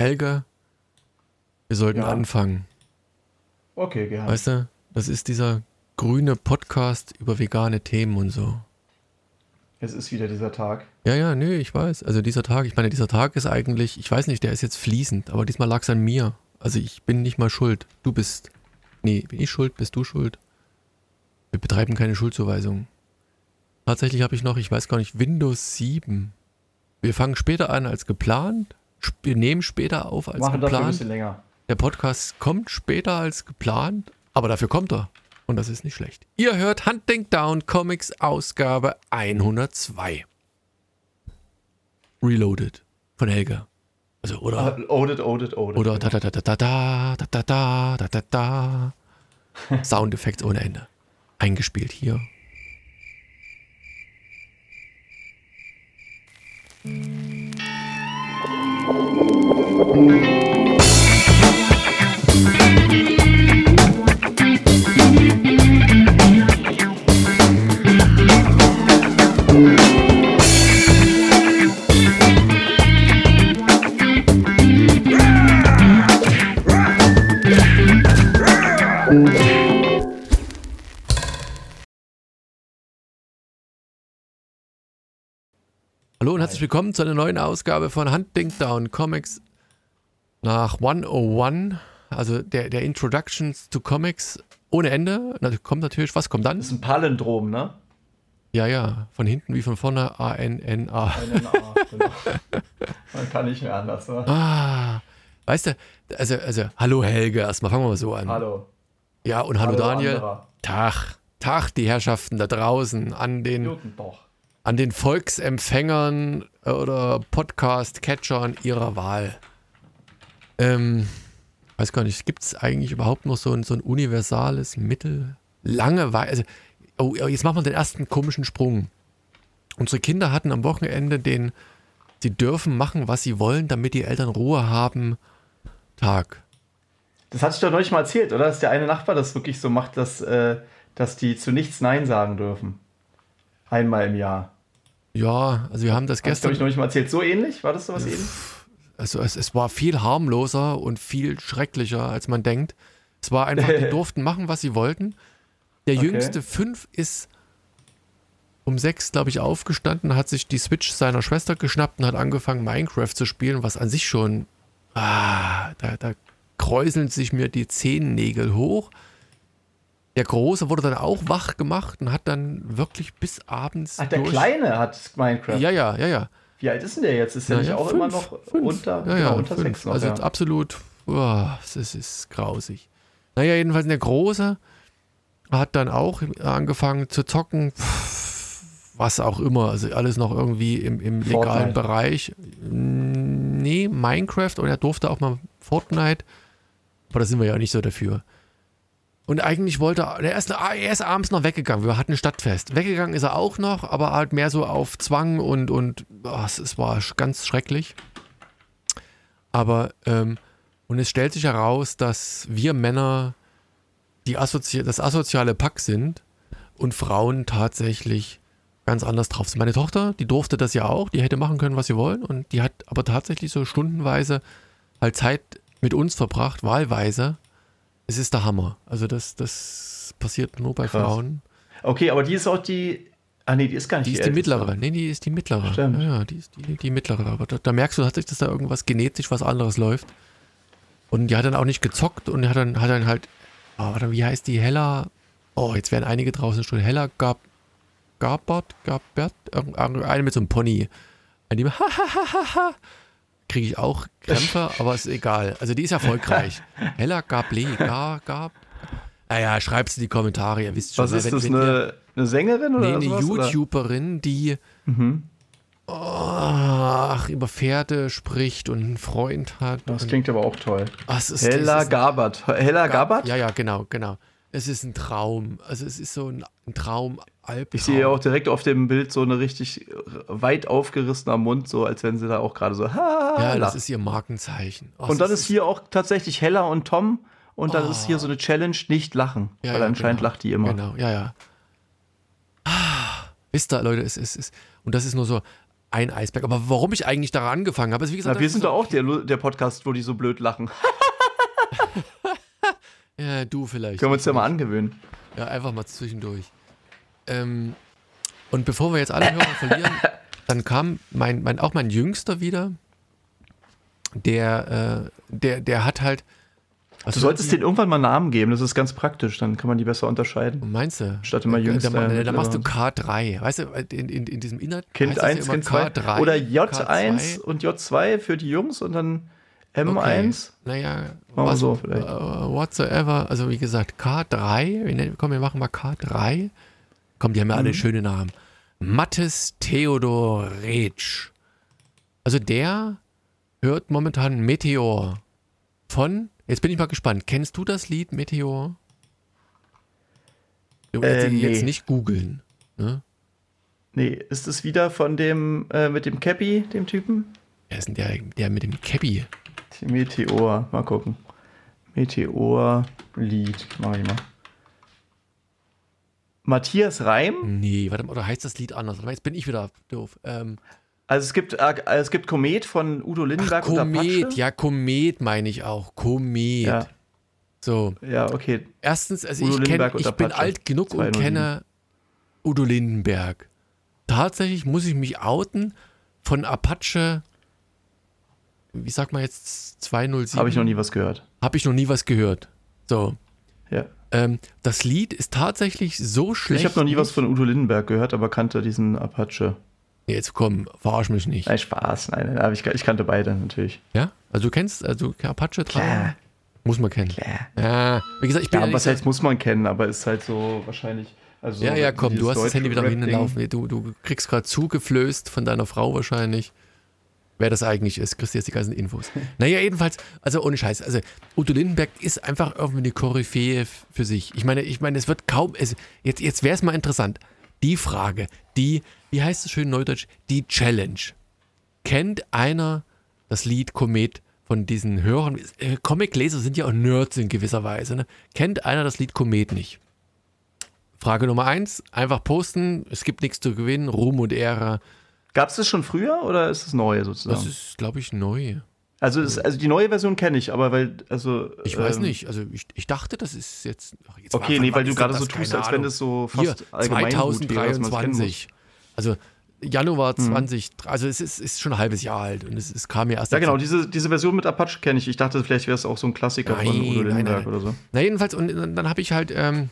Helge, wir sollten Ja. anfangen. Okay, gerne. Weißt du, das ist dieser grüne Podcast über vegane Themen und so. Es ist wieder dieser Tag. Ja, ja, nö, ich weiß. Also dieser Tag, ich meine, dieser Tag ist eigentlich, ich weiß nicht, der ist jetzt fließend, aber diesmal lag es an mir. Also ich bin nicht mal schuld. Du bist. Nee, bin ich schuld, bist du schuld? Wir betreiben keine Schuldzuweisung. Tatsächlich habe ich noch, ich weiß gar nicht, Windows 7. Wir fangen später an als geplant. Wir nehmen später auf als Machen dafür ein geplant. bisschen länger. Der Podcast kommt später als geplant, aber dafür kommt er. Und das ist nicht schlecht. Ihr hört Hunting Down Comics Ausgabe 102. Reloaded von Helga. Also, oder, Ah, Oded, Oded, Oded. oder da da da da da da da da da da da. Soundeffekte ohne Ende. Eingespielt hier. Hallo Thank you. Und herzlich willkommen zu einer neuen Ausgabe von Hunting Down Comics nach 101. Also der, der Introductions to Comics ohne Ende. Na, kommt natürlich, was kommt dann? Das ist ein Palindrom, ne? Ja, ja, von hinten wie von vorne A-N-N-A. Einen A, genau. Man kann nicht mehr anders, ne? Ah, weißt du, also, also, hallo Helge, erstmal fangen wir mal so an. Hallo. Ja, und hallo, Daniel. anderer. Tag, Tag, die Herrschaften da draußen an den, Jutenbauch. An den Volksempfängern äh, oder Podcast-Catchern ihrer Wahl. Ähm, weiß gar nicht, gibt es eigentlich überhaupt noch so ein, so ein universales Mittel? Langeweile, also, oh, oh, jetzt machen wir den ersten komischen Sprung. Unsere Kinder hatten am Wochenende den, sie dürfen machen, was sie wollen, damit die Eltern Ruhe haben, Tag. Das hatte ich doch neulich mal erzählt, oder? Dass der eine Nachbar das wirklich so macht, dass, äh, dass die zu nichts Nein sagen dürfen. Einmal im Jahr. Ja, also wir haben das gestern. ich neulich mal erzählt. So ähnlich? War das sowas ähnlich? Also es, es war viel harmloser und viel schrecklicher, als man denkt. Es war einfach, die durften machen, was sie wollten. Der Okay. jüngste fünf ist um sechs, glaube ich, aufgestanden, hat sich die Switch seiner Schwester geschnappt und hat angefangen, Minecraft zu spielen, was an sich schon, ah, da, da kräuseln sich mir die Zehennägel hoch. Der Große wurde dann auch wach gemacht und hat dann wirklich bis abends Ach, der durch- Kleine hat Minecraft. Ja, ja, ja, ja. Wie alt ist denn der jetzt? Ist der Ja, nicht ja, auch fünf, immer noch fünf. unter, ja, genau, unter fünf. sechs noch? Also absolut, es ist, ist grausig. Naja, jedenfalls der Große hat dann auch angefangen zu zocken, was auch immer, also alles noch irgendwie im, im legalen Fortnite. Bereich. Nee, Minecraft und er durfte auch mal Fortnite, aber da sind wir ja nicht so dafür. Und eigentlich wollte er, er ist, er ist abends noch weggegangen. Wir hatten ein Stadtfest. Weggegangen ist er auch noch, aber halt mehr so auf Zwang und, und oh, es, war ganz schrecklich. Aber, ähm, und es stellt sich heraus, dass wir Männer die Assozi das asoziale Pack sind und Frauen tatsächlich ganz anders drauf sind. Meine Tochter, die durfte das ja auch, die hätte machen können, was sie wollen und die hat aber tatsächlich so stundenweise halt Zeit mit uns verbracht, wahlweise. Es ist der Hammer. Also das, das passiert nur bei Krass. Frauen. Okay, aber die ist auch die. Ah, nee, die ist gar nicht Die ist die mittlere. Nee, die ist die mittlere. Stimmt. Ja, ja, die ist die, die mittlere. Aber da, da merkst du tatsächlich, dass da irgendwas genetisch was anderes läuft. Und die hat dann auch nicht gezockt und hat dann, hat dann halt, oh, warte, wie heißt die? Hella, oh, jetzt werden einige draußen schon. Hella Gab, Gabert, Gabert, eine mit so einem Pony. An die, kriege ich auch Krämpfe, aber ist egal. Also die ist erfolgreich. Hella Gable, Gar, Gab. Naja, schreibst du die Kommentare, ihr wisst schon. Was ne, ist wenn- das, wenn eine, eine Sängerin oder Nee, eine sowas? oder? YouTuberin, die Mhm. oh, ach, über Pferde spricht und einen Freund hat. Das klingt aber auch toll. Ach, ist, Hella ist, Gabert. Hella Gabert? Ja, ja, genau, genau. Es ist ein Traum. Also es ist so ein, ein Traum, Albtraum. Ich sehe ja auch direkt auf dem Bild so eine richtig weit aufgerissener Mund, so als wenn sie da auch gerade so. Ha, Ja, das ist ihr Markenzeichen. Oh, und dann ist hier auch tatsächlich Hella und Tom und dann ist hier so eine Challenge, nicht lachen. Ja, weil ja, anscheinend genau. lacht die immer. Genau, ja, ja. Ah, wisst ihr, Leute, es ist, es, und das ist nur so ein Eisberg. Aber warum ich eigentlich daran angefangen habe, ist wie gesagt. Na, wir sind doch auch der, der Podcast, wo die so blöd lachen. ja, du vielleicht. Können wir uns ja mal angewöhnen. Ja, einfach mal zwischendurch. Ähm, und bevor wir jetzt alle Hörer verlieren, dann kam mein, mein, auch mein Jüngster wieder. Der, äh, der, der hat halt. du solltest denen irgendwann mal Namen geben, das ist ganz praktisch, dann kann man die besser unterscheiden. Meinst du? Statt immer Jüngster. Da, da, da machst du K3. Weißt du, in, in, in diesem Inhalt. Kind 1, Kind 2. K3, oder J1 K2. und J2 für die Jungs und dann M1. Okay. Naja, was, so vielleicht. Uh, whatsoever. Also wie gesagt, K3. Komm, wir machen mal K3. Komm, die haben ja alle mhm. schöne Namen. Mattes Theodor Retsch. Also der hört momentan Meteor von, jetzt bin ich mal gespannt, kennst du das Lied Meteor? Du äh, nee. jetzt nicht googeln. Ne? Nee, ist es wieder von dem äh, mit dem Cappy, dem Typen? Wer ist denn der, der mit dem Cappy? Meteor, mal gucken. Meteor-Lied, mach ich mal. Matthias Reim? Nee, warte mal, oder heißt das Lied anders? Jetzt bin ich wieder doof. Ähm, also es gibt, äh, es gibt Komet von Udo Lindenberg Ach, Komet, ja, Komet meine ich auch. Komet. Ja. So. Ja, okay. Erstens, also Udo ich, kenn, ich bin alt genug und kenne Udo Lindenberg. Tatsächlich muss ich mich outen von Apache, wie sagt man jetzt, 207? Habe ich noch nie was gehört. Habe ich noch nie was gehört. So. Ja. Ähm, das Lied ist tatsächlich so schlecht. Ich habe noch nie was von Udo Lindenberg gehört, aber kannte diesen Apache. Jetzt komm, verarsch mich nicht. Nein, Spaß. Nein, nein, ich, ich kannte beide natürlich. Ja? Also du kennst, also Apache Klar. Muss man kennen. Klar. Ja, wie gesagt, ich bin ja, ja was heißt, muss man kennen, aber ist halt so wahrscheinlich. Also ja, ja, komm, du hast das Handy wieder hinlaufen. Du, du kriegst gerade zugeflößt von deiner Frau wahrscheinlich wer das eigentlich ist. Kriegst du jetzt die ganzen Infos. naja, jedenfalls, also ohne Scheiß. Also Udo Lindenberg ist einfach irgendwie eine Koryphäe für sich. Ich meine, ich meine, es wird kaum, es, jetzt, jetzt wäre es mal interessant. Die Frage, die, wie heißt es schön neudeutsch, die Challenge. Kennt einer das Lied Komet von diesen Hörern? Äh, Comic-Leser sind ja auch Nerds in gewisser Weise. Ne? Kennt einer das Lied Komet nicht? Frage Nummer eins, einfach posten, es gibt nichts zu gewinnen, Ruhm und Ehre Gab es das schon früher oder ist es neu sozusagen? Das ist, glaube ich, neu. Also, ist, also die neue Version kenne ich, aber weil, also. Ich weiß ähm, nicht, also ich, ich dachte, das ist jetzt. jetzt okay, nee, weil du gerade so tust, als wenn das so fast Hier, allgemein 2023. Also Januar mhm. 20, also es ist, ist, schon ein halbes Jahr alt und es, es kam ja erst. Ja, genau, diese, diese Version mit Apache kenne ich. Ich dachte, vielleicht wäre es auch so ein Klassiker nein, von Udo Lindenberg oder so. Na, jedenfalls, und dann habe ich halt ähm,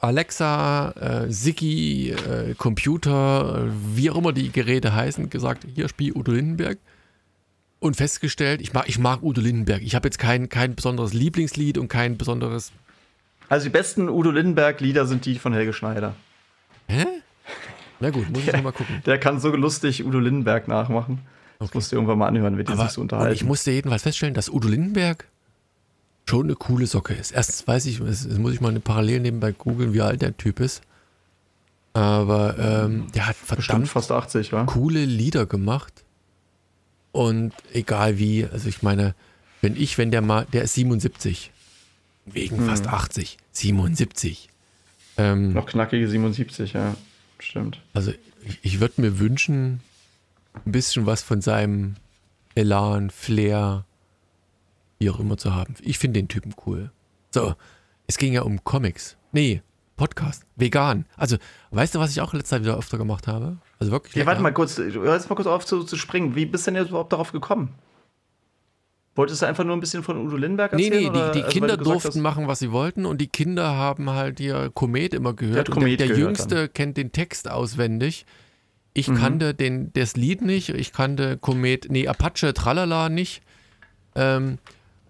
Alexa, äh, Siki, äh, Computer, wie auch immer die Geräte heißen, gesagt, hier spiel Udo Lindenberg. Und festgestellt, ich mag, ich mag Udo Lindenberg. Ich habe jetzt kein, kein besonderes Lieblingslied und kein besonderes. Also die besten Udo Lindenberg-Lieder sind die von Helge Schneider. Hä? Na gut, muss ich nochmal gucken. Der kann so lustig Udo Lindenberg nachmachen. Okay. Das musst du irgendwann mal anhören, wird die sich so unterhalten. Ich musste jedenfalls feststellen, dass Udo Lindenberg schon eine coole Socke ist. Erstens weiß ich, das muss ich mal eine Parallel nebenbei googeln, wie alt der Typ ist. Aber ähm, der hat verdammt fast 80, wa? coole Lieder gemacht. Und egal wie, also ich meine, wenn ich, wenn der mal, der ist 77. Wegen hm. fast 80. 77. Ähm, Noch knackige 77, ja. Stimmt. Also ich, ich würde mir wünschen, ein bisschen was von seinem Elan, Flair, wie auch immer zu haben. Ich finde den Typen cool. So, es ging ja um Comics. Nee, Podcast, vegan. Also, weißt du, was ich auch letzte Zeit wieder öfter gemacht habe? Also wirklich. Ja, warte mal kurz, hör jetzt mal kurz auf zu, zu springen. Wie bist du denn jetzt überhaupt darauf gekommen? Wolltest du einfach nur ein bisschen von Udo Lindenberg erzählen? Nee, nee, die, die also, Kinder durften hast, machen, was sie wollten und die Kinder haben halt ihr Komet immer gehört. Der, Komet der, der Jüngste dann. kennt den Text auswendig. Ich mhm. kannte den, das Lied nicht, ich kannte Komet, nee, Apache Tralala nicht. Ähm,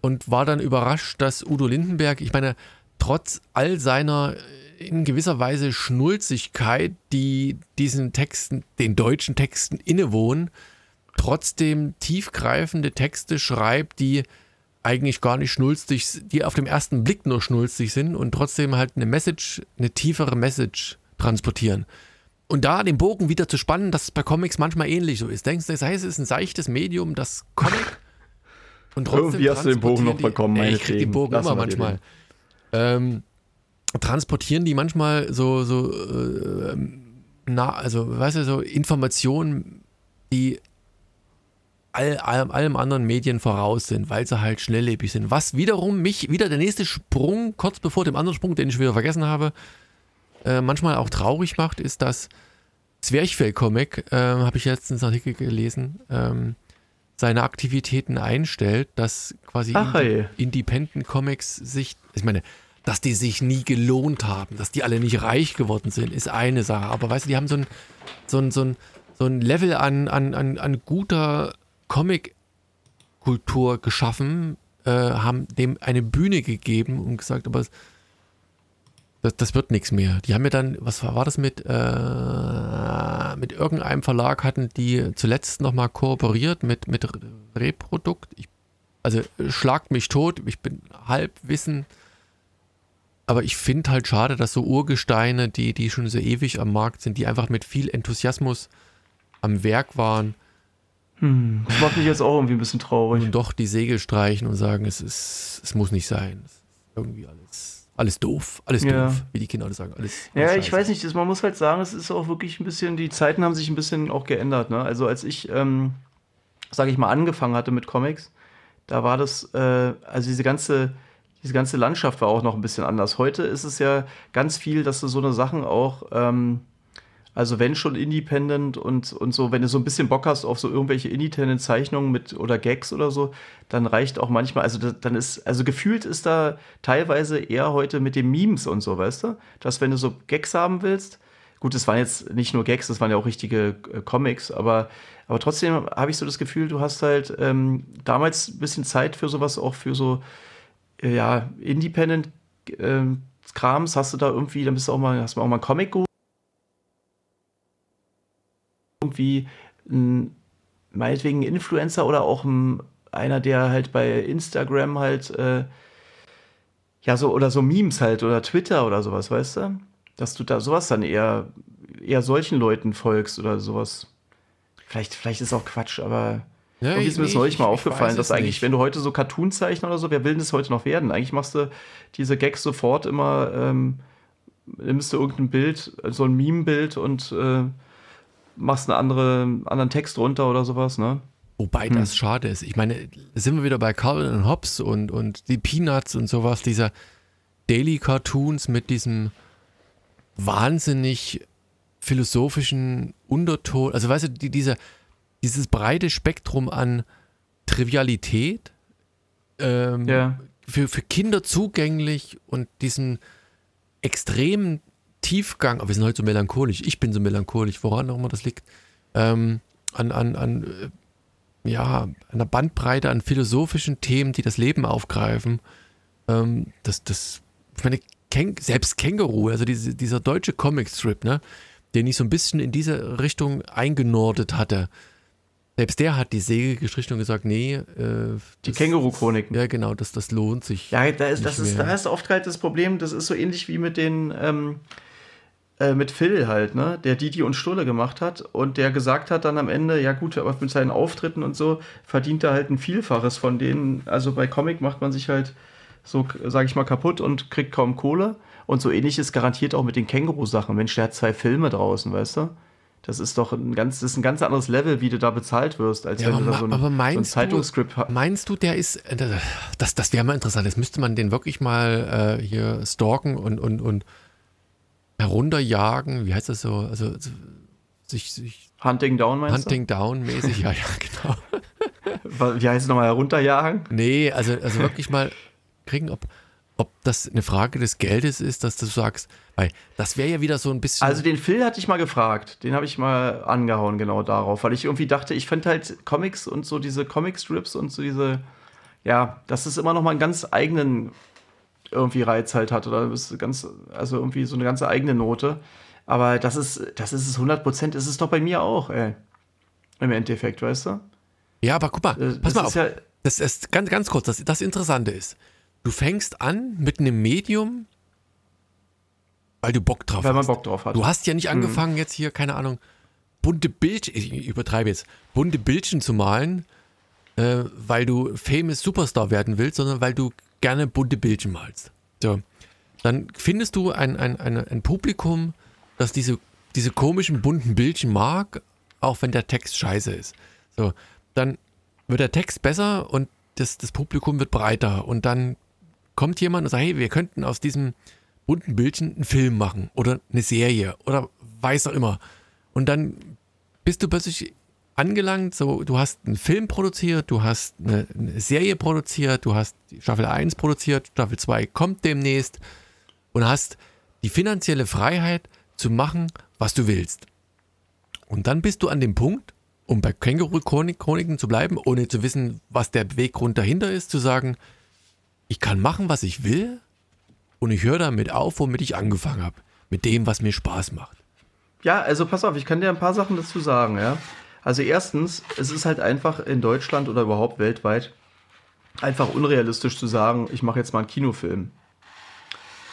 und war dann überrascht, dass Udo Lindenberg, ich meine, trotz all seiner äh, in gewisser Weise Schnulzigkeit, die diesen Texten, den deutschen Texten innewohnen, trotzdem tiefgreifende Texte schreibt, die eigentlich gar nicht schnulzig, die auf dem ersten Blick nur schnulzig sind und trotzdem halt eine Message, eine tiefere Message transportieren. Und da den Bogen wieder zu spannen, dass es bei Comics manchmal ähnlich so ist. Denkst du, das heißt, es ist ein seichtes Medium, das Comic und trotzdem Irgendwie hast du den Bogen noch bekommen, meine Ich krieg den Bogen Lass immer manchmal. Ähm, transportieren die manchmal so, so äh, na, also weißt du, so Informationen die all, all, allem anderen Medien voraus sind, weil sie halt schnelllebig sind. Was wiederum mich, wieder der nächste Sprung, kurz bevor dem anderen Sprung, den ich wieder vergessen habe, äh, manchmal auch traurig macht, ist das Zwerchfell-Comic, äh, habe ich letztens einen Artikel gelesen, ähm, seine Aktivitäten einstellt, dass quasi Ach, hey. Independent Comics sich, ich meine, dass die sich nie gelohnt haben, dass die alle nicht reich geworden sind, ist eine Sache. Aber weißt du, die haben so ein, so ein, so ein, so ein Level an, an, an, an guter Comic-Kultur geschaffen, äh, haben dem eine Bühne gegeben und gesagt, aber das, das wird nichts mehr. Die haben ja dann, was war, war das mit, äh, mit irgendeinem Verlag hatten die zuletzt nochmal kooperiert mit, mit Reprodukt. Ich, also schlagt mich tot, ich bin halb Wissen. Aber ich finde halt schade, dass so Urgesteine, die, die schon so ewig am Markt sind, die einfach mit viel Enthusiasmus am Werk waren, Hm, das macht mich jetzt auch irgendwie ein bisschen traurig. nun doch die Segel streichen und sagen, es ist, es muss nicht sein. Es ist irgendwie alles, alles doof, alles Ja. doof, wie die Kinder alle sagen. Alles, Ja, alles ich scheiße. weiß nicht, das, man muss halt sagen, es ist auch wirklich ein bisschen, die Zeiten haben sich ein bisschen auch geändert. Ne? Also als ich, ähm, sage ich mal, angefangen hatte mit Comics, da war das, äh, also diese ganze, diese ganze Landschaft war auch noch ein bisschen anders. Heute ist es ja ganz viel, dass du so eine Sachen auch, ähm, also wenn schon Independent und, und so, wenn du so ein bisschen Bock hast auf so irgendwelche Independent-Zeichnungen mit oder Gags oder so, dann reicht auch manchmal, also da, dann ist, also gefühlt ist da teilweise eher heute mit den Memes und so, weißt du? Dass wenn du so Gags haben willst, gut, das waren jetzt nicht nur Gags, das waren ja auch richtige äh, Comics, aber, aber trotzdem habe ich so das Gefühl, du hast halt ähm, damals ein bisschen Zeit für sowas, auch für so, äh, ja, Independent ähm, Krams, hast du da irgendwie, dann bist du auch mal, hast du auch mal einen Comic geholt irgendwie ein, meinetwegen ein Influencer oder auch ein, einer, der halt bei Instagram halt, äh, ja, so, oder so Memes halt oder Twitter oder sowas, weißt du? Dass du da sowas dann eher, eher solchen Leuten folgst oder sowas. Vielleicht, vielleicht ist auch Quatsch, aber Ja, irgendwie ist mir das neulich ich- mal aufgefallen, dass eigentlich, nicht. wenn du heute so Cartoon zeichnen oder so, wer will denn das heute noch werden? Eigentlich machst du diese Gags sofort immer, ähm, nimmst du irgendein Bild, so ein Meme-Bild und äh, machst einen andere, anderen Text drunter oder sowas, ne? Wobei Hm. das schade ist. Ich meine, sind wir wieder bei Calvin und Hobbes und, und die Peanuts und sowas, dieser Daily Cartoons mit diesem wahnsinnig philosophischen Unterton. Also weißt du, die, dieser, dieses breite Spektrum an Trivialität ähm, Ja. für, für Kinder zugänglich und diesen extremen Tiefgang, aber wir sind heute so melancholisch, ich bin so melancholisch, woran auch immer das liegt, ähm, an, an, an äh, ja, einer Bandbreite an philosophischen Themen, die das Leben aufgreifen. Ähm, das, das, ich meine, Käng selbst Känguru, also diese, dieser deutsche Comicstrip, ne, den ich so ein bisschen in diese Richtung eingenordet hatte, selbst der hat die Säge gestrichen und gesagt, nee, äh, Die Känguru-Chroniken. Ja, genau, das, das lohnt sich. Ja, da ist, das ist, mehr. da ist oft halt das Problem, das ist so ähnlich wie mit den, ähm, äh, mit Phil halt, ne, der Didi und Stulle gemacht hat und der gesagt hat dann am Ende, ja gut, aber mit seinen Auftritten und so verdient er halt ein Vielfaches von denen. Also bei Comic macht man sich halt so, sage ich mal, kaputt und kriegt kaum Kohle. Und so ähnlich ist garantiert auch mit den Känguru-Sachen. Mensch, der hat zwei Filme draußen, weißt du? Das ist doch ein ganz, das ist ein ganz anderes Level, wie du da bezahlt wirst, als Ja, wenn du da so ein, so ein meinst du- Zeitungsskript hast. Meinst du, der ist, äh, das, das wäre mal interessant, das müsste man den wirklich mal äh, hier stalken und, und, und herunterjagen, wie heißt das so, also so, sich, sich Hunting Down meinst Hunting Down mäßig, ja, ja, genau. du? Wie heißt es nochmal, herunterjagen? Nee, also, also wirklich mal kriegen, ob, ob das eine Frage des Geldes ist, dass du sagst, weil das wäre ja wieder so ein bisschen. Also den Phil hatte ich mal gefragt. Den habe ich mal angehauen, genau darauf. Weil ich irgendwie dachte, ich fand halt Comics und so diese Comic-Strips und so diese, ja, dass es immer noch mal einen ganz eigenen irgendwie Reiz halt hat. Oder ist ganz, also irgendwie so eine ganze eigene Note. Aber das ist, das ist es 100 Prozent, ist es doch bei mir auch, ey. Im Endeffekt, weißt du? ja, aber guck mal, Äh, pass das mal ist auf. ja- Das ist ganz, ganz kurz, das, das Interessante ist, du fängst an mit einem Medium, weil du Bock drauf Weil man hast. Bock drauf hat. Du hast ja nicht angefangen, jetzt hier, keine Ahnung, bunte Bildchen, ich übertreibe jetzt, bunte Bildchen zu malen, äh, weil du famous Superstar werden willst, sondern weil du gerne bunte Bildchen malst. So. Dann findest du ein, ein, ein, ein Publikum, das diese, diese komischen bunten Bildchen mag, auch wenn der Text scheiße ist. So, dann wird der Text besser und das, das Publikum wird breiter und dann kommt jemand und sagt, hey, wir könnten aus diesem bunten Bildchen einen Film machen oder eine Serie oder weiß auch immer. Und dann bist du plötzlich angelangt, so du hast einen Film produziert, du hast eine, eine Serie produziert, du hast Staffel 1 produziert, Staffel 2 kommt demnächst und hast die finanzielle Freiheit zu machen, was du willst. Und dann bist du an dem Punkt, um bei Känguru-Chroniken zu bleiben, ohne zu wissen, was der Beweggrund dahinter ist, zu sagen, ich kann machen, was ich will und ich höre damit auf, womit ich angefangen habe. Mit dem, was mir Spaß macht. Ja, also pass auf, ich kann dir ein paar Sachen dazu sagen, ja. Also erstens, es ist halt einfach in Deutschland oder überhaupt weltweit einfach unrealistisch zu sagen, ich mache jetzt mal einen Kinofilm.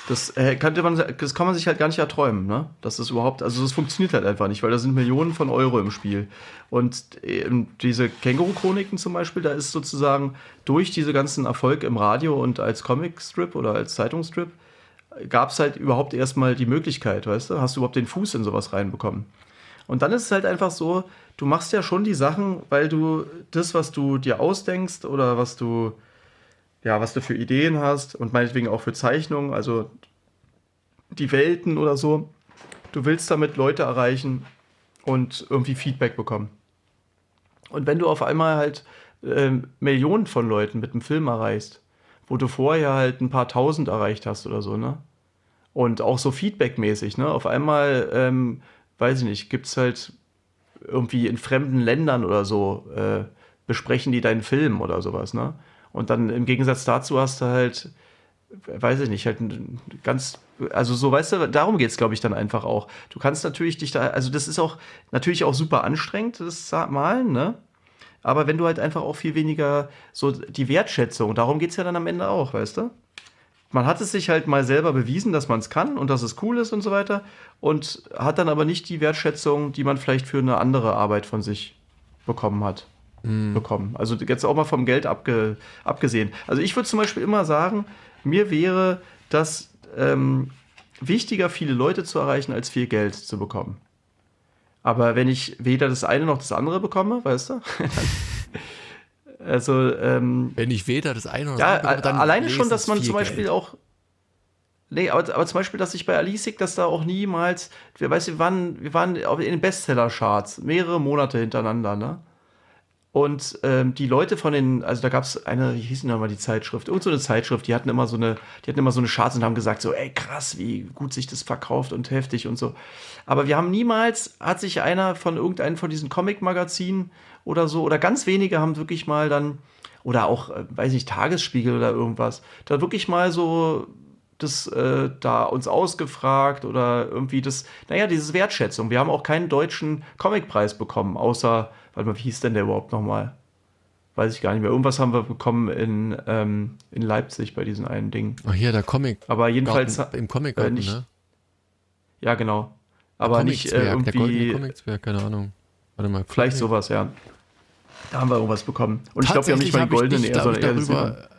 Das, äh, könnte man, das kann man sich halt gar nicht erträumen, ne? Das ist überhaupt, also das funktioniert halt einfach nicht, weil da sind Millionen von Euro im Spiel. Und äh, diese Känguru-Chroniken zum Beispiel, da ist sozusagen durch diese ganzen Erfolg im Radio und als Comicstrip oder als Zeitungsstrip, gab es halt überhaupt erstmal die Möglichkeit, weißt du? Hast du überhaupt den Fuß in sowas reinbekommen? Und dann ist es halt einfach so, du machst ja schon die Sachen, weil du das, was du dir ausdenkst oder was du, ja, was du für Ideen hast und meinetwegen auch für Zeichnungen, also die Welten oder so, du willst damit Leute erreichen und irgendwie Feedback bekommen. Und wenn du auf einmal halt äh, Millionen von Leuten mit einem Film erreichst, wo du vorher halt ein paar tausend erreicht hast oder so, ne? Und auch so feedbackmäßig, ne? Auf einmal ähm, weiß ich nicht, gibt es halt irgendwie in fremden Ländern oder so, äh, besprechen die deinen Film oder sowas, ne? Und dann im Gegensatz dazu hast du halt, weiß ich nicht, halt ganz, also so, weißt du, darum geht es, glaube ich, dann einfach auch. Du kannst natürlich dich da, also das ist auch natürlich auch super anstrengend, das Malen, ne? Aber wenn du halt einfach auch viel weniger so die Wertschätzung, darum geht es ja dann am Ende auch, weißt du? Man hat es sich halt mal selber bewiesen, dass man es kann und dass es cool ist und so weiter und hat dann aber nicht die Wertschätzung, die man vielleicht für eine andere Arbeit von sich bekommen hat. Mhm. Bekommen. Also jetzt auch mal vom Geld abge, abgesehen. Also ich würde zum Beispiel immer sagen, mir wäre das ähm, wichtiger, viele Leute zu erreichen, als viel Geld zu bekommen. Aber wenn ich weder das eine noch das andere bekomme, weißt du, Also, ähm, Wenn ich weder das eine oder ja, das andere, dann alleine schon, dass man zum Beispiel Geld. auch. Nee, aber, aber, zum Beispiel, dass ich bei Alisik, dass da auch niemals, wir weißt, wir waren, wir waren in den Bestseller-Charts mehrere Monate hintereinander, ne? Und ähm, die Leute von den, also da gab es eine, wie hieß denn nochmal die Zeitschrift? Irgend so eine Zeitschrift, die hatten immer so eine, die hatten immer so eine Charts und haben gesagt, so, ey, krass, wie gut sich das verkauft und heftig und so. Aber wir haben niemals, hat sich einer von irgendeinem von diesen Comic-Magazinen oder so, oder ganz wenige haben wirklich mal dann, oder auch, äh, weiß ich, Tagesspiegel oder irgendwas, da wirklich mal so das äh, da uns ausgefragt oder irgendwie das, naja, diese Wertschätzung. Wir haben auch keinen deutschen Comicpreis bekommen, außer, warte mal, wie hieß denn der überhaupt nochmal? Weiß ich gar nicht mehr. Irgendwas haben wir bekommen in, ähm, in Leipzig bei diesen einen Ding. Ach hier, der Comic. Aber jedenfalls. Garten, Im Comic äh, nicht, ne? Ja, genau. Aber nicht äh, irgendwie. Der Comic keine Ahnung. Warte mal. Vielleicht sowas, ja. Da haben wir irgendwas bekommen. Und ich glaube, wir haben nicht mal die goldenen, eher, sondern eher darüber,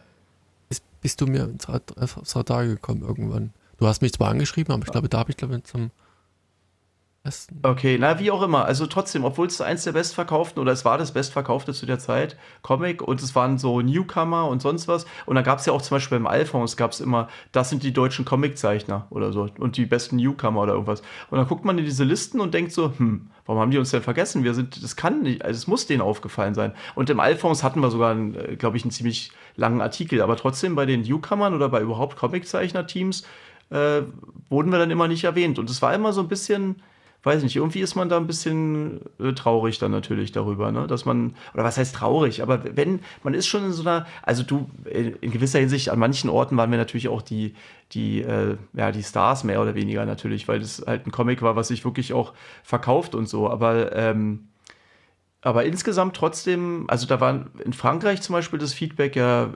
ist, bist du mir ins Radar gekommen irgendwann. Du hast mich zwar angeschrieben, aber ich glaube, da habe ich, glaube ich, zum. Okay, na, wie auch immer. Also trotzdem, obwohl es eins der bestverkauften oder es war das bestverkaufte zu der Zeit, Comic und es waren so Newcomer und sonst was. Und da gab es ja auch zum Beispiel beim Alphons gab es immer, das sind die deutschen Comiczeichner oder so und die besten Newcomer oder irgendwas. Und dann guckt man in diese Listen und denkt so, hm, warum haben die uns denn vergessen? Wir sind, das kann nicht, also es muss denen aufgefallen sein. Und im Alphons hatten wir sogar, äh, glaube ich, einen ziemlich langen Artikel, aber trotzdem bei den Newcomern oder bei überhaupt Comiczeichner-Teams äh, wurden wir dann immer nicht erwähnt. Und es war immer so ein bisschen weiß nicht, irgendwie ist man da ein bisschen äh, traurig dann natürlich darüber, ne? Dass man, oder was heißt traurig, aber wenn, man ist schon in so einer, also du, in, in gewisser Hinsicht, an manchen Orten waren wir natürlich auch die, die, äh, ja, die Stars mehr oder weniger natürlich, weil das halt ein Comic war, was sich wirklich auch verkauft und so, aber, ähm, aber insgesamt trotzdem, also da war in Frankreich zum Beispiel das Feedback ja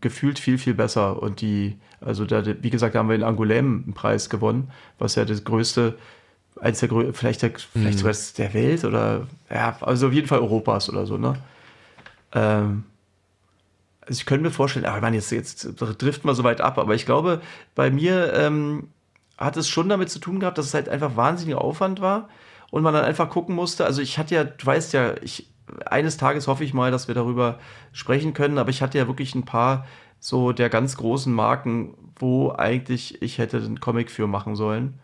gefühlt viel, viel besser. Und die, also da, wie gesagt, da haben wir in Angoulême einen Preis gewonnen, was ja das größte eins der größten, vielleicht, der, vielleicht mhm. sogar der Welt oder ja, also auf jeden Fall Europas oder so, ne? Ähm, also ich könnte mir vorstellen, aber ich meine, jetzt, jetzt driften wir so weit ab, aber ich glaube, bei mir ähm, hat es schon damit zu tun gehabt, dass es halt einfach wahnsinniger Aufwand war und man dann einfach gucken musste. Also ich hatte ja, du weißt ja, ich, eines Tages hoffe ich mal, dass wir darüber sprechen können, aber ich hatte ja wirklich ein paar so der ganz großen Marken, wo eigentlich ich hätte einen Comic für machen sollen.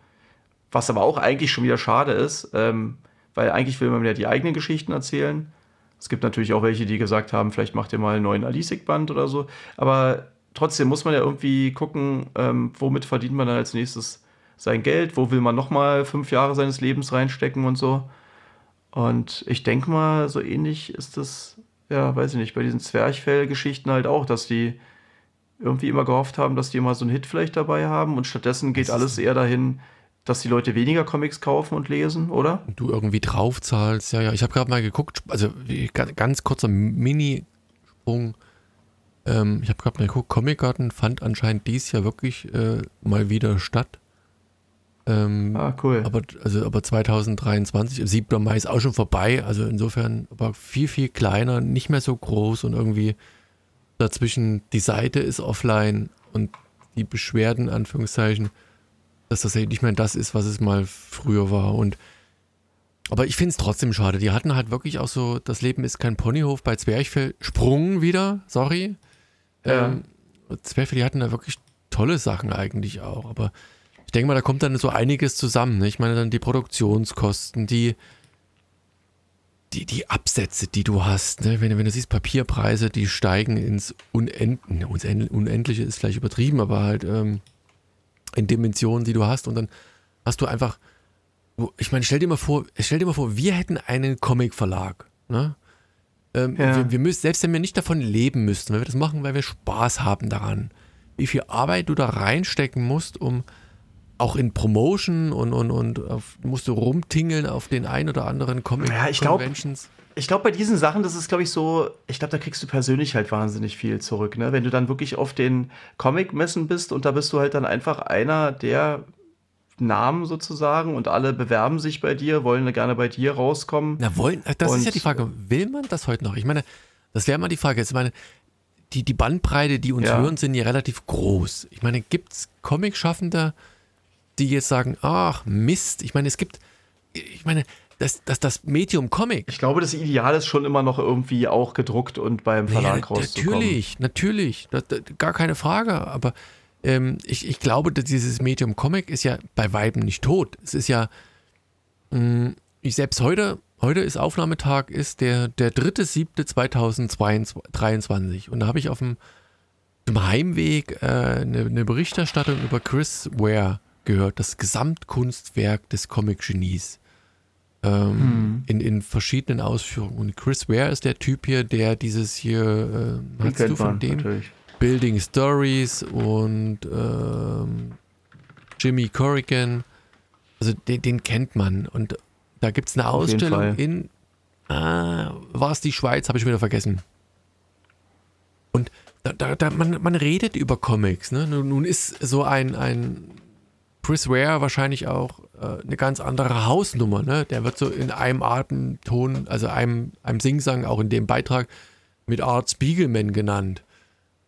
Was aber auch eigentlich schon wieder schade ist, ähm, weil eigentlich will man ja die eigenen Geschichten erzählen. Es gibt natürlich auch welche, die gesagt haben, vielleicht macht ihr mal einen neuen Alisik-Band oder so. Aber trotzdem muss man ja irgendwie gucken, ähm, womit verdient man dann als nächstes sein Geld, wo will man nochmal fünf Jahre seines Lebens reinstecken und so. Und ich denke mal, so ähnlich ist das, ja, weiß ich nicht, bei diesen Zwerchfell-Geschichten halt auch, dass die irgendwie immer gehofft haben, dass die mal so einen Hit vielleicht dabei haben und stattdessen geht alles eher dahin, dass die Leute weniger Comics kaufen und lesen, oder? Du irgendwie draufzahlst, ja, ja. Ich habe gerade mal geguckt, also ganz kurzer Mini-Sprung. Ähm, ich habe gerade mal geguckt, Comic Garden fand anscheinend dies Jahr wirklich äh, mal wieder statt. Ähm, ah, cool. Aber, also, aber 2023, 7. Mai ist auch schon vorbei, also insofern aber viel, viel kleiner, nicht mehr so groß und irgendwie dazwischen, die Seite ist offline und die Beschwerden, Anführungszeichen, dass das nicht mehr das ist, was es mal früher war. Und aber ich finde es trotzdem schade. Die hatten halt wirklich auch so, das Leben ist kein Ponyhof bei Zwerchfell. Sprung wieder, sorry. Ja. Ähm, Zwerchfell, die hatten da wirklich tolle Sachen eigentlich auch. Aber ich denke mal, da kommt dann so einiges zusammen. Ne? Ich meine dann die Produktionskosten, die, die, die Absätze, die du hast. Ne? Wenn, wenn du siehst, Papierpreise, die steigen ins Unend Unendliche ist vielleicht übertrieben, aber halt ähm, in Dimensionen, die du hast. Und dann hast du einfach, ich meine, stell dir mal vor, stell dir mal vor, wir hätten einen Comic-Verlag. Ne? Ähm, ja. wir, wir müssen, selbst wenn wir nicht davon leben müssten, wenn wir das machen, weil wir Spaß haben daran, wie viel Arbeit du da reinstecken musst, um auch in Promotion und, und, und auf, musst du rumtingeln auf den ein oder anderen Comic ja, ich Conventions. Glaub, ich glaube, bei diesen Sachen, das ist, glaube ich, so, ich glaube, da kriegst du persönlich halt wahnsinnig viel zurück, ne? Wenn du dann wirklich auf den Comic-Messen bist und da bist du halt dann einfach einer der Namen sozusagen und alle bewerben sich bei dir, wollen gerne bei dir rauskommen. Na, wollen, das und ist ja die Frage, will man das heute noch? Ich meine, das wäre mal die Frage. Ich meine, die, die Bandbreite, die uns ja. hören, sind ja relativ groß. Ich meine, gibt es Comic-Schaffende, die jetzt sagen, ach Mist, ich meine, es gibt, ich meine, das, das, das Medium Comic. Ich glaube, das Ideal ist schon immer noch irgendwie auch gedruckt und beim Verlag ja, rauszukommen. Natürlich, natürlich, das, das, gar keine Frage, aber ähm, ich, ich glaube, dass dieses Medium Comic ist ja bei Weiben nicht tot. Es ist ja, mh, mm, ich selbst heute, heute ist Aufnahmetag, ist der, der 3.7.2023 und da habe ich auf dem, dem Heimweg äh, eine, eine Berichterstattung über Chris Ware gehört, das Gesamtkunstwerk des Comic-Genies. Ähm, hm. in, in verschiedenen Ausführungen. Und Chris Ware ist der Typ hier, der dieses hier, äh, hast du von dem? Natürlich. Building Stories und ähm, Jimmy Corrigan. Also den, den, kennt man. Und da gibt es eine Auf Ausstellung in, ah, war es die Schweiz, habe ich wieder vergessen. Und da, da, da, man, man redet über Comics. Ne? Nun, nun ist so ein, ein Chris Ware wahrscheinlich auch äh, eine ganz andere Hausnummer. Ne? Der wird so in einem Atemton, also einem, einem Singsang, auch in dem Beitrag mit Art Spiegelman genannt.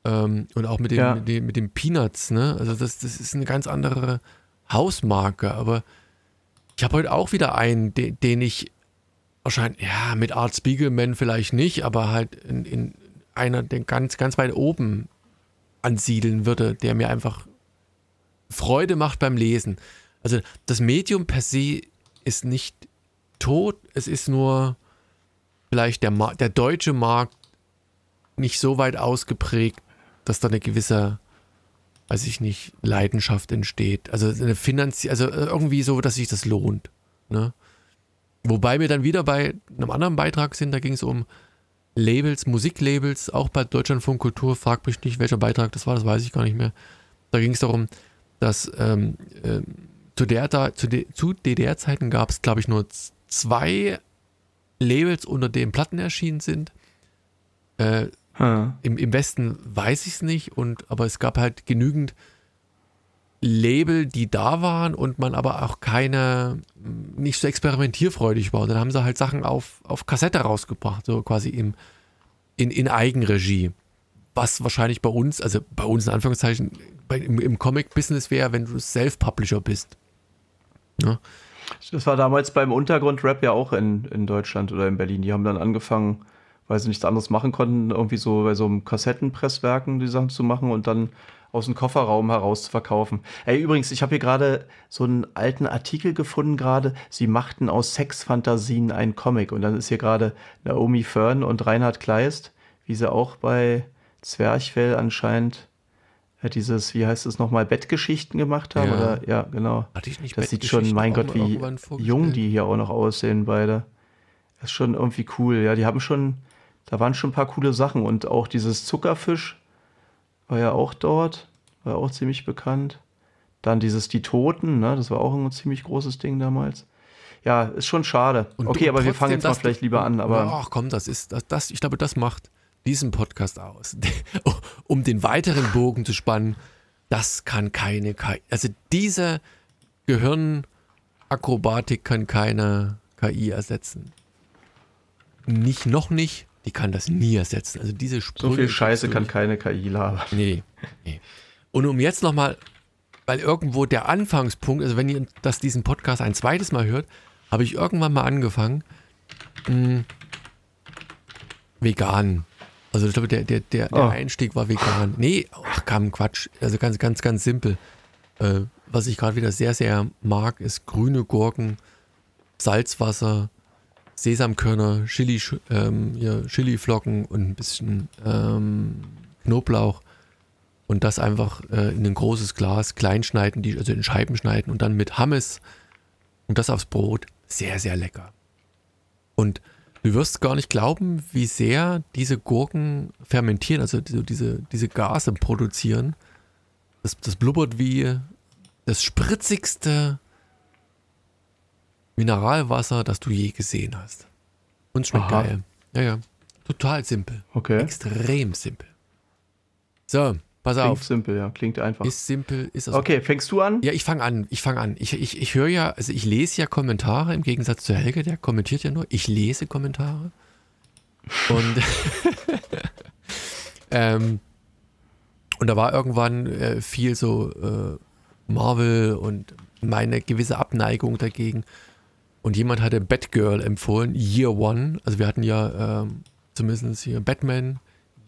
Ähm, und auch mit, dem, ja. mit, dem, mit dem Peanuts. Ne? Also das, das ist eine ganz andere Hausmarke. Aber ich habe heute auch wieder einen, den, den ich wahrscheinlich, ja, mit Art Spiegelman vielleicht nicht, aber halt in, in einer, den ganz, ganz weit oben ansiedeln würde, der mir einfach Freude macht beim Lesen. Also das Medium per se ist nicht tot, es ist nur vielleicht der, der deutsche Markt nicht so weit ausgeprägt, dass da eine gewisse, weiß ich nicht, Leidenschaft entsteht. Also eine Finanzie also irgendwie so, dass sich das lohnt. Ne? Wobei wir dann wieder bei einem anderen Beitrag sind, da ging es um Labels, Musiklabels, auch bei Deutschlandfunk Kultur, frag mich nicht, welcher Beitrag das war, das weiß ich gar nicht mehr. Da ging es darum, dass ähm, äh, zu, der, zu, de, zu DDR-Zeiten gab es, glaube ich, nur zwei Labels, unter denen Platten erschienen sind. Äh, hm. im, Im Westen weiß ich es nicht, und, aber es gab halt genügend Label, die da waren und man aber auch keine, nicht so experimentierfreudig war. Und dann haben sie halt Sachen auf, auf Kassette rausgebracht, so quasi im, in, in Eigenregie. Was wahrscheinlich bei uns, also bei uns in Anführungszeichen, bei, im, im Comic-Business wäre, wenn du Self-Publisher bist. Ja. Das war damals beim Untergrundrap ja auch in, in Deutschland oder in Berlin. Die haben dann angefangen, weil sie nichts anderes machen konnten, irgendwie so bei so einem Kassettenpresswerken die Sachen zu machen und dann aus dem Kofferraum heraus zu verkaufen. Ey, übrigens, ich habe hier gerade so einen alten Artikel gefunden gerade. Sie machten aus Sexfantasien einen Comic und dann ist hier gerade Naomi Fern und Reinhard Kleist, wie sie auch bei Zwerchfell anscheinend ja, dieses, wie heißt es nochmal, Bettgeschichten gemacht haben. Ja. Oder ja, genau. Hatte ich nicht Das sieht schon, mein Gott, wie jung die hier auch noch aussehen, beide. Das ist schon irgendwie cool. Ja, die haben schon, da waren schon ein paar coole Sachen. Und auch dieses Zuckerfisch war ja auch dort, war auch ziemlich bekannt. Dann dieses Die Toten, ne, das war auch ein ziemlich großes Ding damals. Ja, ist schon schade. Und okay, aber wir fangen jetzt mal vielleicht lieber an. Aber ach komm, das ist, das, das, ich glaube, das macht diesen Podcast aus, um den weiteren Bogen zu spannen, das kann keine KI. Also diese Gehirnakrobatik kann keine KI ersetzen. Nicht, noch nicht, die kann das nie ersetzen. Also diese Sprünge So viel Scheiße kann keine KI labern. Nee, nee. Und um jetzt nochmal, weil irgendwo der Anfangspunkt, also wenn ihr das, diesen Podcast ein zweites Mal hört, habe ich irgendwann mal angefangen, mh, hm, vegan also ich glaube, der, der, der, der oh. Einstieg war vegan. Nee, ach kam Quatsch. Also ganz, ganz, ganz simpel. Äh, was ich gerade wieder sehr, sehr mag, ist grüne Gurken, Salzwasser, Sesamkörner, Chili, ähm, ja, Chiliflocken und ein bisschen ähm, Knoblauch. Und das einfach äh, in ein großes Glas klein schneiden, die, also in Scheiben schneiden und dann mit Hammes und das aufs Brot. Sehr, sehr lecker. Und Du wirst gar nicht glauben, wie sehr diese Gurken fermentieren, also diese, diese Gase produzieren. Das, das blubbert wie das spritzigste Mineralwasser, das du je gesehen hast. Und schmeckt Aha. geil. Ja, ja. Total simpel. Okay. Extrem simpel. So, Pass Klingt auf. simpel, ja. Klingt einfach. Ist simpel, ist das. Okay, fängst du an? Ja, ich fange an. Ich fange an. Ich, ich, ich höre ja, also ich lese ja Kommentare im Gegensatz zu Helge, der kommentiert ja nur. Ich lese Kommentare. Und, ähm, und da war irgendwann äh, viel so äh, Marvel und meine gewisse Abneigung dagegen. Und jemand hatte Batgirl empfohlen, Year One. Also wir hatten ja ähm, zumindest hier Batman,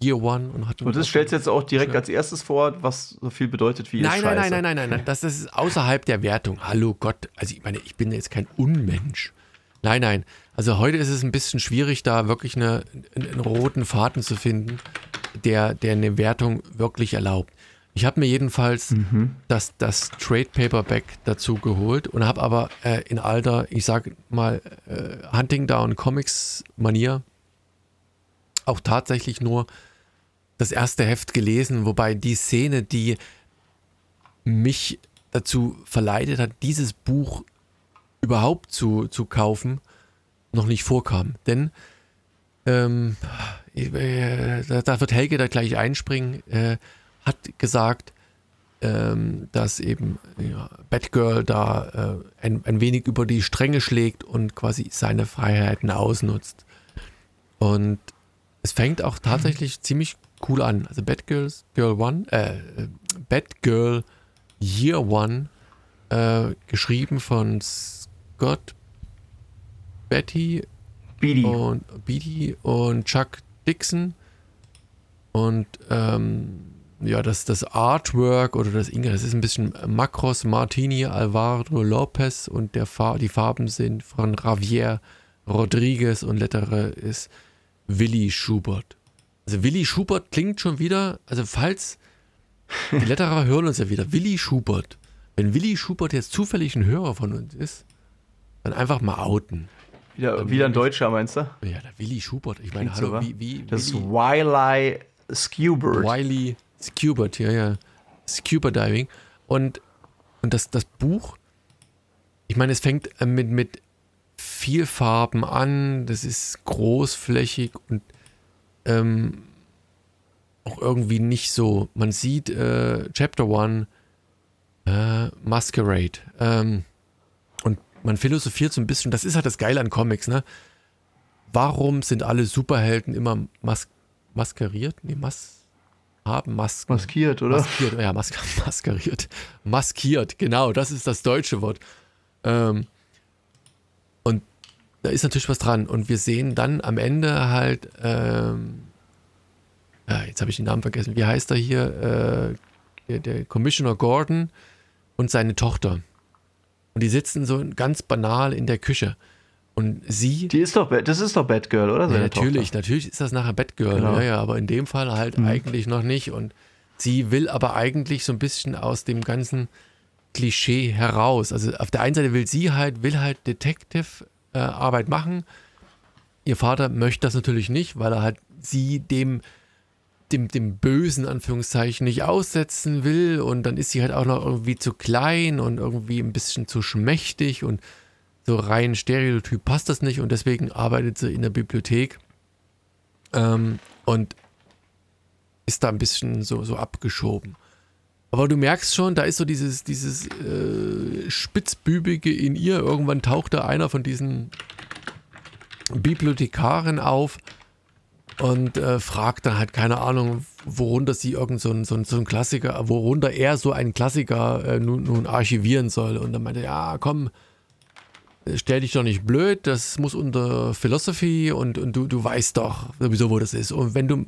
Year One und hat. Und das stellst du jetzt auch direkt als erstes vor, was so viel bedeutet wie nein, nein, nein, nein, nein, nein, nein, das ist außerhalb der Wertung. Hallo Gott, also ich meine, ich bin jetzt kein Unmensch. Nein, nein. Also heute ist es ein bisschen schwierig, da wirklich eine, einen roten Faden zu finden, der, der eine Wertung wirklich erlaubt. Ich habe mir jedenfalls mhm. das, das Trade Paperback dazu geholt und habe aber äh, in alter, ich sag mal, äh, Hunting Down Comics Manier auch tatsächlich nur das erste Heft gelesen, wobei die Szene, die mich dazu verleitet hat, dieses Buch überhaupt zu, zu kaufen, noch nicht vorkam. Denn ähm, äh, da wird Helge da gleich einspringen, äh, hat gesagt, ähm, dass eben ja, Batgirl da äh, ein, ein wenig über die Stränge schlägt und quasi seine Freiheiten ausnutzt. Und es fängt auch tatsächlich ziemlich cool an. Also Bad Girls, Girl One, äh, Bad Girl Year One, äh, geschrieben von Scott Betty Beatty. und Beatty und Chuck Dixon. Und ähm, ja, das, das Artwork oder das Inge, das ist ein bisschen Macros Martini Alvaro Lopez und der Fa die Farben sind von Javier Rodriguez und Lettere ist Willi Schubert. Also Willi Schubert klingt schon wieder, also falls die Letterer hören uns ja wieder, Willi Schubert. Wenn Willi Schubert jetzt zufällig ein Hörer von uns ist, dann einfach mal outen. Wieder, wieder ein Deutscher, meinst du? Ja, der Willi Schubert. Ich meine, hallo, wie, wie, Das ist Wiley Skubert. Wiley Skubert, ja, ja. Scuba Diving. Und, und das, das Buch, ich meine, es fängt mit, mit viel Farben an, das ist großflächig und ähm, auch irgendwie nicht so. Man sieht äh, Chapter 1 äh, Masquerade ähm, und man philosophiert so ein bisschen, das ist halt das Geile an Comics, ne? Warum sind alle Superhelden immer mas maskeriert? Nee, mas haben Masken. Maskiert, oder? Maskiert, ja, mas maskeriert. Maskiert, genau, das ist das deutsche Wort. Ähm, da ist natürlich was dran. Und wir sehen dann am Ende halt, ähm, ja, jetzt habe ich den Namen vergessen, wie heißt er hier? Äh, der, der Commissioner Gordon und seine Tochter. Und die sitzen so ganz banal in der Küche. Und sie. Die ist doch, das ist doch Batgirl, oder? Ja, natürlich, Tochter. natürlich ist das nachher Batgirl. Genau. Ja, ja, aber in dem Fall halt mhm. eigentlich noch nicht. Und sie will aber eigentlich so ein bisschen aus dem ganzen Klischee heraus. Also auf der einen Seite will sie halt, will halt Detective-Arbeit äh, machen. Ihr Vater möchte das natürlich nicht, weil er halt sie dem dem, dem bösen Anführungszeichen nicht aussetzen will und dann ist sie halt auch noch irgendwie zu klein und irgendwie ein bisschen zu schmächtig und so rein Stereotyp passt das nicht und deswegen arbeitet sie in der Bibliothek ähm, und ist da ein bisschen so, so abgeschoben. Aber du merkst schon, da ist so dieses, dieses äh, Spitzbübige in ihr. Irgendwann taucht da einer von diesen Bibliothekaren auf und äh, fragt dann halt, keine Ahnung, worunter sie irgend so ein, so ein, so ein Klassiker, worunter er so einen Klassiker äh, nun, nun archivieren soll. Und dann meinte er, ja, komm, stell dich doch nicht blöd, das muss unter Philosophy und, und du, du weißt doch sowieso, wo das ist. Und wenn du,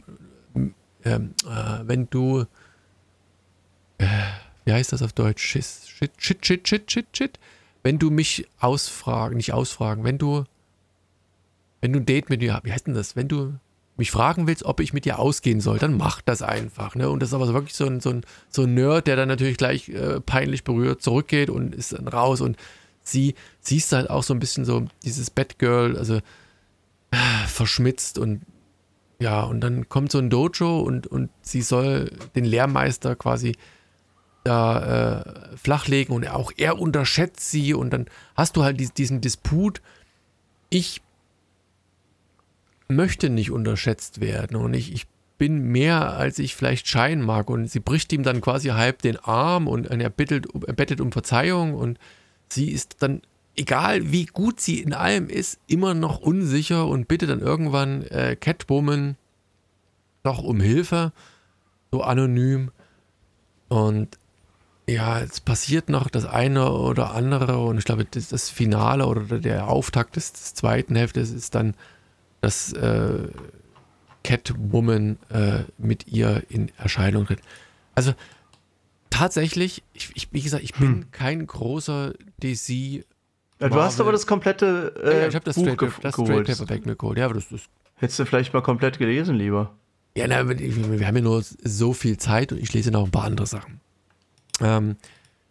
ähm, äh, wenn du, äh, wie heißt das auf Deutsch? Shit, shit, shit, shit, shit, shit, shit. Wenn du mich ausfragen, nicht ausfragen, wenn du, wenn du ein Date mit mir, wie heißt denn das? Wenn du mich fragen willst, ob ich mit dir ausgehen soll, dann mach das einfach. Ne? Und das ist aber so wirklich so ein, so, ein, so ein Nerd, der dann natürlich gleich äh, peinlich berührt zurückgeht und ist dann raus. Und sie siehst halt auch so ein bisschen so dieses Batgirl, also äh, verschmitzt und ja, und dann kommt so ein Dojo und, und sie soll den Lehrmeister quasi da äh, flachlegen und auch er unterschätzt sie und dann hast du halt diesen Disput. Ich möchte nicht unterschätzt werden und ich, ich bin mehr, als ich vielleicht scheinen mag. Und sie bricht ihm dann quasi halb den Arm und er, bittet, er bettet um Verzeihung und sie ist dann, egal wie gut sie in allem ist, immer noch unsicher und bittet dann irgendwann äh, Catwoman doch um Hilfe, so anonym. Und ja, es passiert noch das eine oder andere und ich glaube, das, das Finale oder der Auftakt des, des zweiten Heftes ist dann dass äh, Catwoman äh, mit ihr in Erscheinung tritt. Also tatsächlich, ich, ich, wie gesagt, ich bin hm. kein großer DC. Ja, du hast aber das komplette äh, ja, ich habe das, Buch Straight, das Straight Paperback mir geholt. Ja, aber das, das Hättest du vielleicht mal komplett gelesen, lieber. Ja, na, wir haben ja nur so viel Zeit und ich lese noch ein paar andere Sachen. Ähm,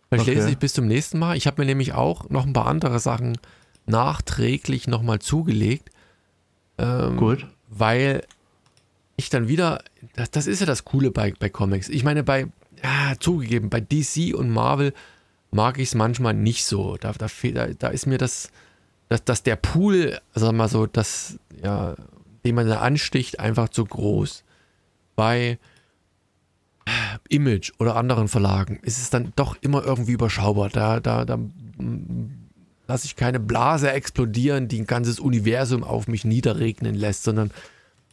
vielleicht okay. lese ich bis zum nächsten Mal. Ich habe mir nämlich auch noch ein paar andere Sachen nachträglich nochmal zugelegt. Ähm, Gut. Weil ich dann wieder, das, das ist ja das Coole bei, bei Comics. Ich meine, bei, ja, zugegeben, bei DC und Marvel mag ich es manchmal nicht so. Da, da, da, da ist mir das, dass, dass der Pool, sag mal so, das, ja, den man da ansticht, einfach zu groß. Bei Image oder anderen Verlagen ist es dann doch immer irgendwie überschaubar. Da, da, da lasse ich keine Blase explodieren, die ein ganzes Universum auf mich niederregnen lässt, sondern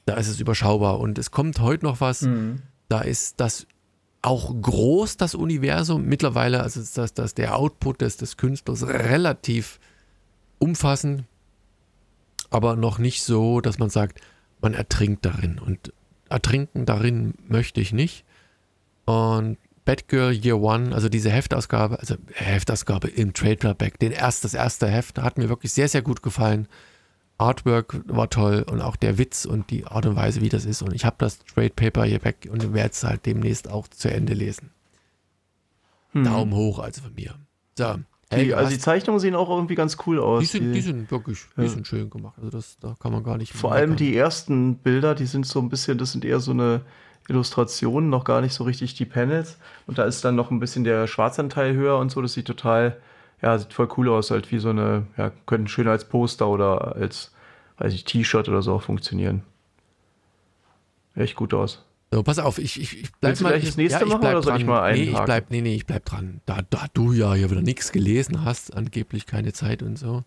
da ist es überschaubar. Und es kommt heute noch was, mhm. da ist das auch groß, das Universum. Mittlerweile also ist das, das der Output des, des Künstlers relativ umfassend, aber noch nicht so, dass man sagt, man ertrinkt darin. Und ertrinken darin möchte ich nicht. Und Batgirl Year One, also diese Heftausgabe, also Heftausgabe im Trade Paperback, den erst, das erste Heft hat mir wirklich sehr, sehr gut gefallen. Artwork war toll und auch der Witz und die Art und Weise, wie das ist. Und ich habe das Trade Paper hier weg und werde es halt demnächst auch zu Ende lesen. Hm. Daumen hoch also von mir. So. Hey, die, also die Zeichnungen sehen auch irgendwie ganz cool aus. Die sind, die, die sind wirklich die sind schön gemacht. Also das, da kann man gar nicht. Vor allem die ersten Bilder, die sind so ein bisschen, das sind eher so eine Illustrationen, noch gar nicht so richtig die Panels. Und da ist dann noch ein bisschen der Schwarzanteil höher und so. Das sieht total, ja, sieht voll cool aus, halt wie so eine, ja, könnten schön als Poster oder als, weiß ich, T-Shirt oder so auch funktionieren. Echt gut aus. So, pass auf, ich, ich, ich bleib Willst mal. Du das nächste ja, machen oder soll ich mal einen? Nee, ich bleib, nee, nee, ich bleib dran. Da, da du ja hier wieder nichts gelesen hast, angeblich keine Zeit und so.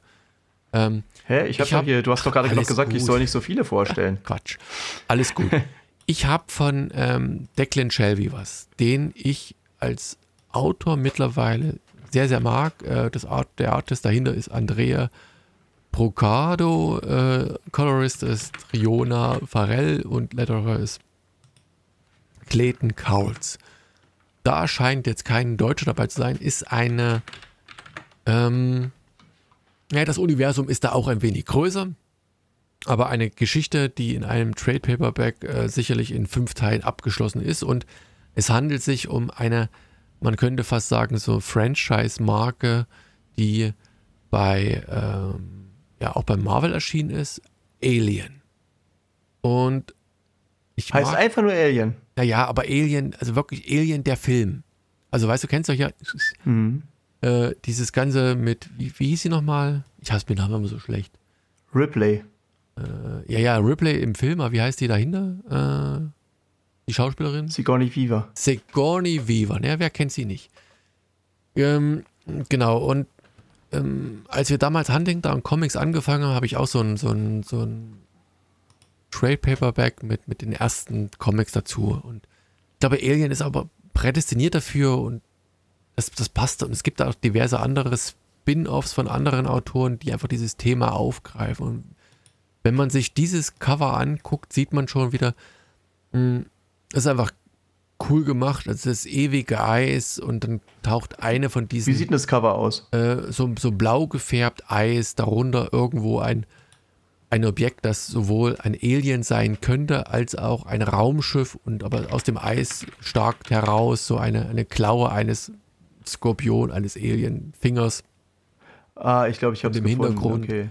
Ähm, Hä? Ich, ich hab, hab hier, du hast doch gerade noch gesagt, gut. ich soll nicht so viele vorstellen. Quatsch. Alles gut. Ich habe von ähm, Declan Shelby was, den ich als Autor mittlerweile sehr, sehr mag. Äh, das Art, der Artist dahinter ist Andrea Brocado, äh, Colorist ist Riona Farrell und Letterer ist Clayton Cowles. Da scheint jetzt kein Deutscher dabei zu sein, ist eine, ähm, ja, das Universum ist da auch ein wenig größer, aber eine Geschichte, die in einem Trade Paperback äh, sicherlich in fünf Teilen abgeschlossen ist und es handelt sich um eine, man könnte fast sagen, so Franchise-Marke, die bei, ähm, ja, auch bei Marvel erschienen ist, Alien. Und ich Heißt mag, einfach nur Alien. naja, aber Alien, also wirklich Alien der Film. Also weißt du, kennst du ja Mhm. äh, dieses Ganze mit, wie, wie hieß sie nochmal? Ich hasse den Namen immer so schlecht. Ripley. Äh, ja, ja, Ripley im Film, aber wie heißt die dahinter? Äh, die Schauspielerin? Sigourney Weaver. Sigourney Weaver, ne? Wer kennt sie nicht? Ähm, genau, und ähm, als wir damals Huntington Comics angefangen haben, habe ich auch so ein, so ein, so ein Trade Paperback mit, mit den ersten Comics dazu. Und ich glaube, Alien ist aber prädestiniert dafür und das, das passt. Und es gibt auch diverse andere Spin-offs von anderen Autoren, die einfach dieses Thema aufgreifen. Und wenn man sich dieses Cover anguckt, sieht man schon wieder, mh, das ist einfach cool gemacht. Also das ewige Eis und dann taucht eine von Wie diesen sieht denn das Cover aus? äh, so, so blau gefärbt Eis, darunter irgendwo ein, ein Objekt, das sowohl ein Alien sein könnte, als auch ein Raumschiff und aber aus dem Eis stark heraus so eine, eine Klaue eines Skorpion, eines Alien-Fingers, Ah, ich glaube, ich habe es gefunden. Hintergrund Okay.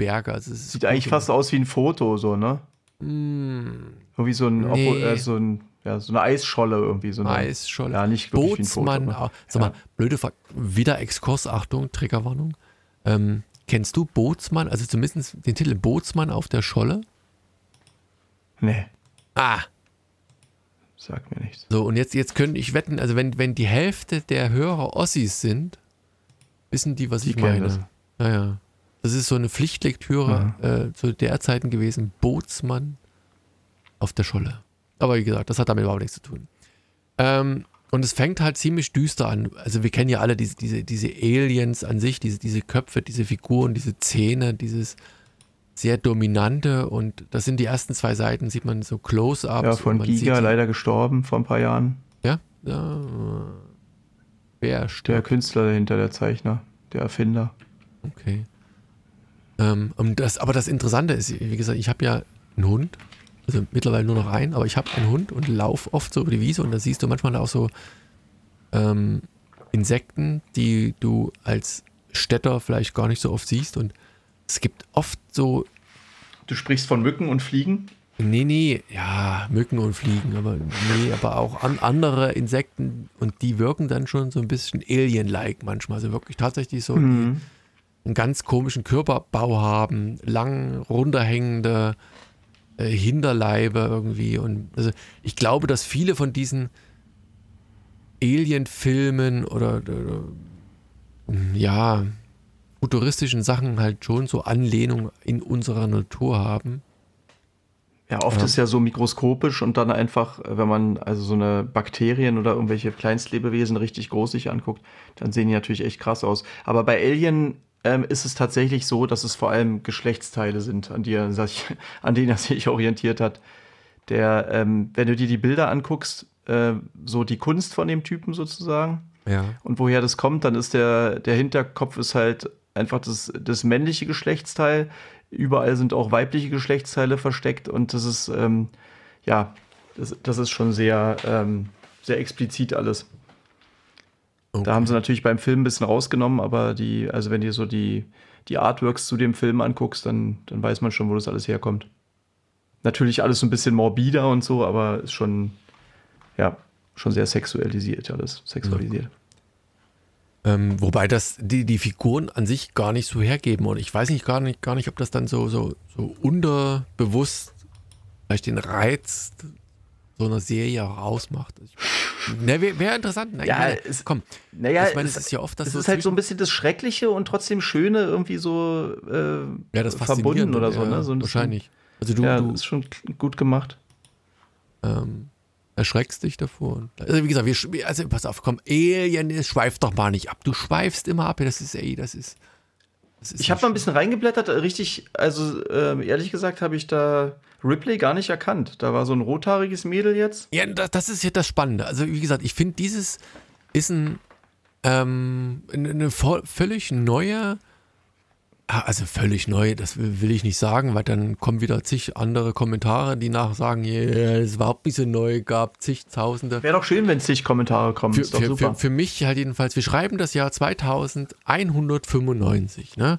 Berge. Also Sieht eigentlich fast aus wie ein Foto, so, ne? gemacht. Irgendwie so ein, Nee. äh, so ein, ja, so eine Eisscholle irgendwie. So Mm, eine, Eisscholle. Ja, nicht wirklich Bootsmann, wie ein Foto. ah, sag mal, blöde Frage, wieder Exkurs, Achtung, Triggerwarnung. Ähm, kennst du Bootsmann, also zumindest den Titel Bootsmann auf der Scholle? Nee, Ah, sagt mir nichts. So, und jetzt, jetzt können ich wetten, also wenn, wenn die Hälfte der Hörer Ossis sind, wissen die, was Die ich meine. das. Naja. Das ist so eine Pflichtlektüre Mhm. äh, zu der Zeiten gewesen. Bootsmann auf der Scholle. Aber wie gesagt, das hat damit überhaupt nichts zu tun. Ähm, und es fängt halt ziemlich düster an. Also wir kennen ja alle diese, diese, diese Aliens an sich, diese, diese Köpfe, diese Figuren, diese Zähne, dieses sehr dominante und das sind die ersten zwei Seiten, sieht man so Close-Ups. Ja, von Giga, leider gestorben vor ein paar Jahren. ja? ja. Wer Der stirbt? Künstler dahinter, der Zeichner, der Erfinder. Okay. Ähm, das, aber das Interessante ist, wie gesagt, ich habe ja einen Hund, also mittlerweile nur noch einen, aber ich habe einen Hund und laufe oft so über die Wiese und da siehst du manchmal auch so ähm, Insekten, die du als Städter vielleicht gar nicht so oft siehst und es gibt oft so Du sprichst von Mücken und Fliegen? Nee, nee, ja, Mücken und Fliegen, aber nee, aber auch an andere Insekten und die wirken dann schon so ein bisschen Alien-like manchmal. Also wirklich tatsächlich so, die Mhm. Einen ganz komischen Körperbau haben, lang runterhängende äh, Hinterleibe irgendwie. Und also ich glaube, dass viele von diesen Alien-Filmen oder, oder ja, futuristischen Sachen halt schon so Anlehnung in unserer Natur haben. Ja, oft Ja. ist ja so mikroskopisch und dann einfach, äh, wenn man also so eine Bakterien oder irgendwelche Kleinstlebewesen richtig groß sich anguckt, dann sehen die natürlich echt krass aus. Aber bei Alien ähm, ist es tatsächlich so, dass es vor allem Geschlechtsteile sind, an, die er, sich, an denen er sich orientiert hat. Der, ähm, wenn du dir die Bilder anguckst, äh, so die Kunst von dem Typen sozusagen, Ja. und woher das kommt, dann ist der, der Hinterkopf ist halt einfach das, das männliche Geschlechtsteil. Überall sind auch weibliche Geschlechtsteile versteckt und das ist, ähm, ja, das, das ist schon sehr, ähm, sehr explizit alles. Okay. Da haben sie natürlich beim Film ein bisschen rausgenommen, aber die, also wenn du so die, die Artworks zu dem Film anguckst, dann, dann weiß man schon, wo das alles herkommt. Natürlich alles so ein bisschen morbider und so, aber ist schon, ja, schon sehr sexualisiert alles, sexualisiert. Ähm, wobei das die, die Figuren an sich gar nicht so hergeben. Und ich weiß nicht gar nicht, gar nicht, ob das dann so, so, so unterbewusst vielleicht den Reiz so einer Serie auch ausmacht. Ne, wäre wär interessant. Na, Ja, meine, es- komm, Naja, ich meine, es, es ist ja oft, dass es ist halt so ein bisschen das Schreckliche und trotzdem Schöne irgendwie so äh, ja, das verbunden oder so, ja, ne? So wahrscheinlich. Also du, ja, du ist schon gut gemacht. ähm, erschreckst dich davor. Also wie gesagt, wir, also pass auf, komm, Alien, es schweift doch mal nicht ab. Du schweifst immer ab. Das ist, ey, das ist. Ich habe mal ein bisschen reingeblättert, richtig, also äh, ehrlich gesagt habe ich da Ripley gar nicht erkannt. Da war so ein rothaariges Mädel jetzt. Ja, das ist jetzt das Spannende. Also wie gesagt, ich finde, dieses ist ein, ähm, eine völlig neue also völlig neu, das will ich nicht sagen, weil dann kommen wieder zig andere Kommentare, die nach sagen, yeah, das war überhaupt nicht so neu, gab zigtausende. Wäre doch schön, wenn zig Kommentare kommen. Für, für, für, für, mich halt jedenfalls, wir schreiben das Jahr 2195 ne?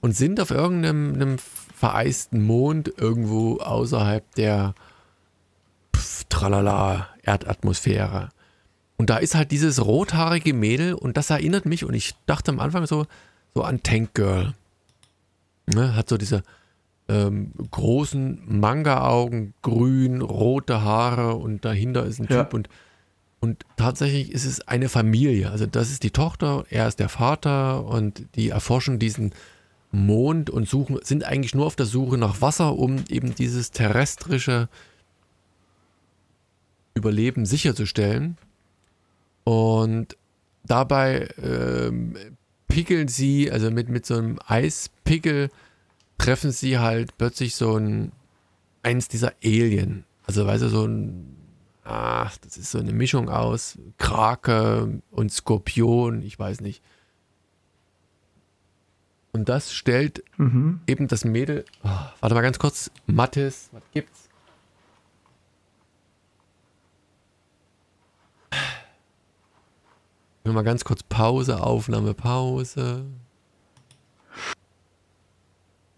und sind auf irgendeinem vereisten Mond irgendwo außerhalb der pf, Tralala Erdatmosphäre. Und da ist halt dieses rothaarige Mädel und das erinnert mich und ich dachte am Anfang so, so an Tank Girl. Ne, hat so diese ähm, großen Manga-Augen, grün, rote Haare und dahinter ist ein ja. Typ und, und tatsächlich ist es eine Familie. Also das ist die Tochter, er ist der Vater und die erforschen diesen Mond und suchen, sind eigentlich nur auf der Suche nach Wasser, um eben dieses terrestrische Überleben sicherzustellen. Und dabei ähm, pickeln sie, also mit, mit so einem Eispickel, treffen sie halt plötzlich so ein, eins dieser Alien. Also, weißt du, so ein, ach, das ist so eine Mischung aus Krake und Skorpion, ich weiß nicht. Und das stellt mhm. eben das Mädel, oh, warte mal ganz kurz, Mattes, was gibt's? Mal ganz kurz Pause, Aufnahme, Pause.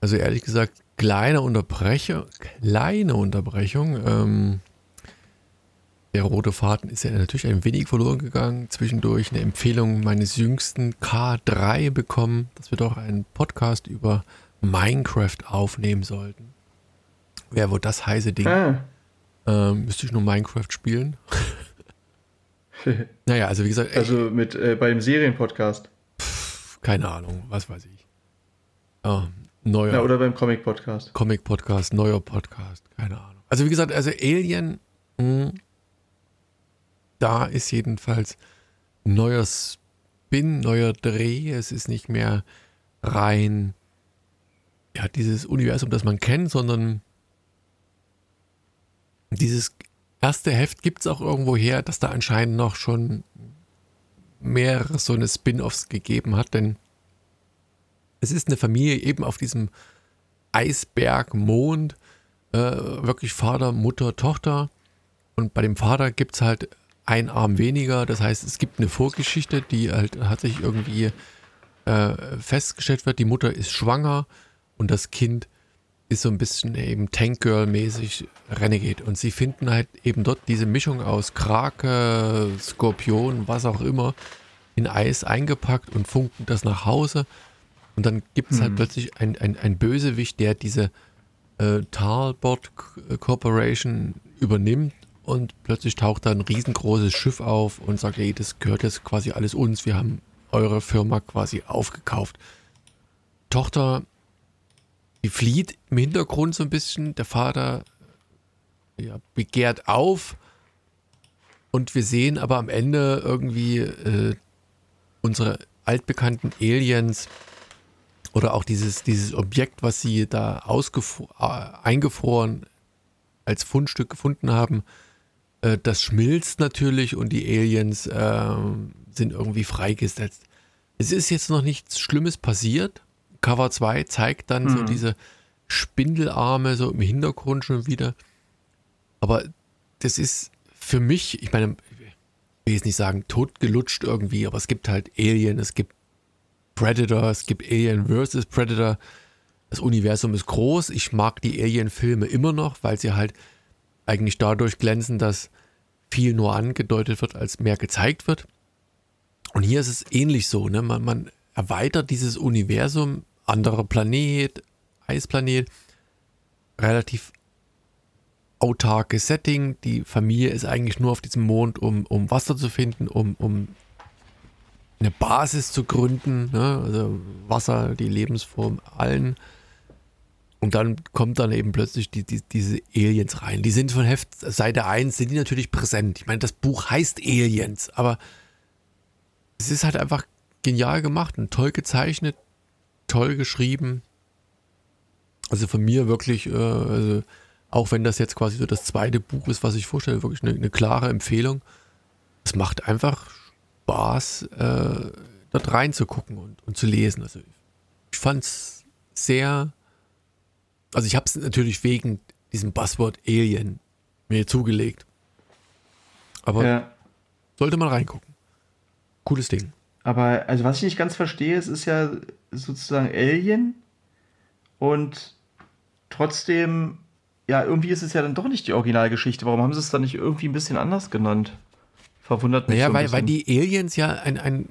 Also ehrlich gesagt, kleine Unterbrechung, kleine Unterbrechung. Ähm, der rote Faden ist ja natürlich ein wenig verloren gegangen. Zwischendurch eine Empfehlung meines jüngsten K3 bekommen, dass wir doch einen Podcast über Minecraft aufnehmen sollten. Wer wohl das heiße Ding? Ah. Ähm, müsste ich nur Minecraft spielen? naja, also wie gesagt. Also mit äh, beim Serienpodcast. Keine Ahnung, was weiß ich. Oh, neuer. Ja, oder beim Comic-Podcast. Comic-Podcast, neuer Podcast, keine Ahnung. Also wie gesagt, also Alien, mh, hm, da ist jedenfalls neuer Spin, neuer Dreh. Es ist nicht mehr rein, ja, dieses Universum, das man kennt, sondern dieses erste Heft gibt es auch irgendwo her, dass da anscheinend noch schon mehrere so eine Spin-offs gegeben hat, denn es ist eine Familie eben auf diesem Eisbergmond, äh, wirklich Vater, Mutter, Tochter. Und bei dem Vater gibt es halt ein Arm weniger. Das heißt, es gibt eine Vorgeschichte, die halt hat sich irgendwie äh, festgestellt wird. Die Mutter ist schwanger und das Kind ist so ein bisschen eben Tankgirl-mäßig Renegade. Und sie finden halt eben dort diese Mischung aus Krake, Skorpion, was auch immer, in Eis eingepackt und funken das nach Hause. Und dann gibt es halt mhm. plötzlich ein, ein, ein Bösewicht, der diese äh, Talbot Corporation übernimmt und plötzlich taucht da ein riesengroßes Schiff auf und sagt, ey, das gehört jetzt quasi alles uns, wir haben eure Firma quasi aufgekauft. Tochter die flieht im Hintergrund so ein bisschen. Der Vater ja, begehrt auf. Und wir sehen aber am Ende irgendwie äh, unsere altbekannten Aliens oder auch dieses, dieses Objekt, was sie da äh, eingefroren als Fundstück gefunden haben, äh, das schmilzt natürlich und die Aliens äh, sind irgendwie freigesetzt. Es ist jetzt noch nichts Schlimmes passiert, Cover 2 zeigt dann mhm. so diese Spindelarme so im Hintergrund schon wieder. Aber das ist für mich, ich meine, ich will jetzt nicht sagen totgelutscht irgendwie, aber es gibt halt Alien, es gibt Predator, es gibt Alien vs. Predator. Das Universum ist groß. Ich mag die Alien-Filme immer noch, weil sie halt eigentlich dadurch glänzen, dass viel nur angedeutet wird, als mehr gezeigt wird. Und hier ist es ähnlich so. Ne? Man, man erweitert dieses Universum anderer Planet, Eisplanet, relativ autarkes Setting. Die Familie ist eigentlich nur auf diesem Mond, um, um Wasser zu finden, um, um eine Basis zu gründen. Ne? Also Wasser, die Lebensform allen. Und dann kommt dann eben plötzlich die, die, diese Aliens rein. Die sind von Heft Seite 1, sind die natürlich präsent. Ich meine, das Buch heißt Aliens, aber es ist halt einfach genial gemacht und toll gezeichnet toll geschrieben. Also von mir wirklich, äh, also auch wenn das jetzt quasi so das zweite Buch ist, was ich vorstelle, wirklich eine, eine klare Empfehlung. Es macht einfach Spaß, äh, dort reinzugucken und, und zu lesen. Also ich fand es sehr, also ich habe es natürlich wegen diesem Buzzword Alien mir zugelegt. Aber ja. sollte man reingucken. Cooles Ding. Aber also was ich nicht ganz verstehe, es ist ja sozusagen Alien und trotzdem, ja, irgendwie ist es ja dann doch nicht die Originalgeschichte. Warum haben sie es dann nicht irgendwie ein bisschen anders genannt? Verwundert mich. Naja, so weil, weil die Aliens ja ein, ein,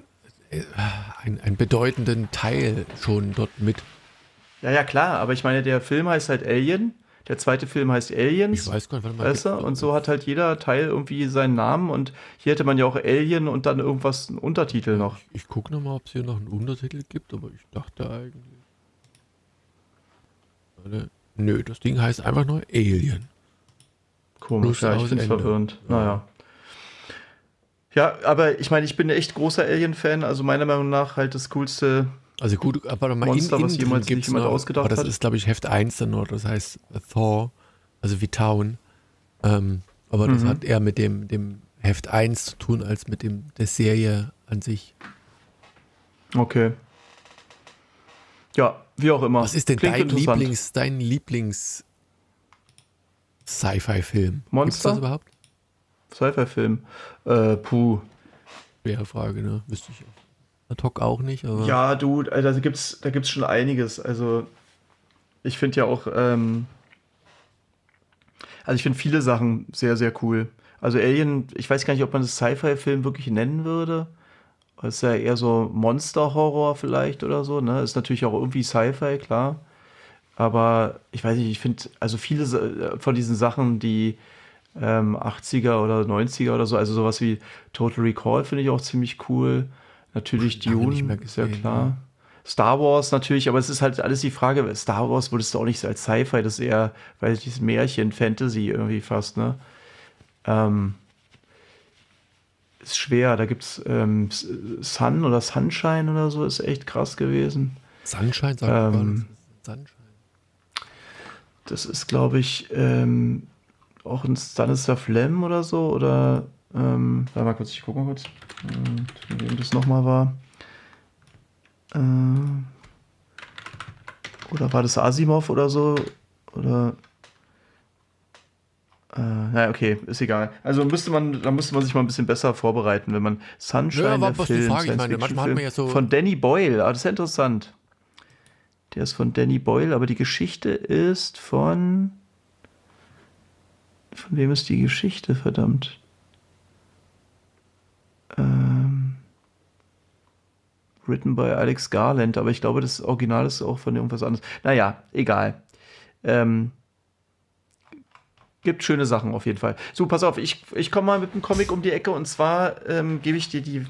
ein, einen bedeutenden Teil schon dort mit. Ja, ja, klar, aber ich meine, der Film heißt halt Alien. Der zweite Film heißt Aliens. Ich weiß gar nicht, weißt du? Und so hat halt jeder Teil irgendwie seinen Namen und hier hätte man ja auch Alien und dann irgendwas, einen Untertitel noch. Ich, ich gucke nochmal, ob es hier noch einen Untertitel gibt, aber ich dachte eigentlich. Nö, das Ding heißt einfach nur Alien. Komisch, ja, ich finde verwirrend. Ja. Naja. Ja, aber ich meine, ich bin echt großer Alien-Fan, also meiner Meinung nach halt das coolste also gut, aber mal Monster, in, was jemals gibt's jemand noch, ausgedacht aber das hat. ist, glaube ich, Heft 1 dann noch, das heißt Thor, also wie Town. Ähm, aber mhm. das hat eher mit dem, dem Heft 1 zu tun, als mit dem der Serie an sich. Okay. Ja, wie auch immer. Was ist denn dein Lieblings, dein Lieblings Sci-Fi-Film? Monster? Gibt's das überhaupt? Sci-Fi-Film? Äh, puh. Schwere Frage, ne? Wüsste ich ad hoc auch nicht. Aber ja, du, da gibt's, da gibt's schon einiges. Also ich finde ja auch, ähm, also ich finde viele Sachen sehr, sehr cool. Also Alien, ich weiß gar nicht, ob man das Sci-Fi-Film wirklich nennen würde. Das ist ja eher so Monster-Horror vielleicht oder so, ne? Ist natürlich auch irgendwie Sci-Fi, klar. Aber ich weiß nicht, ich finde, also viele von diesen Sachen, die ähm, 80er oder 90er oder so, also sowas wie Total Recall finde ich auch ziemlich cool. Natürlich Dune, ist ja klar. Star Wars natürlich, aber es ist halt alles die Frage, Star Wars würdest du auch nicht so als Sci-Fi, das ist eher, weil dieses Märchen, Fantasy irgendwie fast, ne? Ähm, ist schwer. Da gibt es ähm, Sun oder Sunshine oder so, ist echt krass gewesen. Sunshine, sagt ähm, Sunshine. Das ist, glaube ich, ähm, auch ein Stanislaw Flem oder so. Oder, ähm, warte mal kurz, ich gucke mal kurz, äh, wem das nochmal war. Äh, oder war das Asimov oder so? Oder äh, naja, okay, ist egal. Also müsste man, da müsste man sich mal ein bisschen besser vorbereiten, wenn man Sunshine, ja, der Film, Frage, ich meine, manchmal hat man ja so von Danny Boyle, ah, das ist ja interessant. Der ist von Danny Boyle, aber die Geschichte ist von von wem ist die Geschichte, verdammt? Ähm, written by Alex Garland, aber ich glaube, das Original ist auch von irgendwas anderes. Naja, egal. Ähm, gibt schöne Sachen auf jeden Fall. So, pass auf, ich, ich komme mal mit einem Comic um die Ecke und zwar ähm, gebe ich dir die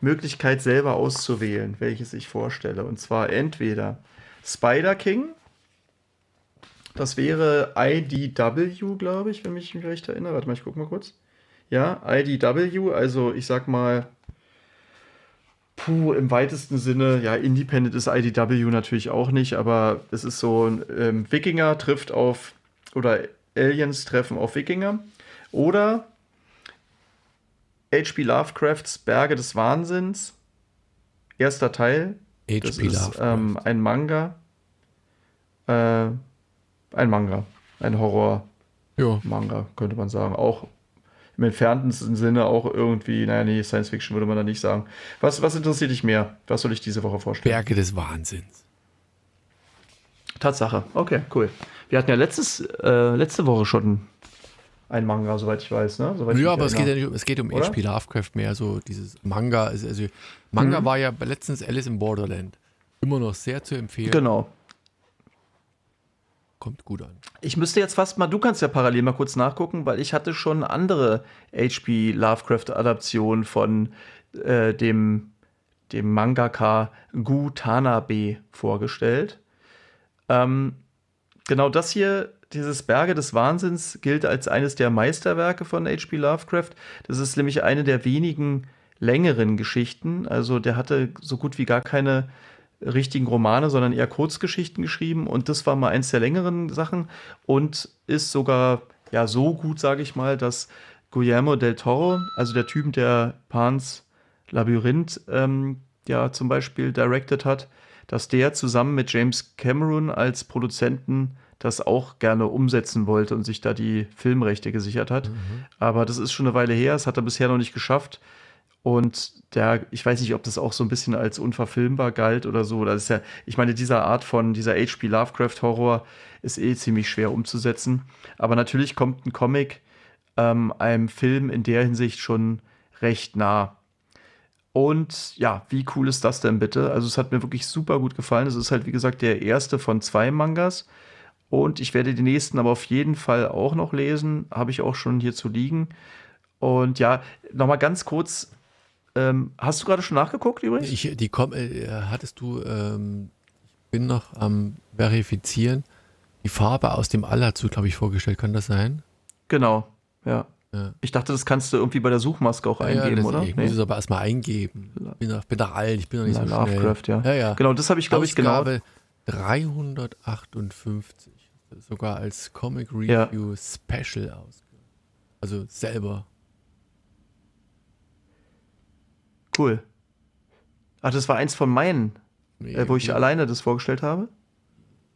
Möglichkeit selber auszuwählen, welches ich vorstelle. Und zwar entweder Spider King, das wäre IDW, glaube ich, wenn ich mich recht erinnere. Warte mal, ich gucke mal kurz. Ja, IDW, also ich sag mal, puh, im weitesten Sinne, ja, Independent ist IDW natürlich auch nicht, aber es ist so ein ähm, Wikinger trifft auf, oder Aliens treffen auf Wikinger. Oder H.P. Lovecrafts Berge des Wahnsinns. Erster Teil. H.P. Lovecraft. Ähm, ein Manga. Äh, ein Manga. Ein Horror-Manga, könnte man sagen. Auch im entferntesten Sinne auch irgendwie, naja, nee, Science Fiction würde man da nicht sagen. Was, was interessiert dich mehr? Was soll ich diese Woche vorstellen? Berge des Wahnsinns. Tatsache. Okay, cool. Wir hatten ja letztes, äh, letzte Woche schon ein Manga, soweit ich weiß, ne? Soweit ja, aber es geht ja nicht, es geht um H.P. Lovecraft mehr, so dieses Manga. Also, also Manga mhm. war ja letztens Alice in Borderland. Immer noch sehr zu empfehlen. Genau. Kommt gut an. Ich müsste jetzt fast mal, du kannst ja parallel mal kurz nachgucken, weil ich hatte schon andere H.P. Lovecraft-Adaptionen von äh, dem, dem Mangaka Gu Tanabe vorgestellt. Ähm, genau das hier, dieses Berge des Wahnsinns, gilt als eines der Meisterwerke von H.P. Lovecraft. Das ist nämlich eine der wenigen längeren Geschichten. Also der hatte so gut wie gar keine richtigen Romane, sondern eher Kurzgeschichten geschrieben. Und das war mal eins der längeren Sachen und ist sogar ja so gut, sage ich mal, dass Guillermo del Toro, also der Typ, der Pans Labyrinth ähm, ja zum Beispiel directed hat, dass der zusammen mit James Cameron als Produzenten das auch gerne umsetzen wollte und sich da die Filmrechte gesichert hat. Mhm. Aber das ist schon eine Weile her, das hat er bisher noch nicht geschafft. Und der, ich weiß nicht, ob das auch so ein bisschen als unverfilmbar galt oder so. Das ist ja, ich meine, dieser Art von, dieser HP Lovecraft-Horror ist eh ziemlich schwer umzusetzen. Aber natürlich kommt ein Comic ähm, einem Film in der Hinsicht schon recht nah. Und ja, wie cool ist das denn bitte? Also, es hat mir wirklich super gut gefallen. Es ist halt, wie gesagt, der erste von zwei Mangas. Und ich werde die nächsten aber auf jeden Fall auch noch lesen. Habe ich auch schon hier zu liegen. Und ja, nochmal ganz kurz. Ähm, hast du gerade schon nachgeguckt übrigens? Ich, die komm, äh, hattest du, ähm, ich bin noch am Verifizieren. Die Farbe aus dem All hast du, glaube ich, vorgestellt. Kann das sein? Genau, ja. ja. Ich dachte, das kannst du irgendwie bei der Suchmaske auch ja, eingeben, das, oder? Ich nee. muss es aber erstmal eingeben. Ich bin doch, bin doch alt, ich bin doch nicht La so Lovecraft, schnell. ja. ja. Genau, das habe ich, glaube ich, genau. 358 sogar als Comic Review ja. Special aus. Also selber. Cool. Ach, das war eins von meinen, äh, wo ich ja. alleine das vorgestellt habe?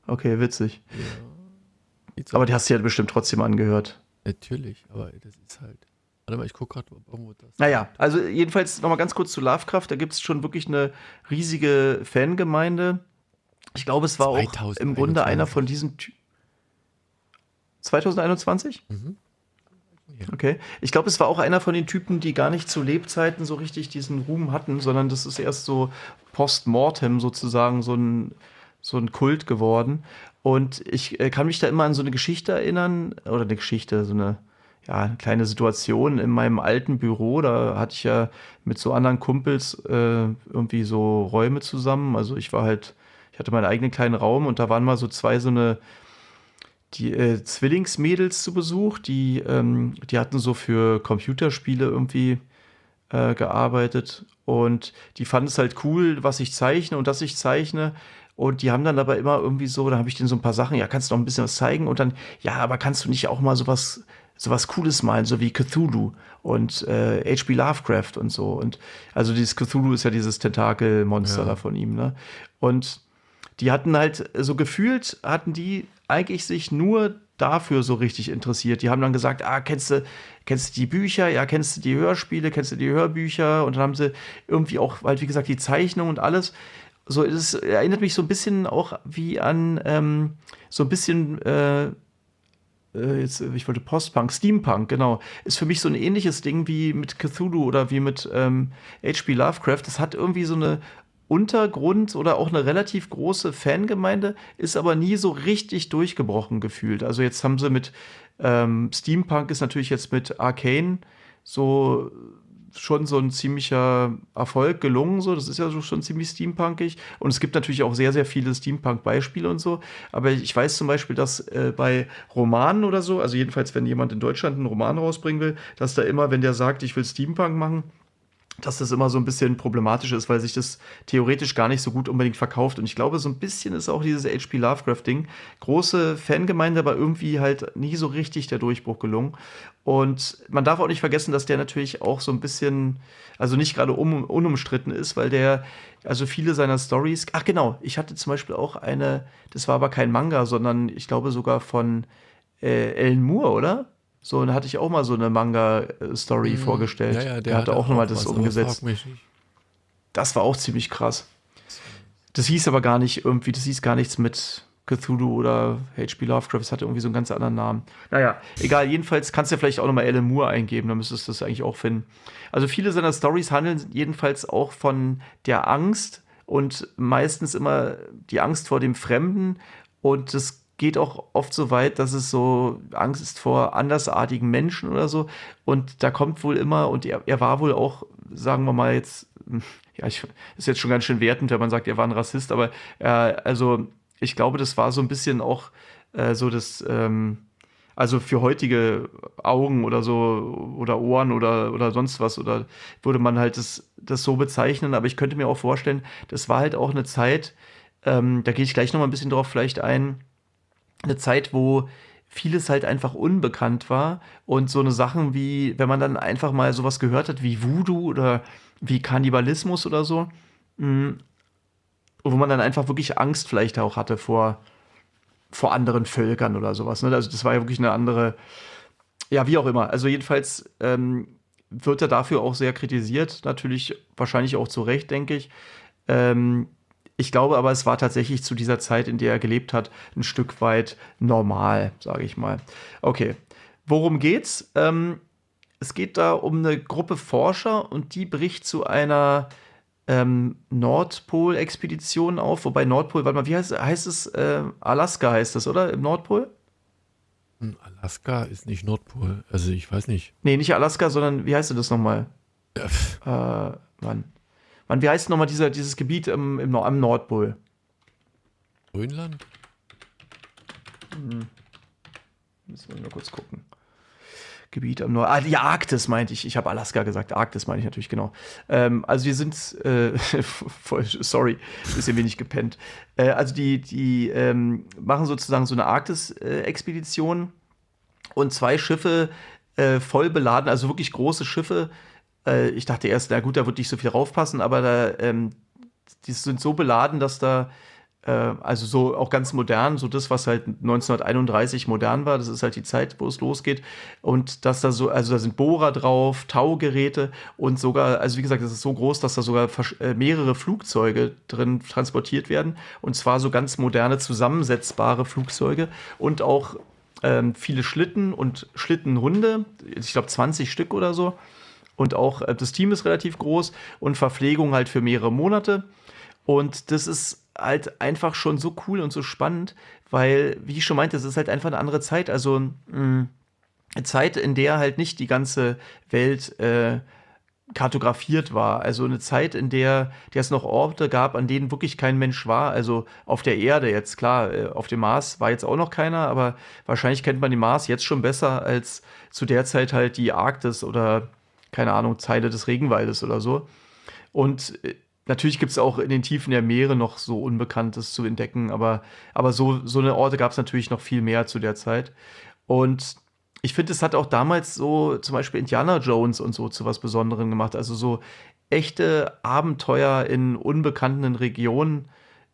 Okay, witzig. Ja. Aber die hast du ja bestimmt trotzdem angehört. Natürlich, aber das ist halt. Warte mal, ich gucke gerade irgendwo das. Naja, also jedenfalls nochmal ganz kurz zu Lovecraft. Da gibt es schon wirklich eine riesige Fangemeinde. Ich glaube, es war auch im Grunde einer von diesen. Ty 2021? Mhm. Okay. Ich glaube, es war auch einer von den Typen, die gar nicht zu Lebzeiten so richtig diesen Ruhm hatten, sondern das ist erst so post-mortem sozusagen so ein, so ein Kult geworden. Und ich äh, kann mich da immer an so eine Geschichte erinnern, oder eine Geschichte, so eine, ja, eine kleine Situation in meinem alten Büro. Da hatte ich ja mit so anderen Kumpels äh, irgendwie so Räume zusammen. Also ich war halt, ich hatte meinen eigenen kleinen Raum und da waren mal so zwei so eine die äh, Zwillingsmädels zu Besuch, die, ähm, die hatten so für Computerspiele irgendwie äh, gearbeitet und die fanden es halt cool, was ich zeichne und dass ich zeichne. Und die haben dann aber immer irgendwie so, da habe ich denen so ein paar Sachen, ja, kannst du noch ein bisschen was zeigen? Und dann, ja, aber kannst du nicht auch mal sowas, sowas Cooles malen, so wie Cthulhu und äh, H.P. Lovecraft und so. Und also dieses Cthulhu ist ja dieses Tentakelmonster ja. da von ihm, ne? Und die hatten halt so gefühlt, hatten die eigentlich sich nur dafür so richtig interessiert. Die haben dann gesagt, ah, kennst du, kennst du die Bücher? Ja, kennst du die Hörspiele? Kennst du die Hörbücher? Und dann haben sie irgendwie auch, halt, wie gesagt, die Zeichnung und alles. So, es erinnert mich so ein bisschen auch wie an ähm, so ein bisschen äh, äh jetzt, ich wollte Postpunk, Steampunk, genau, ist für mich so ein ähnliches Ding wie mit Cthulhu oder wie mit ähm, H.P. Lovecraft. Das hat irgendwie so eine Untergrund oder auch eine relativ große Fangemeinde, ist aber nie so richtig durchgebrochen gefühlt. Also jetzt haben sie mit ähm, Steampunk ist natürlich jetzt mit Arcane so schon so ein ziemlicher Erfolg gelungen. So, das ist ja schon ziemlich steampunkig. Und es gibt natürlich auch sehr, sehr viele Steampunk-Beispiele und so. Aber ich weiß zum Beispiel, dass äh, bei Romanen oder so, also jedenfalls, wenn jemand in Deutschland einen Roman rausbringen will, dass da immer, wenn der sagt, ich will Steampunk machen, dass das immer so ein bisschen problematisch ist, weil sich das theoretisch gar nicht so gut unbedingt verkauft. Und ich glaube, so ein bisschen ist auch dieses HP Lovecraft-Ding. Große Fangemeinde, aber irgendwie halt nie so richtig der Durchbruch gelungen. Und man darf auch nicht vergessen, dass der natürlich auch so ein bisschen, also nicht gerade um, unumstritten ist, weil der, also viele seiner Stories, ach genau, ich hatte zum Beispiel auch eine, das war aber kein Manga, sondern ich glaube sogar von äh, Ellen Moore, oder? So, und da hatte ich auch mal so eine Manga-Story mhm. vorgestellt. Ja, ja, der, der hatte auch nochmal das umgesetzt. Das war auch ziemlich krass. Das hieß aber gar nicht irgendwie, das hieß gar nichts mit Cthulhu oder H.P. Lovecraft, das hatte irgendwie so einen ganz anderen Namen. Naja, egal, jedenfalls kannst du ja vielleicht auch nochmal Alan Moore eingeben, dann müsstest du das eigentlich auch finden. Also viele seiner Stories handeln jedenfalls auch von der Angst und meistens immer die Angst vor dem Fremden und das geht auch oft so weit, dass es so Angst ist vor andersartigen Menschen oder so. Und da kommt wohl immer, und er, er war wohl auch, sagen wir mal jetzt, ja, ich, ist jetzt schon ganz schön wertend, wenn man sagt, er war ein Rassist, aber äh, also ich glaube, das war so ein bisschen auch äh, so das, ähm, also für heutige Augen oder so oder Ohren oder, oder sonst was, oder würde man halt das das so bezeichnen, aber ich könnte mir auch vorstellen, das war halt auch eine Zeit, ähm, da gehe ich gleich noch mal ein bisschen drauf vielleicht ein, eine Zeit, wo vieles halt einfach unbekannt war und so eine Sachen wie, wenn man dann einfach mal sowas gehört hat wie Voodoo oder wie Kannibalismus oder so, mh, mm, wo man dann einfach wirklich Angst vielleicht auch hatte vor, vor anderen Völkern oder sowas. Ne? Also das war ja wirklich eine andere, ja, wie auch immer. Also jedenfalls ähm, wird er dafür auch sehr kritisiert, natürlich wahrscheinlich auch zu Recht, denke ich. Ähm, ich glaube aber, es war tatsächlich zu dieser Zeit, in der er gelebt hat, ein Stück weit normal, sage ich mal. Okay, worum geht's? Ähm, es geht da um eine Gruppe Forscher und die bricht zu einer ähm, Nordpol-Expedition auf. Wobei Nordpol, warte mal, wie heißt, heißt es? Äh, Alaska heißt das, oder? Im Nordpol? Hm, Alaska ist nicht Nordpol. Also ich weiß nicht. Nee, nicht Alaska, sondern wie heißt das nochmal? Ja. Äh, Mann. Mann, wie heißt nochmal dieser, dieses Gebiet im, im, am Nordpol? Grönland? Hm. Müssen wir nur kurz gucken. Gebiet am Nord. Ah, die Arktis meinte ich. Ich habe Alaska gesagt. Arktis meine ich natürlich, genau. Ähm, also wir sind äh, voll, sorry, bisschen wenig gepennt. Äh, also die, die ähm, machen sozusagen so eine Arktis-Expedition äh, und zwei Schiffe äh, voll beladen, also wirklich große Schiffe äh, ich dachte erst, na gut, da wird nicht so viel raufpassen, aber da, ähm, die sind so beladen, dass da, äh, also so auch ganz modern, so das, was halt 1931 modern war, das ist halt die Zeit, wo es losgeht. Und dass da so, also da sind Bohrer drauf, Taugeräte und sogar, also wie gesagt, das ist so groß, dass da sogar äh, mehrere Flugzeuge drin transportiert werden. Und zwar so ganz moderne, zusammensetzbare Flugzeuge und auch ähm, viele Schlitten und Schlittenhunde, ich glaube 20 Stück oder so. Und auch äh, das Team ist relativ groß und Verpflegung halt für mehrere Monate. Und das ist halt einfach schon so cool und so spannend, weil, wie ich schon meinte, es ist halt einfach eine andere Zeit. Also mh, mm, eine Zeit, in der halt nicht die ganze Welt äh, kartografiert war. Also eine Zeit, in der, der es noch Orte gab, an denen wirklich kein Mensch war. Also auf der Erde jetzt, klar, äh, auf dem Mars war jetzt auch noch keiner, aber wahrscheinlich kennt man den Mars jetzt schon besser als zu der Zeit halt die Arktis oder keine Ahnung, Zeile des Regenwaldes oder so. Und äh, natürlich gibt es auch in den Tiefen der Meere noch so Unbekanntes zu entdecken, aber, aber so, so eine Orte gab es natürlich noch viel mehr zu der Zeit. Und ich finde, es hat auch damals so zum Beispiel Indiana Jones und so zu was Besonderem gemacht. Also so echte Abenteuer in unbekannten Regionen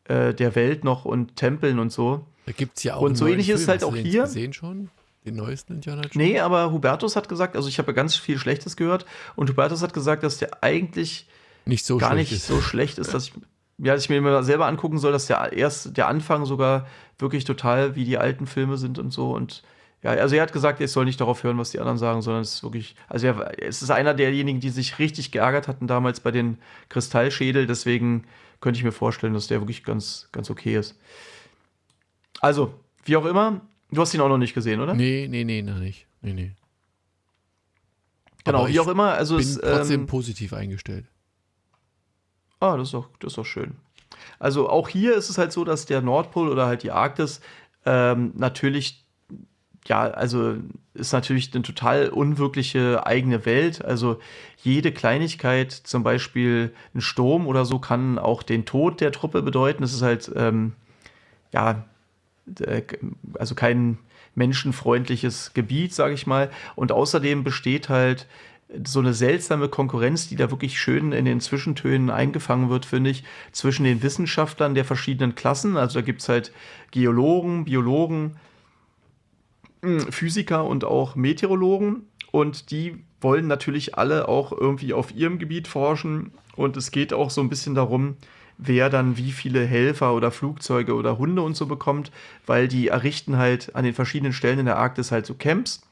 äh, der Welt noch und Tempeln und so. Da gibt es ja auch. Und so ähnlich ist es halt auch hier. Gesehen schon? Den neuesten Indiana Jones? Nee, aber Hubertus hat gesagt, also ich habe ja ganz viel Schlechtes gehört und Hubertus hat gesagt, dass der eigentlich nicht so gar nicht ist. so schlecht ist, dass ich, ja, dass ich mir mal selber angucken soll, dass der erst der Anfang sogar wirklich total wie die alten Filme sind und so und ja, also er hat gesagt, ich soll nicht darauf hören, was die anderen sagen, sondern es ist wirklich, also er, es ist einer derjenigen, die sich richtig geärgert hatten damals bei den Kristallschädel, deswegen könnte ich mir vorstellen, dass der wirklich ganz, ganz okay ist. Also, wie auch immer, Du hast ihn auch noch nicht gesehen, oder? Nee, nee, nee, noch nicht. Nee, nee. Genau, Aber wie auch immer. Also bin es, trotzdem ähm, positiv eingestellt. Ah, das ist, doch, das ist doch schön. Also auch hier ist es halt so, dass der Nordpol oder halt die Arktis ähm, natürlich, ja, also ist natürlich eine total unwirkliche eigene Welt. Also jede Kleinigkeit, zum Beispiel ein Sturm oder so, kann auch den Tod der Truppe bedeuten. Das ist halt, ähm, ja, also kein menschenfreundliches Gebiet, sage ich mal. Und außerdem besteht halt so eine seltsame Konkurrenz, die da wirklich schön in den Zwischentönen eingefangen wird, finde ich, zwischen den Wissenschaftlern der verschiedenen Klassen. Also da gibt es halt Geologen, Biologen, hm, Physiker und auch Meteorologen. Und die wollen natürlich alle auch irgendwie auf ihrem Gebiet forschen. Und es geht auch so ein bisschen darum, wer dann wie viele Helfer oder Flugzeuge oder Hunde und so bekommt, weil die errichten halt an den verschiedenen Stellen in der Arktis halt so Camps,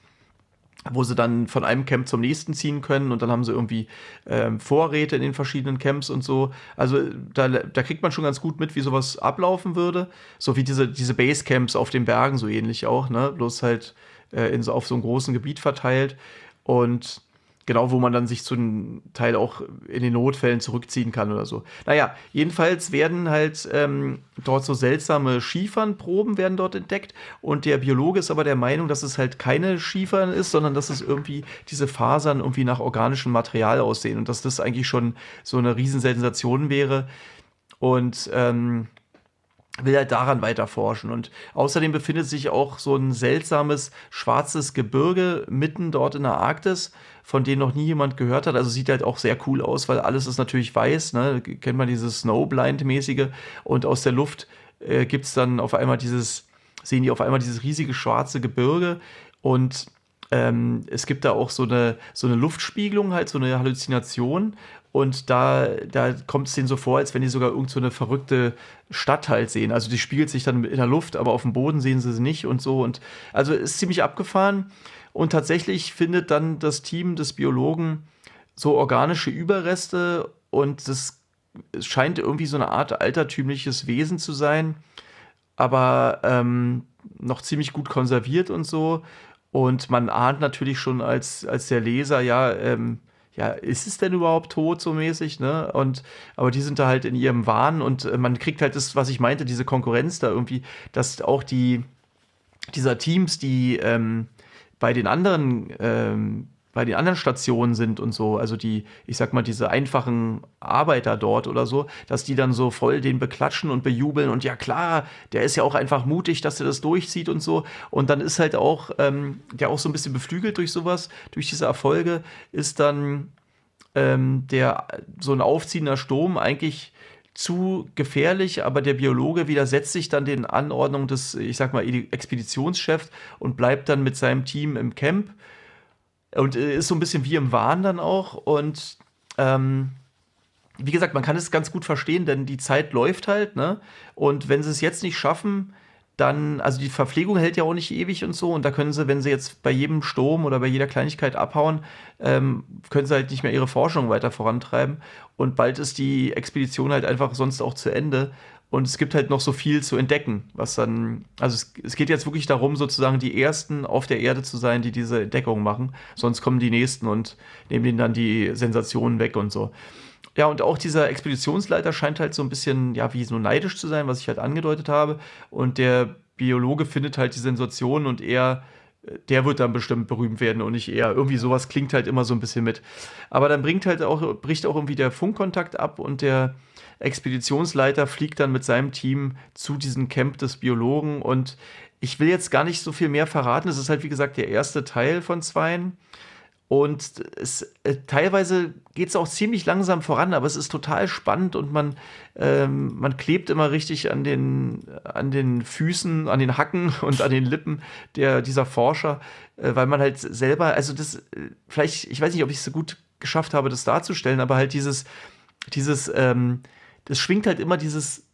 wo sie dann von einem Camp zum nächsten ziehen können und dann haben sie irgendwie ähm, Vorräte in den verschiedenen Camps und so. Also da, da kriegt man schon ganz gut mit, wie sowas ablaufen würde. So wie diese, diese Basecamps auf den Bergen so ähnlich auch, ne? Bloß halt äh, in so, auf so einem großen Gebiet verteilt. Und genau, wo man dann sich zum Teil auch in den Notfällen zurückziehen kann oder so. Naja, jedenfalls werden halt ähm, dort so seltsame Schiefernproben werden dort entdeckt und der Biologe ist aber der Meinung, dass es halt keine Schiefern ist, sondern dass es irgendwie diese Fasern irgendwie nach organischem Material aussehen und dass das eigentlich schon so eine Riesensensation wäre. Und ähm, will halt daran weiter forschen. Und außerdem befindet sich auch so ein seltsames schwarzes Gebirge mitten dort in der Arktis, von dem noch nie jemand gehört hat. Also sieht halt auch sehr cool aus, weil alles ist natürlich weiß. Ne? Kennt man dieses Snowblind-mäßige. Und aus der Luft äh, gibt es dann auf einmal dieses, sehen die auf einmal dieses riesige schwarze Gebirge. Und ähm, es gibt da auch so eine, so eine Luftspiegelung, halt so eine Halluzination. Und da, da kommt es denen so vor, als wenn die sogar irgend so verrückte Stadt halt sehen. Also die spiegelt sich dann in der Luft, aber auf dem Boden sehen sie sie nicht und so. Und also ist ziemlich abgefahren. Und tatsächlich findet dann das Team des Biologen so organische Überreste und das scheint irgendwie so eine Art altertümliches Wesen zu sein, aber ähm, noch ziemlich gut konserviert und so. Und man ahnt natürlich schon als, als der Leser, ja, ähm, ja, ist es denn überhaupt tot so mäßig, ne? Und aber die sind da halt in ihrem Wahn und äh, man kriegt halt das, was ich meinte, diese Konkurrenz da irgendwie, dass auch die dieser Teams, die ähm, bei den anderen ähm, bei den anderen Stationen sind und so, also die, ich sag mal, diese einfachen Arbeiter dort oder so, dass die dann so voll den beklatschen und bejubeln und ja klar, der ist ja auch einfach mutig, dass er das durchzieht und so. Und dann ist halt auch, ähm, der auch so ein bisschen beflügelt durch sowas, durch diese Erfolge, ist dann ähm, der so ein aufziehender Sturm eigentlich zu gefährlich, aber der Biologe widersetzt sich dann den Anordnungen des, ich sag mal, Expeditionschefs und bleibt dann mit seinem Team im Camp und äh, ist so ein bisschen wie im Wahn dann auch. Und ähm, wie gesagt, man kann es ganz gut verstehen, denn die Zeit läuft halt, ne? Und wenn sie es jetzt nicht schaffen, dann, also die Verpflegung hält ja auch nicht ewig und so. Und da können sie, wenn sie jetzt bei jedem Sturm oder bei jeder Kleinigkeit abhauen, ähm, können sie halt nicht mehr ihre Forschung weiter vorantreiben. Und bald ist die Expedition halt einfach sonst auch zu Ende. Und es gibt halt noch so viel zu entdecken, was dann, also es, es, geht jetzt wirklich darum, sozusagen die Ersten auf der Erde zu sein, die diese Entdeckung machen. Sonst kommen die Nächsten und nehmen ihnen dann die Sensationen weg und so. Ja, und auch dieser Expeditionsleiter scheint halt so ein bisschen, ja, wie so neidisch zu sein, was ich halt angedeutet habe. Und der Biologe findet halt die Sensationen und er, der wird dann bestimmt berühmt werden und nicht er. Irgendwie sowas klingt halt immer so ein bisschen mit. Aber dann bringt halt auch, bricht auch irgendwie der Funkkontakt ab und der Expeditionsleiter fliegt dann mit seinem Team zu diesem Camp des Biologen und ich will jetzt gar nicht so viel mehr verraten. Es ist halt, wie gesagt, der erste Teil von zweien. Und es, äh, teilweise geht es auch ziemlich langsam voran, aber es ist total spannend und man, ähm, man klebt immer richtig an den, an den Füßen, an den Hacken und an den Lippen der, dieser Forscher, äh, weil man halt selber, also das, äh, vielleicht, ich weiß nicht, ob ich es so gut geschafft habe, das darzustellen, aber halt dieses, dieses, ähm, das schwingt halt immer dieses,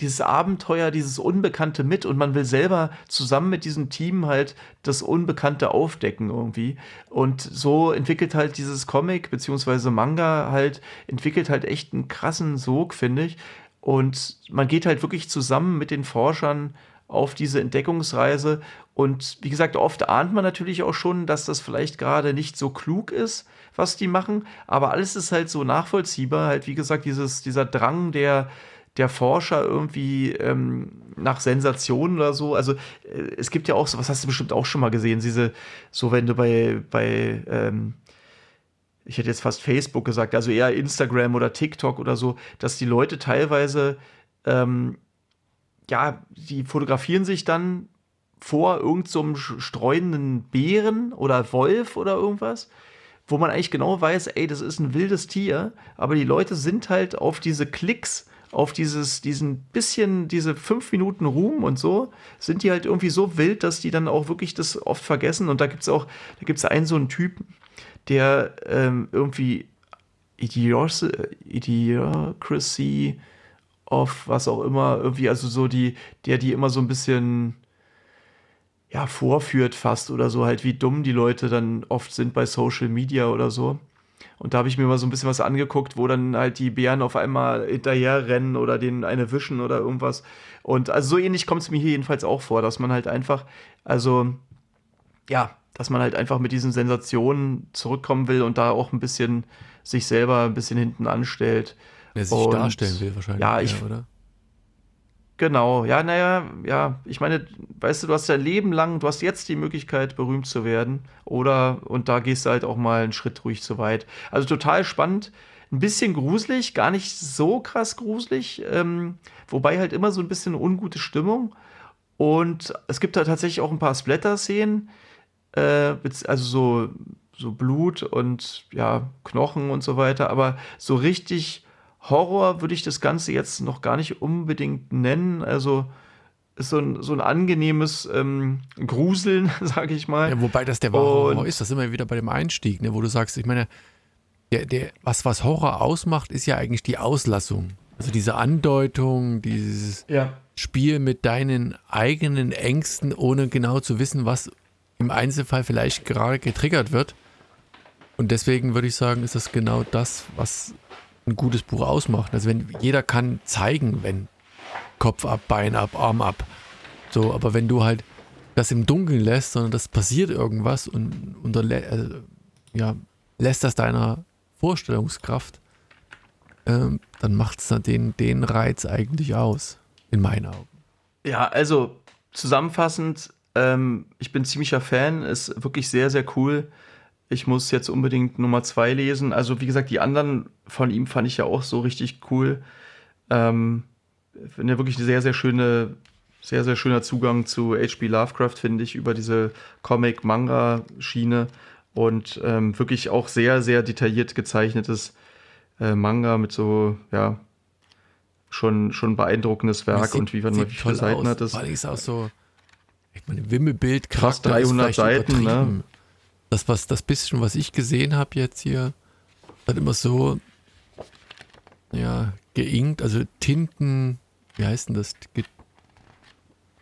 dieses Abenteuer, dieses Unbekannte mit und man will selber zusammen mit diesem Team halt das Unbekannte aufdecken irgendwie. Und so entwickelt halt dieses Comic beziehungsweise Manga halt, entwickelt halt echt einen krassen Sog, finde ich. Und man geht halt wirklich zusammen mit den Forschern auf diese Entdeckungsreise. Und wie gesagt, oft ahnt man natürlich auch schon, dass das vielleicht gerade nicht so klug ist, was die machen. Aber alles ist halt so nachvollziehbar. Halt, wie gesagt, dieses, dieser Drang der, der Forscher irgendwie ähm, nach Sensationen oder so. Also äh, es gibt ja auch so, was hast du bestimmt auch schon mal gesehen, diese, so wenn du bei, bei ähm, ich hätte jetzt fast Facebook gesagt, also eher Instagram oder TikTok oder so, dass die Leute teilweise, ähm, ja, die fotografieren sich dann vor irgendeinem so streunenden Bären oder Wolf oder irgendwas wo man eigentlich genau weiß, ey, das ist ein wildes Tier, aber die Leute sind halt auf diese Klicks, auf dieses, diesen bisschen, diese fünf Minuten Ruhm und so, sind die halt irgendwie so wild, dass die dann auch wirklich das oft vergessen. Und da gibt es auch, da gibt es einen so einen Typen, der ähm, irgendwie Idiocracy of was auch immer, irgendwie, also so die, der die immer so ein bisschen ja, vorführt fast oder so, halt wie dumm die Leute dann oft sind bei Social Media oder so. Und da habe ich mir mal so ein bisschen was angeguckt, wo dann halt die Bären auf einmal hinterher rennen oder denen eine wischen oder irgendwas. Und also so ähnlich kommt es mir hier jedenfalls auch vor, dass man halt einfach, also ja, dass man halt einfach mit diesen Sensationen zurückkommen will und da auch ein bisschen sich selber ein bisschen hinten anstellt. Der sich Und- darstellen will wahrscheinlich. ja, ich- eher, oder? Genau, ja, naja, ja, ich meine, weißt du, du hast dein Leben lang, du hast jetzt die Möglichkeit, berühmt zu werden, oder, und da gehst du halt auch mal einen Schritt ruhig zu weit. Also total spannend, ein bisschen gruselig, gar nicht so krass gruselig, ähm, wobei halt immer so ein bisschen ungute Stimmung. Und es gibt da tatsächlich auch ein paar Splatter-Szenen, äh, also so, so Blut und ja, Knochen und so weiter, aber so richtig Horror würde ich das Ganze jetzt noch gar nicht unbedingt nennen. Also ist so ein, so ein angenehmes ähm, Gruseln, sage ich mal. Ja, wobei das der wahre Horror ist, das sind wir wieder bei dem Einstieg, ne, wo du sagst, ich meine, der, der, was, was Horror ausmacht, ist ja eigentlich die Auslassung. Also diese Andeutung, dieses Ja. Spiel mit deinen eigenen Ängsten, ohne genau zu wissen, was im Einzelfall vielleicht gerade getriggert wird. Und deswegen würde ich sagen, ist das genau das, was ein gutes Buch ausmacht. Also wenn jeder kann zeigen, wenn Kopf ab, Bein ab, Arm ab. So, aber wenn du halt das im Dunkeln lässt, sondern das passiert irgendwas und unterlä also, ja, lässt das deiner Vorstellungskraft, ähm, dann macht es den, den Reiz eigentlich aus, in meinen Augen. Ja, also zusammenfassend, ähm, ich bin ziemlicher Fan, ist wirklich sehr, sehr cool. Ich muss jetzt unbedingt Nummer zwei lesen. Also, wie gesagt, die anderen von ihm fand ich ja auch so richtig cool. Ähm, finde wirklich eine sehr, sehr schöne, sehr, sehr schöner Zugang zu H.P. Lovecraft, finde ich, über diese Comic-Manga-Schiene und ähm, wirklich auch sehr, sehr detailliert gezeichnetes äh, Manga mit so, ja, schon, schon beeindruckendes Werk Sieht- und wie, man, wie viele Seiten aus. hat das? Vor allem ist auch so, ich meine, Wimmelbild, Charakter ist 300 vielleicht Seiten, ne? Das, was, das bisschen, was ich gesehen habe jetzt hier, hat immer so, ja, geinkt, also Tinten, wie heißt denn das?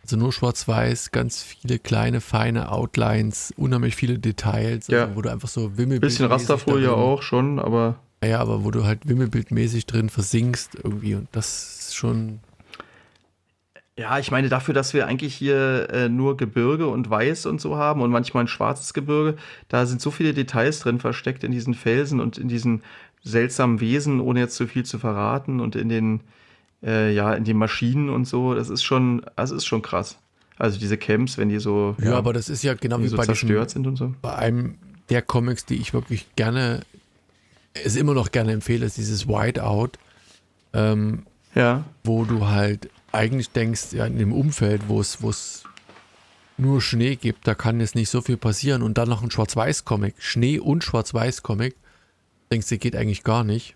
Also nur schwarz-weiß, ganz viele kleine, feine Outlines, unheimlich viele Details, also Ja. wo du einfach so Wimmelbild. Bisschen Rasterfolie auch schon, aber Ja, aber wo du halt wimmelbildmäßig drin versinkst irgendwie und das ist schon Ja, ich meine, dafür, dass wir eigentlich hier äh, nur Gebirge und Weiß und so haben und manchmal ein schwarzes Gebirge, da sind so viele Details drin versteckt in diesen Felsen und in diesen seltsamen Wesen, ohne jetzt zu viel zu verraten und in den, äh, ja, in den Maschinen und so. Das ist schon, das ist schon krass. Also diese Camps, wenn die so, Ja, aber das ist ja genau wie so bei diesem, zerstört sind und so. bei einem der Comics, die ich wirklich gerne, es immer noch gerne empfehle, ist dieses Whiteout, ähm, Ja, wo du halt eigentlich denkst, ja, in dem Umfeld, wo es, nur Schnee gibt, da kann jetzt nicht so viel passieren und dann noch ein Schwarz-Weiß-Comic, Schnee und Schwarz-Weiß-Comic, denkst du, geht eigentlich gar nicht.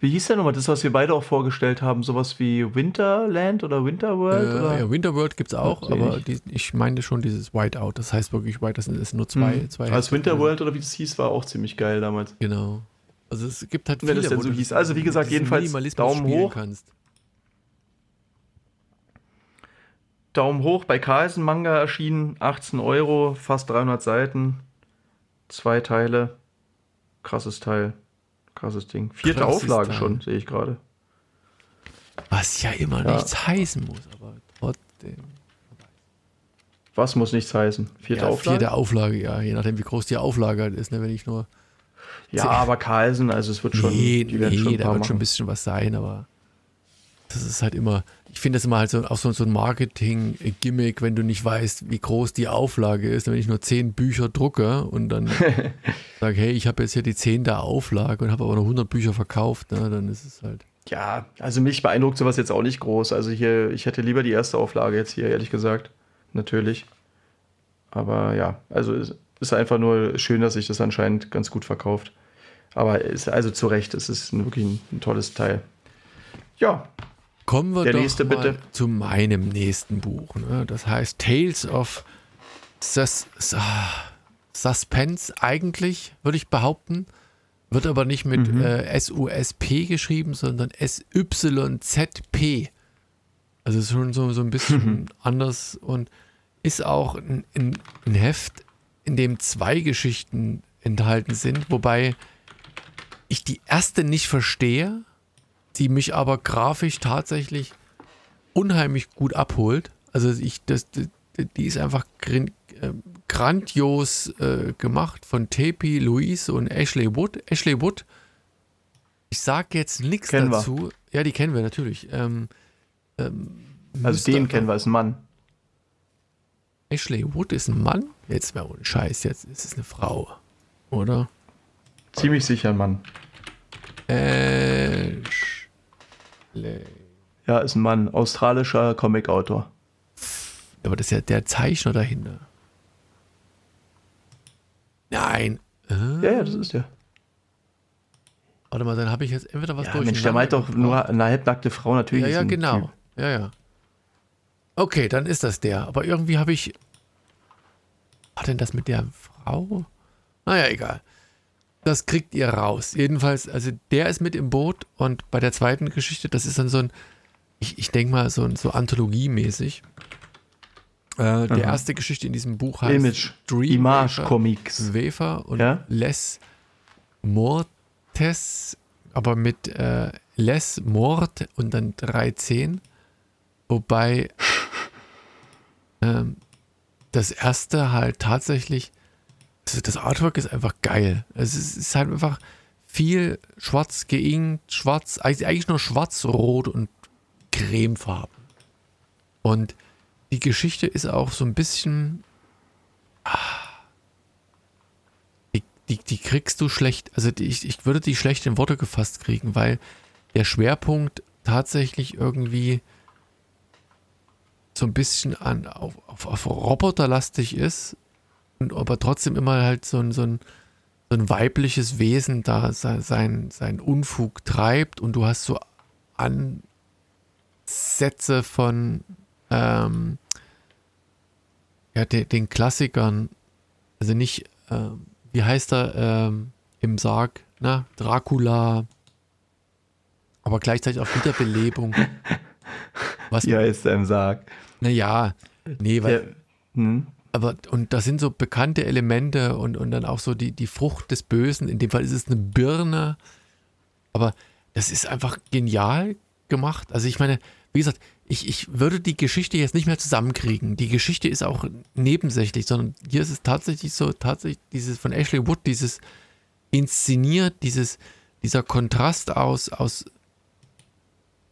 Wie hieß denn nochmal das, was wir beide auch vorgestellt haben? Sowas wie Winterland oder Winterworld? Äh, oder? ja, Winterworld gibt es auch, sehe aber ich. die, ich meine schon dieses Whiteout, das heißt wirklich White, das sind nur zwei, Hm. zwei Als Hefte. Winterworld oder wie das hieß, war auch ziemlich geil damals. Genau. Also es gibt halt Wenn es denn so du hieß. das- Also wie gesagt, jedenfalls Daumen spielen hoch. Kannst. Daumen hoch bei Carlsen Manga erschienen, 18 Euro, fast 300 Seiten, zwei Teile, krasses Teil, krasses Ding. Vierte Krasses Auflage Teil. schon, sehe ich gerade. Was ja immer Ja. nichts heißen muss, aber trotzdem. Was muss nichts heißen? Vierte ja, Auflage? Vierte Auflage, ja, je nachdem, wie groß die Auflage halt ist, ne, wenn ich nur. ja, aber Carlsen, also es wird schon, nee, die werden nee, schon ein da wird schon ein machen. bisschen was sein, aber das ist halt immer, ich finde das immer halt so, auch so, so ein Marketing-Gimmick, wenn du nicht weißt, wie groß die Auflage ist, wenn ich nur zehn Bücher drucke und dann sage, hey, ich habe jetzt hier die zehnte Auflage und habe aber nur 100 Bücher verkauft, ne, dann ist es halt. Ja, also mich beeindruckt sowas jetzt auch nicht groß. Also hier, ich hätte lieber die erste Auflage jetzt hier, ehrlich gesagt. Natürlich. Aber ja, also es ist einfach nur schön, dass sich das anscheinend ganz gut verkauft. Aber ist also zu Recht, es ist wirklich ein, ein tolles Teil. Ja, Kommen wir Der doch nächste, mal bitte. zu meinem nächsten Buch. Ne? Das heißt Tales of Sus Suspense eigentlich, würde ich behaupten. Wird aber nicht mit Mhm. äh, S-U-S-P geschrieben, sondern S-Y-Z-P. Also ist schon so, so ein bisschen anders und ist auch ein, ein, ein Heft, in dem zwei Geschichten enthalten sind, wobei ich die erste nicht verstehe, die mich aber grafisch tatsächlich unheimlich gut abholt. Also ich, das, die ist einfach äh, grandios äh, gemacht von Tepi, Louise und Ashley Wood. Ashley Wood, ich sag jetzt nichts dazu. Wir. Ja, die kennen wir natürlich. Ähm, ähm, also den kennen wir als Mann. Ashley Wood ist ein Mann? Jetzt wäre ohne Scheiß, jetzt ist es eine Frau, oder? Ziemlich sicher ein Mann. Ja, ist ein Mann, australischer Comicautor. Aber das ist ja der Zeichner dahinter. Nein. Äh? Ja, ja, das ist der. Warte mal, dann habe ich jetzt entweder was ja, durch. Mensch, der meint doch nur eine halbnackte Frau natürlich. Ja, ja, genau. Typ. Ja, ja. Okay, dann ist das der. Aber irgendwie habe ich. War denn das mit der Frau? Naja, egal. Das kriegt ihr raus. Jedenfalls, also der ist mit im Boot und bei der zweiten Geschichte, das ist dann so ein, ich, ich denke mal, so, so Anthologiemäßig. Äh, die erste Geschichte in diesem Buch heißt Image, Dream Image Comics. Wefer und ja? Les Mortes, aber mit äh, Les Mort und dann 13. Wobei ähm, das erste halt tatsächlich, das Artwork ist einfach geil. Es ist, ist halt einfach viel schwarz geinkt, schwarz, eigentlich nur schwarz, rot und cremefarben. Und die Geschichte ist auch so ein bisschen. Ah, die, die, die kriegst du schlecht. Also die, ich, ich würde die schlecht in Worte gefasst kriegen, weil der Schwerpunkt tatsächlich irgendwie so ein bisschen an, auf, auf, auf Roboterlastig ist aber trotzdem immer halt so ein, so ein, so ein weibliches Wesen da sein, sein Unfug treibt und du hast so Ansätze von ähm, ja, de, den Klassikern, also nicht, äh, wie heißt er ähm, im Sarg, na, Dracula, aber gleichzeitig auch Wiederbelebung. Was, wie heißt er im Sarg? Naja, nee, weil. Der, hm? Aber, und das sind so bekannte Elemente und, und dann auch so die, die Frucht des Bösen. In dem Fall ist es eine Birne. Aber das ist einfach genial gemacht. Also ich meine, wie gesagt, ich, ich würde die Geschichte jetzt nicht mehr zusammenkriegen. Die Geschichte ist auch nebensächlich, sondern hier ist es tatsächlich so, tatsächlich dieses von Ashley Wood, dieses inszeniert, dieses, dieser Kontrast aus, aus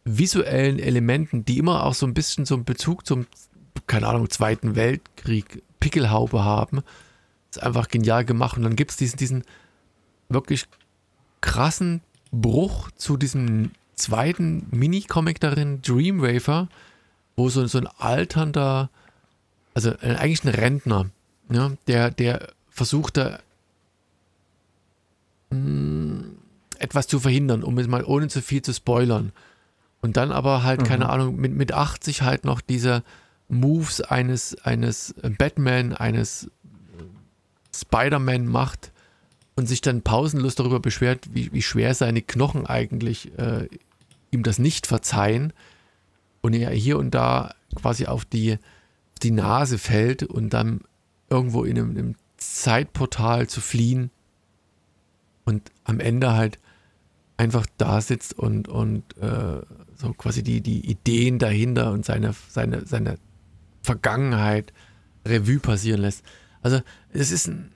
visuellen Elementen, die immer auch so ein bisschen so einen Bezug zum, keine Ahnung, Zweiten Weltkrieg, Pickelhaube haben. ist einfach genial gemacht. Und dann gibt es diesen, diesen wirklich krassen Bruch zu diesem zweiten Mini-Comic darin, Dreamwafer, wo so, so ein alternder, also eigentlich ein Rentner, ja, der, der versuchte, mh, hm, etwas zu verhindern, um es mal ohne zu viel zu spoilern. Und dann aber halt, mhm. keine Ahnung, mit, mit 80 halt noch diese Moves eines, eines Batman, eines Spider-Man macht und sich dann pausenlos darüber beschwert, wie, wie schwer seine Knochen eigentlich äh, ihm das nicht verzeihen und er hier und da quasi auf die, die Nase fällt und dann irgendwo in einem, einem Zeitportal zu fliehen und am Ende halt einfach da sitzt und, und äh, so quasi die, die Ideen dahinter und seine, seine, seine Vergangenheit Revue passieren lässt. Also es ist ein,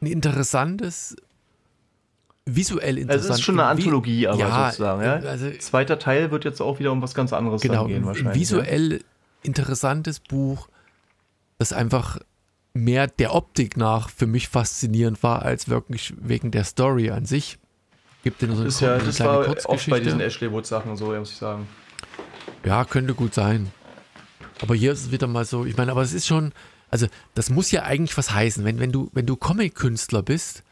ein interessantes visuell interessant. Es ist schon eine Anthologie, aber ja, sozusagen. Ja? Also, Zweiter Teil wird jetzt auch wieder um was ganz anderes genau, gehen wahrscheinlich. Ein visuell ja? interessantes Buch, das einfach mehr der Optik nach für mich faszinierend war, als wirklich wegen der Story an sich. Gibt nur so eine, ist ja, eine das war oft bei diesen Ashley Wood Sachen so, muss ich sagen. Ja, könnte gut sein. Aber hier ist es wieder mal so, ich meine, aber es ist schon, also das muss ja eigentlich was heißen, wenn, wenn du, wenn du Comic-Künstler bist,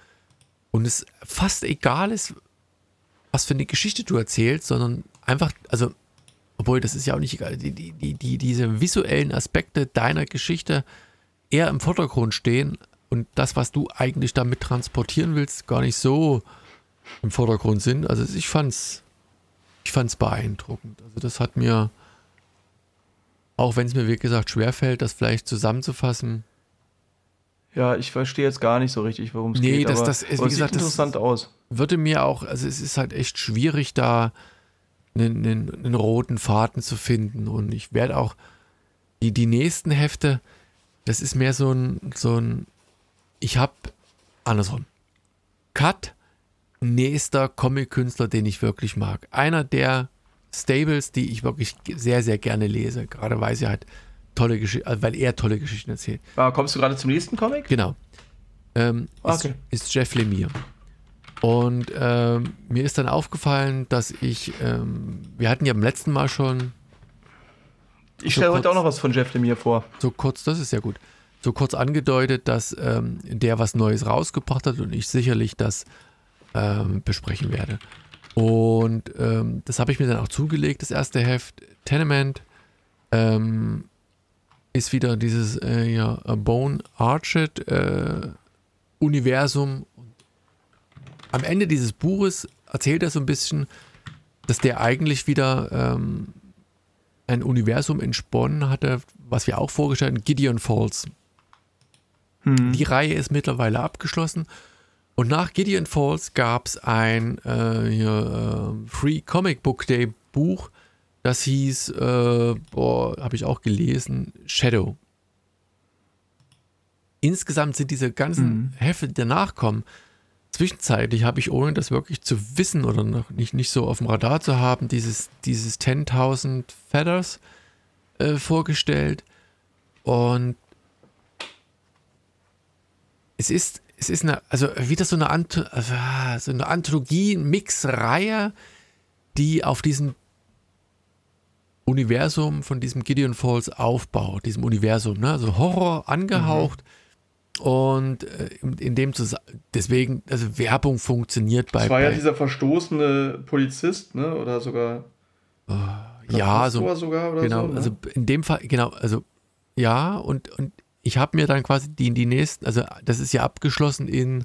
und es fast egal ist, was für eine Geschichte du erzählst, sondern einfach, also, obwohl das ist ja auch nicht egal, die, die, die, diese visuellen Aspekte deiner Geschichte eher im Vordergrund stehen und das, was du eigentlich damit transportieren willst, gar nicht so im Vordergrund sind. Also ich fand's, ich fand's beeindruckend. Also das hat mir, auch wenn es mir wie gesagt schwerfällt, das vielleicht zusammenzufassen, ja, ich verstehe jetzt gar nicht so richtig, worum es nee, geht. Das, aber, das, aber wie gesagt, interessant aus. Würde mir auch, also es ist halt echt schwierig, da einen, einen, einen roten Faden zu finden. Und ich werde auch die, die nächsten Hefte, das ist mehr so ein, so ein ich habe andersrum. Cut, nächster Comic-Künstler, den ich wirklich mag. Einer der Stables, die ich wirklich sehr, sehr gerne lese. Gerade weil sie halt tolle Geschichten, äh, weil er tolle Geschichten erzählt. Ah, kommst du gerade zum nächsten Comic? Genau. Ähm, okay. ist, ist Jeff Lemire. Und ähm, mir ist dann aufgefallen, dass ich, ähm, wir hatten ja beim letzten Mal schon. Ich stelle so heute auch noch was von Jeff Lemire vor. So kurz, das ist ja gut. So kurz angedeutet, dass ähm, der was Neues rausgebracht hat und ich sicherlich das ähm, besprechen werde. Und ähm, das habe ich mir dann auch zugelegt, das erste Heft. Tenement ähm, ist wieder dieses äh, ja, Bone Arched äh, Universum. Am Ende dieses Buches erzählt er so ein bisschen, dass der eigentlich wieder ähm, ein Universum entsponnen hatte, was wir auch vorgestellt haben, Gideon Falls. Hm. Die Reihe ist mittlerweile abgeschlossen und nach Gideon Falls gab es ein äh, hier, äh, Free Comic Book Day Buch, das hieß, äh, boah, habe ich auch gelesen, Shadow. Insgesamt sind diese ganzen mhm. Hefte, die danach kommen, zwischenzeitlich habe ich, ohne das wirklich zu wissen oder noch nicht, nicht so auf dem Radar zu haben, dieses, dieses 10.000 Feathers äh, vorgestellt. Und es ist es ist eine, also wieder so eine, Anth äh, so eine Anthologie-Mix-Reihe, die auf diesem Universum von diesem Gideon Falls aufbaut, diesem Universum, ne? also Horror angehaucht. Mhm. Und äh, in, in, dem Zusammenhang, deswegen, also Werbung funktioniert bei. Das war ja dieser verstoßene Polizist, ne? Oder sogar. Uh, ja, so. Sogar genau, so, ne? also in dem Fall, genau, also ja, und, und ich habe mir dann quasi die, die nächsten, also das ist ja abgeschlossen in,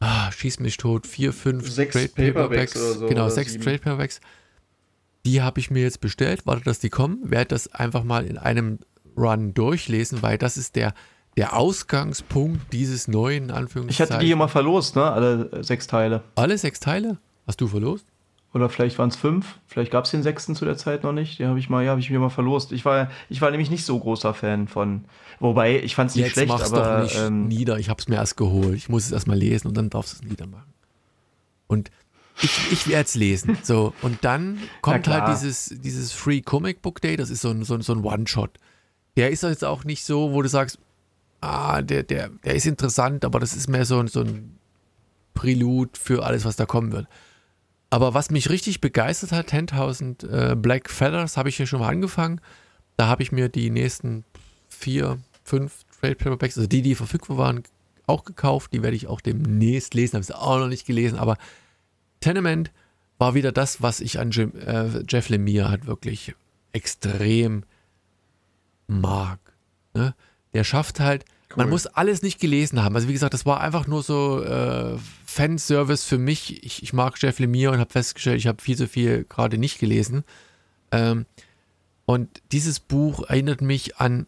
ah, schieß mich tot, vier, fünf sechs Trade Paperbacks, oder so, genau, oder sechs sieben. Trade Paperbacks. Die habe ich mir jetzt bestellt, warte, dass die kommen, werde das einfach mal in einem Run durchlesen, weil das ist der, der Ausgangspunkt dieses neuen Anführungszeichen. Ich hatte die hier mal verlost, ne? Alle sechs Teile. Alle sechs Teile? Hast du verlost? Oder vielleicht waren es fünf. Vielleicht gab es den sechsten zu der Zeit noch nicht. Den habe ich mal, ja, habe ich mir mal verlost. Ich war, ich war nämlich nicht so großer Fan von. Wobei, ich fand es nicht Jetzt schlecht, mach's aber. Doch nicht ähm, nieder. Ich habe es mir erst geholt. Ich muss es erst mal lesen und dann darfst du es niedermachen. Und ich, ich werde es lesen. So, und dann kommt halt dieses, dieses Free Comic Book Day. Das ist so ein, so ein, so ein One-Shot. Der ist jetzt auch nicht so, wo du sagst, ah, der, der, der ist interessant, aber das ist mehr so, so ein Prelude für alles, was da kommen wird. Aber was mich richtig begeistert hat, 10.000 äh, Black Feathers, habe ich hier schon mal angefangen. Da habe ich mir die nächsten vier, fünf Trade Paperbacks, also die, die verfügbar waren, auch gekauft. Die werde ich auch demnächst lesen, habe es auch noch nicht gelesen. Aber Tenement war wieder das, was ich an Jim, äh, Jeff Lemire halt wirklich extrem mag. Ne? Der schafft halt, Cool. Man muss alles nicht gelesen haben. Also wie gesagt, das war einfach nur so äh, Fanservice für mich. Ich, ich mag Jeff Lemire und habe festgestellt, ich habe viel zu viel gerade nicht gelesen. Ähm, und dieses Buch erinnert mich an,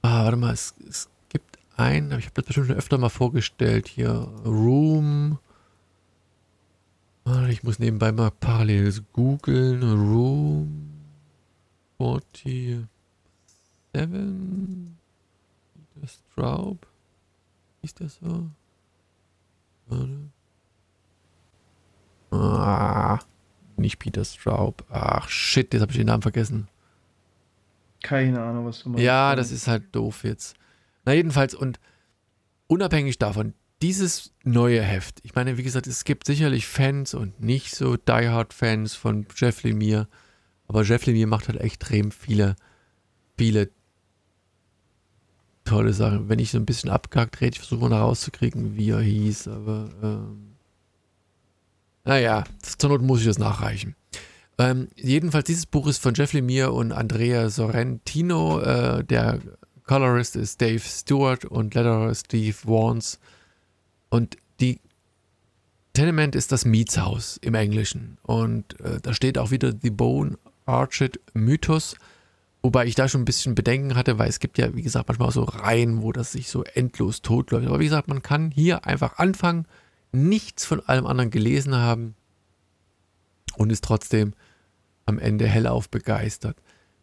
ah, warte mal, es, es gibt ein, ich habe das bestimmt schon öfter mal vorgestellt hier, Room. Ich muss nebenbei mal parallel googeln. Room 47. Der Straub. Ist das so? Ah, nicht Peter Straub. Ach shit, jetzt habe ich den Namen vergessen. Keine Ahnung, was du meinst. Ja, das ist halt doof jetzt. Na, jedenfalls, und unabhängig davon, dieses neue Heft, ich meine, wie gesagt, es gibt sicherlich Fans und nicht so Die Hard Fans von Jeff Lemire, aber Jeff Lemire macht halt extrem viele, viele tolle Sache. Wenn ich so ein bisschen abgehackt rede, ich versuche mal rauszukriegen, wie er hieß, aber ähm, naja, zur Not muss ich das nachreichen. Ähm, jedenfalls, dieses Buch ist von Jeff Lemire und Andrea Sorrentino. Äh, der Colorist ist Dave Stewart und Letterer Steve Warnes. Und die Tenement ist das Mietshaus im Englischen. Und äh, da steht auch wieder The Bone Arched Mythos. Wobei ich da schon ein bisschen Bedenken hatte, weil es gibt ja, wie gesagt, manchmal auch so Reihen, wo das sich so endlos totläuft. Aber wie gesagt, man kann hier einfach anfangen, nichts von allem anderen gelesen haben und ist trotzdem am Ende hellauf begeistert.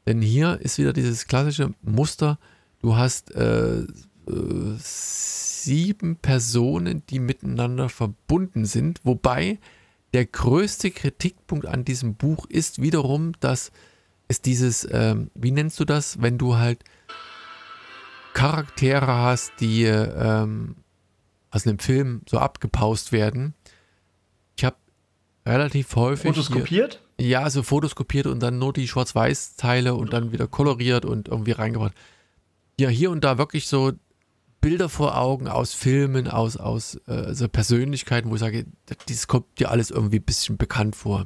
Denn hier ist wieder dieses klassische Muster. Du hast äh, äh, sieben Personen, die miteinander verbunden sind, wobei der größte Kritikpunkt an diesem Buch ist wiederum, dass es dieses, ähm, wie nennst du das, wenn du halt Charaktere hast, die ähm, aus einem Film so abgepaust werden. Ich habe relativ häufig. Fotos kopiert? Ja, so Fotos kopiert und dann nur die Schwarz-Weiß-Teile und dann wieder koloriert und irgendwie reingebracht. Ja, hier und da wirklich so Bilder vor Augen aus Filmen, aus, aus äh, also Persönlichkeiten, wo ich sage, das kommt dir alles irgendwie ein bisschen bekannt vor.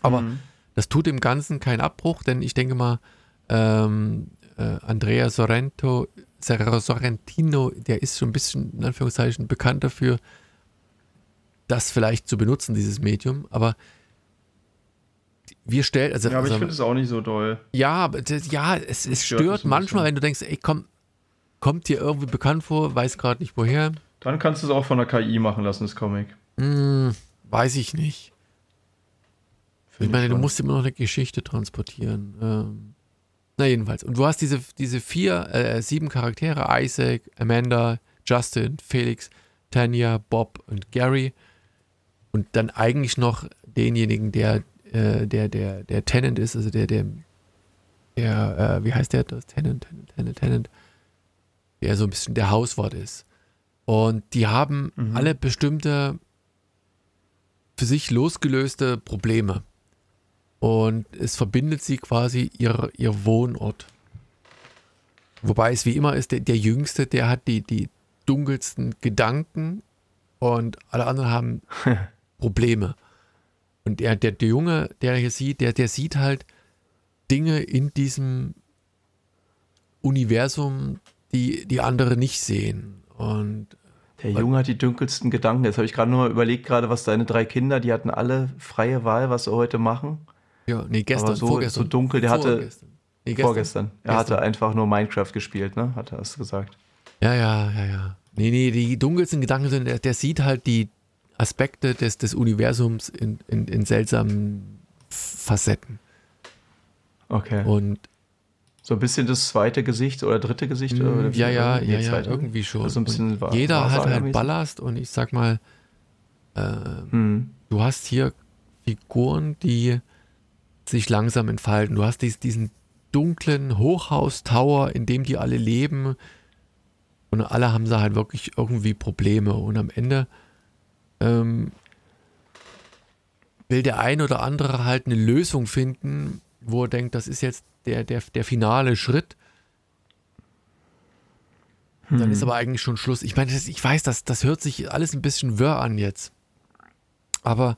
Aber mhm. Das tut dem Ganzen keinen Abbruch, denn ich denke mal, ähm, äh, Andrea Sorrento, Sorrentino, der ist schon ein bisschen, in Anführungszeichen, bekannt dafür, das vielleicht zu benutzen, dieses Medium. Aber wir stellen. Also, ja, aber also, ich finde es auch nicht so doll. Ja, das, ja, es, es stört, stört manchmal, wenn du denkst, ey, komm, kommt dir irgendwie bekannt vor, weiß gerade nicht woher. Dann kannst du es auch von der KI machen lassen, das Comic. Hm, weiß ich nicht. Ich meine, ich du musst immer noch eine Geschichte transportieren. Ähm, na, jedenfalls. Und du hast diese, diese vier, äh, sieben Charaktere: Isaac, Amanda, Justin, Felix, Tanya, Bob und Gary. Und dann eigentlich noch denjenigen, der äh, der, der, der Tenant ist, also der, der, der, äh, wie heißt der? Das Tenant, Tenant, Tenant, Tenant, der so ein bisschen der Hauswart ist. Und die haben mhm. alle bestimmte für sich losgelöste Probleme. Und es verbindet sie quasi ihr, ihr Wohnort. Wobei es wie immer ist, der, der Jüngste, der hat die, die dunkelsten Gedanken und alle anderen haben Probleme. Und der, der, der Junge, der hier sieht, der, der sieht halt Dinge in diesem Universum, die die andere nicht sehen. Und der Junge hat die dunkelsten Gedanken. Jetzt habe ich gerade nur mal überlegt, gerade was deine drei Kinder, die hatten alle freie Wahl, was sie heute machen. Ja, nee, gestern, so, vorgestern. So dunkel, der hatte. Nee, gestern. Vorgestern. Er gestern. hatte einfach nur Minecraft gespielt, ne? Hat er es gesagt. Ja, ja, ja, ja. Nee, nee, die dunkelsten Gedanken sind, der, der sieht halt die, Aspekte des, des Universums in, in, in seltsamen Facetten. Okay. Und so ein bisschen das zweite Gesicht oder dritte Gesicht? Oder mm, ja, ja, ja, ja, irgendwie schon. Also ein bisschen war, jeder hat halt Ballast und ich sag mal, äh, hm. du hast hier Figuren, die sich langsam entfalten. Du hast dies, diesen dunklen Hochhaustower, in dem die alle leben und alle haben da halt wirklich irgendwie Probleme und am Ende ähm, will der ein oder andere halt eine Lösung finden, wo er denkt, das ist jetzt der, der, der finale Schritt. Hm. Dann ist aber eigentlich schon Schluss. Ich meine, ich weiß, das, das hört sich alles ein bisschen wirr an jetzt. Aber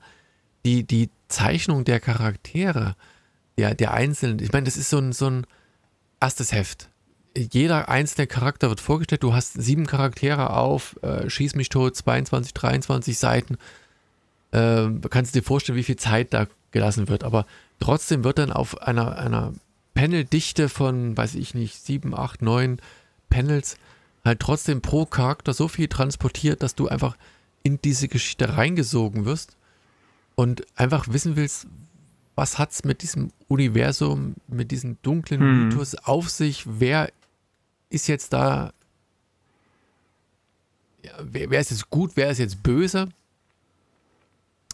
die, die Zeichnung der Charaktere, der, der Einzelnen, ich meine, das ist so ein, so ein erstes Heft jeder einzelne Charakter wird vorgestellt. Du hast sieben Charaktere auf, äh, schieß mich tot, 22, 23 Seiten. Äh, kannst du dir vorstellen, wie viel Zeit da gelassen wird. Aber trotzdem wird dann auf einer, einer Paneldichte von, weiß ich nicht, sieben, acht, neun Panels halt trotzdem pro Charakter so viel transportiert, dass du einfach in diese Geschichte reingesogen wirst und einfach wissen willst, was hat es mit diesem Universum, mit diesem dunklen hm. Mythos auf sich? Wer ist jetzt da, ja, wer, wer, ist jetzt gut, wer ist jetzt böse?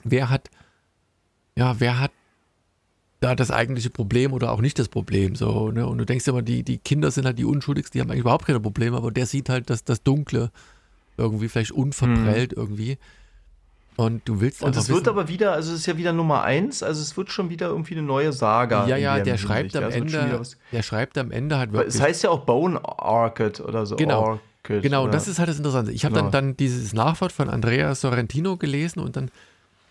Wer hat, ja, wer hat da das eigentliche Problem oder auch nicht das Problem? So, ne? Und du denkst immer, die, die Kinder sind halt die Unschuldigsten, die haben eigentlich überhaupt keine Probleme, aber der sieht halt das, das Dunkle irgendwie, vielleicht unverprellt hm. irgendwie. Und du willst Und es wird aber wieder, also es ist ja wieder Nummer eins, also es wird schon wieder irgendwie eine neue Saga. Ja, ja, der schreibt am also Ende, der schreibt am Ende halt wirklich. Es heißt ja auch Bone Arcade oder so. Genau. Orchid, genau, oder? das ist halt das Interessante. Ich habe genau. dann, dann dieses Nachwort von Andrea Sorrentino gelesen und dann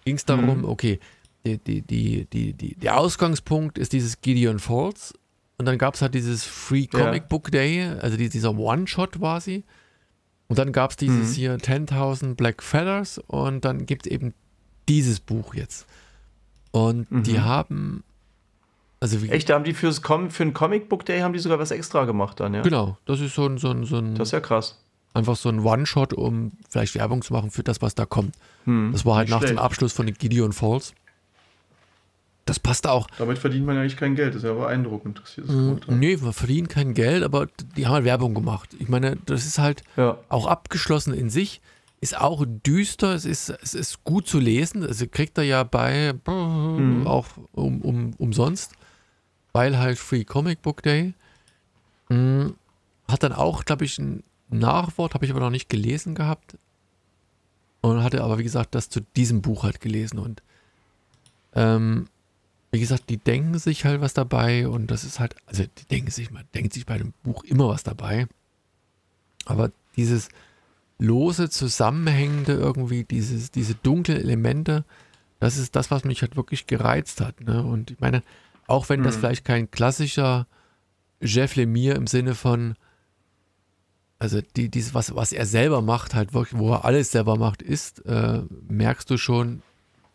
ging es darum, mhm. okay, die, die, die, die, die, der Ausgangspunkt ist dieses Gideon Falls und dann gab es halt dieses Free Comic ja. Book Day, also dieser One-Shot quasi. Und dann gab es dieses mhm. hier 10.000 Black Feathers und dann gibt es eben dieses Buch jetzt. Und mhm. die haben. Also wie, Echt, da haben die fürs Com für ein Comic Book Day haben die sogar was extra gemacht dann, ja? Genau, das ist so ein. So ein, so ein das ist ja krass. Einfach so ein One-Shot, um vielleicht Werbung zu machen für das, was da kommt. Hm, das war halt nach schlecht. dem Abschluss von den Gideon Falls. Das passt auch. Damit verdient man ja eigentlich kein Geld, das ist ja beeindruckend. Das ist mm, nee, wir verdienen kein Geld, aber die haben halt Werbung gemacht. Ich meine, das ist halt ja. auch abgeschlossen in sich, ist auch düster, es ist, es ist gut zu lesen, also kriegt er ja bei mhm. auch um, um, umsonst, weil halt Free Comic Book Day. Mhm. Hat dann auch, glaube ich, ein Nachwort, habe ich aber noch nicht gelesen gehabt. Und hatte aber, wie gesagt, das zu diesem Buch halt gelesen und ähm, wie gesagt, die denken sich halt was dabei und das ist halt, also die denken sich, man denkt sich bei einem Buch immer was dabei. Aber dieses lose, zusammenhängende irgendwie, dieses, diese dunklen Elemente, das ist das, was mich halt wirklich gereizt hat. Ne? Und ich meine, auch wenn das mhm. vielleicht kein klassischer Jeff Lemire im Sinne von, also die, dieses, was, was er selber macht, halt wirklich, wo er alles selber macht, ist, äh, merkst du schon,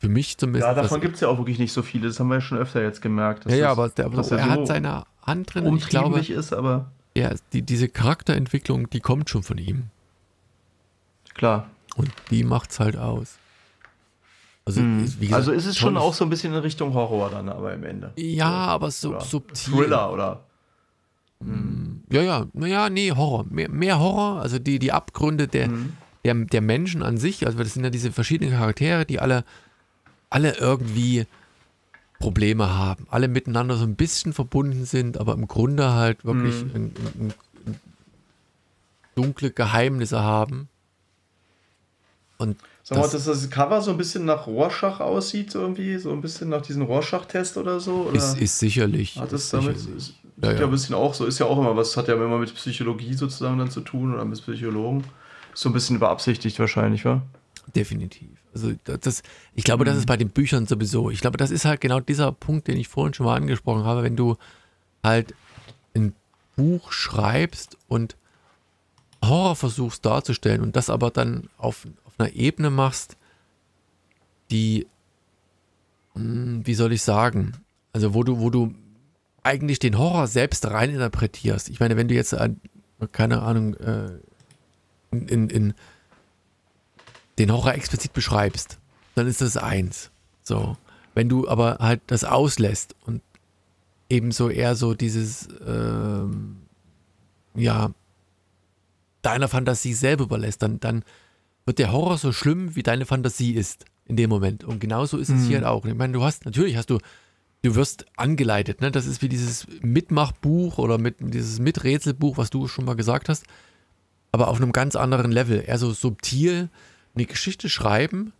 für mich zumindest. Ja, davon gibt es ja auch wirklich nicht so viele. Das haben wir ja schon öfter jetzt gemerkt. Ja, ja, aber, der, er so hat seine Hand drin. Ich glaube, ist, aber. Ja, die, diese Charakterentwicklung, die kommt schon von ihm. Klar. Und die macht's halt aus. Also, hm. gesagt, also ist es schon auch so ein bisschen in Richtung Horror dann, aber im Ende. Ja, so, aber so subtil. Thriller oder. Hm. Ja, ja, naja, nee, Horror. Mehr, mehr Horror, also die, die Abgründe der, hm. der, der Menschen an sich, also das sind ja diese verschiedenen Charaktere, die alle alle irgendwie Probleme haben, alle miteinander so ein bisschen verbunden sind, aber im Grunde halt wirklich mhm. ein, ein, ein dunkle Geheimnisse haben. Und Sag mal, dass das Cover so ein bisschen nach Rorschach aussieht, so irgendwie, so ein bisschen nach diesem Rorschach-Test oder so? Oder? Ist, ist sicherlich. Hat das damit, sicherlich. ja, ja. ein bisschen auch so, ist ja auch immer was, hat ja immer mit Psychologie sozusagen dann zu tun oder mit Psychologen. so ein bisschen beabsichtigt wahrscheinlich, wa? Definitiv. Also das, ich glaube, das ist mhm. bei den Büchern sowieso. Ich glaube, das ist halt genau dieser Punkt, den ich vorhin schon mal angesprochen habe, wenn du halt ein Buch schreibst und Horror versuchst darzustellen und das aber dann auf, auf einer Ebene machst, die, hm, wie soll ich sagen, also wo du, wo du eigentlich den Horror selbst rein interpretierst. Ich meine, wenn du jetzt, keine Ahnung, äh, in, in den Horror explizit beschreibst, dann ist das eins. So. Wenn du aber halt das auslässt und ebenso eher so dieses, ähm, ja, deiner Fantasie selber überlässt, dann, dann wird der Horror so schlimm, wie deine Fantasie ist in dem Moment. Und genauso ist es mhm. hier halt auch. Ich meine, du hast, natürlich hast du, du wirst angeleitet, ne? Das ist wie dieses Mitmachbuch oder mit, dieses Miträtselbuch, was du schon mal gesagt hast, aber auf einem ganz anderen Level. Eher so subtil, eine Geschichte schreiben,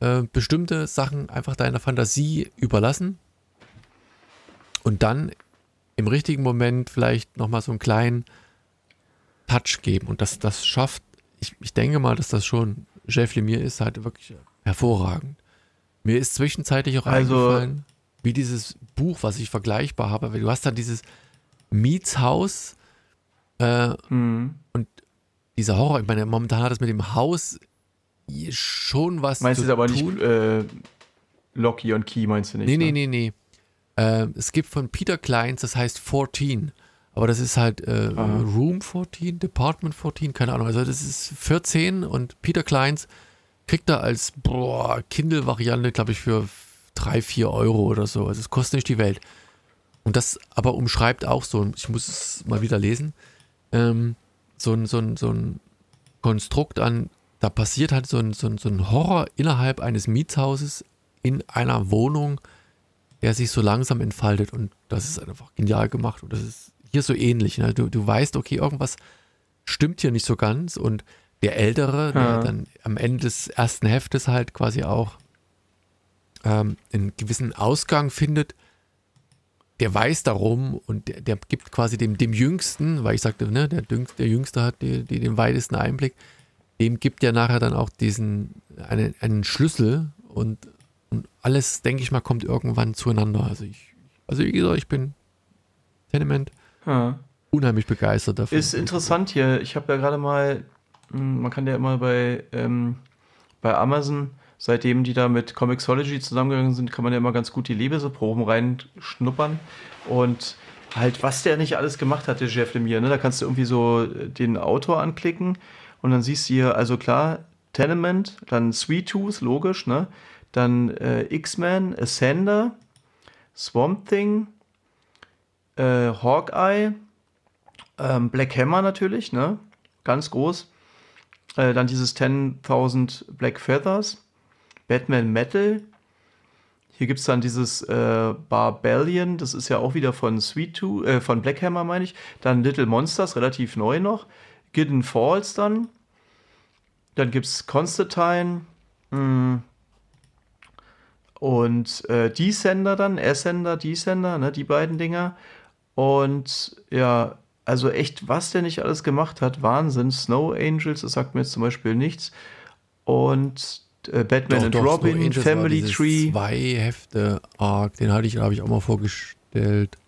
äh, bestimmte Sachen einfach deiner Fantasie überlassen und dann im richtigen Moment vielleicht nochmal so einen kleinen Touch geben. Und das, das schafft, ich, ich denke mal, dass das schon Jeff Lemire ist, halt wirklich hervorragend. Mir ist zwischenzeitlich auch also, eingefallen, wie dieses Buch, was ich vergleichbar habe, weil du hast da dieses Mietshaus äh, mhm. und dieser Horror, ich meine, momentan hat es mit dem Haus schon was Meinst du aber tun. nicht äh, Locky und Key, meinst du nicht? Nee, nee, ne? nee, nee. Äh, es gibt von Peter Kleins, das heißt 14. Aber das ist halt äh, Room 14, Department 14, keine Ahnung. Also das ist 14 und Peter Kleins kriegt er als Kindle-Variante, glaube ich, für 3, 4 Euro oder so. Also es kostet nicht die Welt. Und das aber umschreibt auch so, ich muss es mal wieder lesen, ähm, so, ein, so, ein, so ein Konstrukt an da passiert halt so ein, so, ein, so ein Horror innerhalb eines Mietshauses in einer Wohnung, der sich so langsam entfaltet. Und das ist einfach genial gemacht. Und das ist hier so ähnlich. Ne? Du, du weißt, okay, irgendwas stimmt hier nicht so ganz. Und der Ältere, der dann am Ende des ersten Heftes halt quasi auch ähm, einen gewissen Ausgang findet, der weiß darum und der, der gibt quasi dem, dem Jüngsten, weil ich sagte, ne, der, der Jüngste hat die, die den weitesten Einblick, dem gibt ja nachher dann auch diesen, einen, einen Schlüssel und, und alles, denke ich mal, kommt irgendwann zueinander. Also ich, also wie gesagt, ich bin Tenement ja. unheimlich begeistert davon. Ist interessant hier. Ich habe ja gerade mal, hm, man kann ja immer bei, ähm, bei Amazon, seitdem die da mit Comixology zusammengegangen sind, kann man ja immer ganz gut die Leseproben reinschnuppern. Und halt, was der nicht alles gemacht hat, der Jeff Lemire, ne? Da kannst du irgendwie so den Autor anklicken und dann siehst du hier, also klar, Tenement, dann Sweet Tooth, logisch, ne? Dann äh, X-Men, Ascender, Swamp Thing, äh, Hawkeye, ähm, Black Hammer natürlich, ne? Ganz groß. Äh, dann dieses 10.000 Black Feathers, Batman Metal. Hier gibt es dann dieses äh, Barbellion, das ist ja auch wieder von Sweet Tooth, äh, von Black Hammer, meine ich. Dann Little Monsters, relativ neu noch. Gidden Falls dann. Dann gibt es Constantine. Mh. Hm. Und äh, Descender dann, Ascender, Descender, ne, die beiden Dinger. Und ja, also echt, was der nicht alles gemacht hat, Wahnsinn. Snow Angels, das sagt mir jetzt zum Beispiel nichts. Und äh, Batman doch, and doch, Robin, Family Tree. Zwei Hefte Arc, den hatte ich, habe ich auch mal vorgestellt.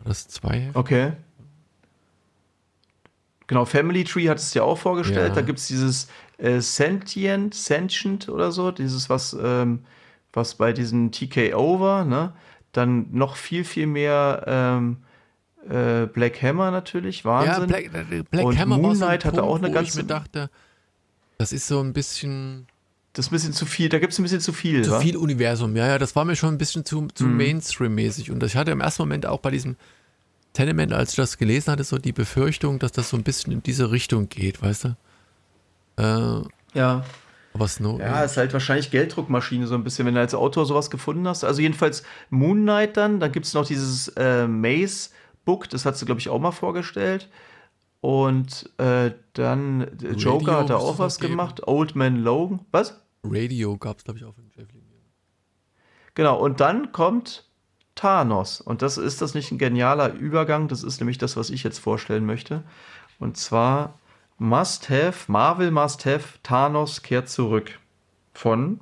War das zwei Hefte? Okay. Genau, Family Tree hat es ja auch vorgestellt. Ja. Da gibt es dieses äh, Sentient, Sentient oder so, dieses, was, ähm, was bei diesem TKO war, ne? Dann noch viel, viel mehr ähm, äh, Black Hammer natürlich, Wahnsinn. Ja, Black, äh, Black Und Hammer Moon Knight so hatte Punkt, auch eine ganze. Ich mir dachte, das ist so ein bisschen. Das ist ein bisschen zu viel, da gibt es ein bisschen zu viel. Zu wa? viel Universum, ja, ja, das war mir schon ein bisschen zu, zu mhm. Mainstream-mäßig. Und ich hatte im ersten Moment auch bei diesem Tenement, als ich das gelesen hatte, so die Befürchtung, dass das so ein bisschen in diese Richtung geht, weißt du? Äh, ja. Aber Snow. Ja, ist halt wahrscheinlich Gelddruckmaschine so ein bisschen, wenn du als Autor sowas gefunden hast. Also jedenfalls Moon Knight dann, dann gibt es noch dieses äh, Maze Book, das hat sie, glaube ich, auch mal vorgestellt. Und äh, dann äh, Radio Joker hat da auch was gemacht. Geben. Old Man Logan. Was? Radio gab es, glaube ich, auch von Jeff Lemire. Genau, und dann kommt Thanos. Und das ist das nicht ein genialer Übergang. Das ist nämlich das, was ich jetzt vorstellen möchte. Und zwar Must Have, Marvel Must Have, Thanos kehrt zurück. Von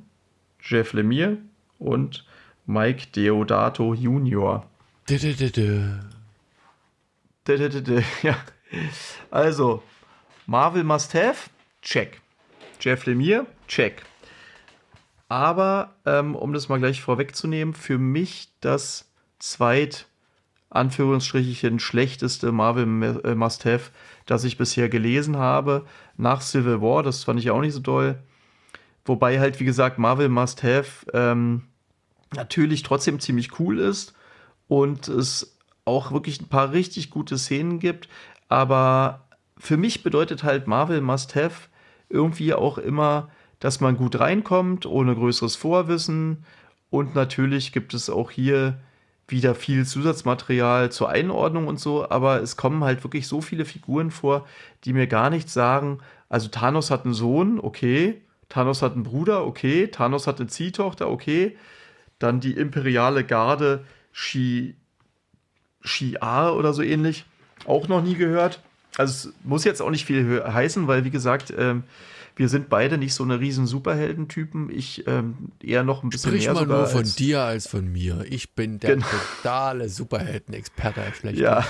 Jeff Lemire und Mike Deodato Jr. Ja. Also, Marvel Must Have, check. Jeff Lemire, check. Aber, ähm, um das mal gleich vorwegzunehmen, für mich das zweit, Anführungsstrichchen, schlechteste Marvel äh, Must Have, das ich bisher gelesen habe, nach Civil War. Das fand ich auch nicht so doll. Wobei halt, wie gesagt, Marvel Must Have ähm, natürlich trotzdem ziemlich cool ist und es auch wirklich ein paar richtig gute Szenen gibt. Aber für mich bedeutet halt Marvel Must Have irgendwie auch immer, dass man gut reinkommt, ohne größeres Vorwissen. Und natürlich gibt es auch hier wieder viel Zusatzmaterial zur Einordnung und so, aber es kommen halt wirklich so viele Figuren vor, die mir gar nichts sagen. Also Thanos hat einen Sohn, okay. Thanos hat einen Bruder, okay. Thanos hat eine Ziehtochter, okay. Dann die imperiale Garde Shi Shi'ar oder so ähnlich. Auch noch nie gehört. Also es muss jetzt auch nicht viel heißen, weil wie gesagt, ähm, wir sind beide nicht so eine riesen Superheldentypen. Ich ähm, eher noch ein bisschen Sprich mehr mal nur von dir als von mir. Ich bin der genau. totale Superhelden-Experte. Ja,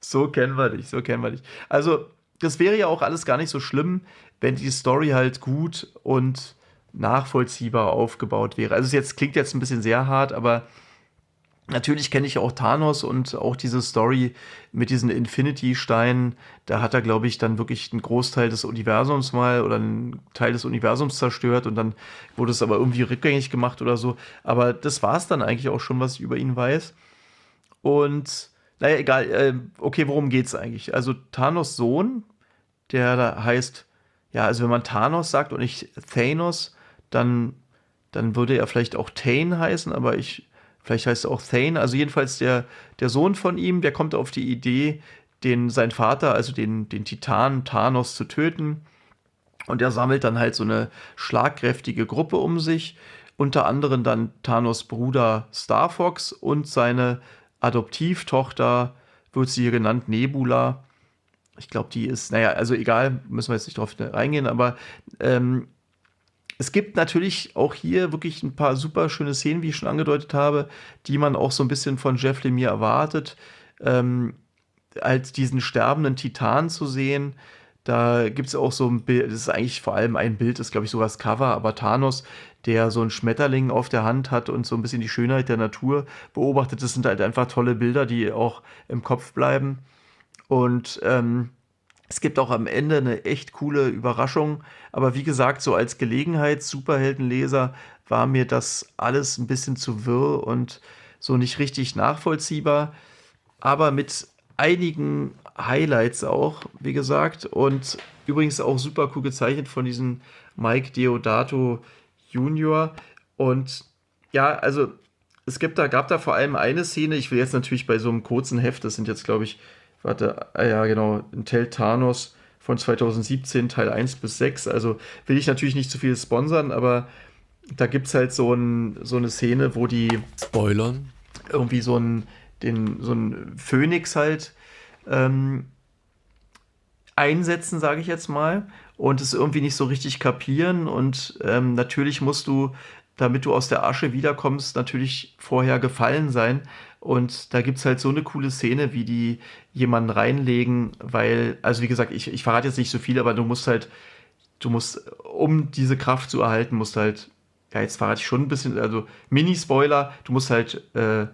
so kennen wir dich, so kennen wir dich. Also das wäre ja auch alles gar nicht so schlimm, wenn die Story halt gut und nachvollziehbar aufgebaut wäre. Also es jetzt klingt jetzt ein bisschen sehr hart, aber Natürlich kenne ich auch Thanos und auch diese Story mit diesen Infinity-Steinen. Da hat er, glaube ich, dann wirklich einen Großteil des Universums mal oder einen Teil des Universums zerstört und dann wurde es aber irgendwie rückgängig gemacht oder so. Aber das war es dann eigentlich auch schon, was ich über ihn weiß. Und naja, egal. Äh, okay, worum geht es eigentlich? Also Thanos Sohn, der da heißt, ja, also wenn man Thanos sagt und nicht Thanos, dann, dann würde er vielleicht auch Thane heißen, aber ich Vielleicht heißt er auch Thane. Also jedenfalls der, der Sohn von ihm, der kommt auf die Idee, den, sein Vater, also den, den Titan Thanos zu töten. Und er sammelt dann halt so eine schlagkräftige Gruppe um sich. Unter anderem dann Thanos Bruder Star Fox und seine Adoptivtochter, wird sie hier genannt, Nebula. Ich glaube, die ist, naja, also egal, müssen wir jetzt nicht drauf reingehen, aber ähm, es gibt natürlich auch hier wirklich ein paar super schöne Szenen, wie ich schon angedeutet habe, die man auch so ein bisschen von Jeff Lemire erwartet. Ähm, als diesen sterbenden Titan zu sehen, da gibt es auch so ein Bild, das ist eigentlich vor allem ein Bild, das ist glaube ich sogar das Cover, aber Thanos, der so einen Schmetterling auf der Hand hat und so ein bisschen die Schönheit der Natur beobachtet. Das sind halt einfach tolle Bilder, die auch im Kopf bleiben. Und ähm, es gibt auch am Ende eine echt coole Überraschung. Aber wie gesagt, so als Gelegenheits-Superheldenleser war mir das alles ein bisschen zu wirr und so nicht richtig nachvollziehbar. Aber mit einigen Highlights auch, wie gesagt. Und übrigens auch super cool gezeichnet von diesem Mike Deodato Junior. Und ja, also es gibt da, gab da vor allem eine Szene, ich will jetzt natürlich bei so einem kurzen Heft, das sind jetzt, glaube ich, warte, ah ja, genau, Intel Thanos von 2017, Teil 1 bis 6. Also will ich natürlich nicht zu viel sponsern, aber da gibt es halt so, ein, so eine Szene, wo die Spoilern. Irgendwie so ein, den, so ein Phönix halt ähm, einsetzen, sage ich jetzt mal, und es irgendwie nicht so richtig kapieren. Und ähm, natürlich musst du, damit du aus der Asche wiederkommst, natürlich vorher gefallen sein. Und da gibt es halt so eine coole Szene, wie die jemanden reinlegen, weil, also wie gesagt, ich, ich verrate jetzt nicht so viel, aber du musst halt, du musst, um diese Kraft zu erhalten, musst halt, ja, jetzt verrate ich schon ein bisschen, also Mini-Spoiler, du musst halt äh,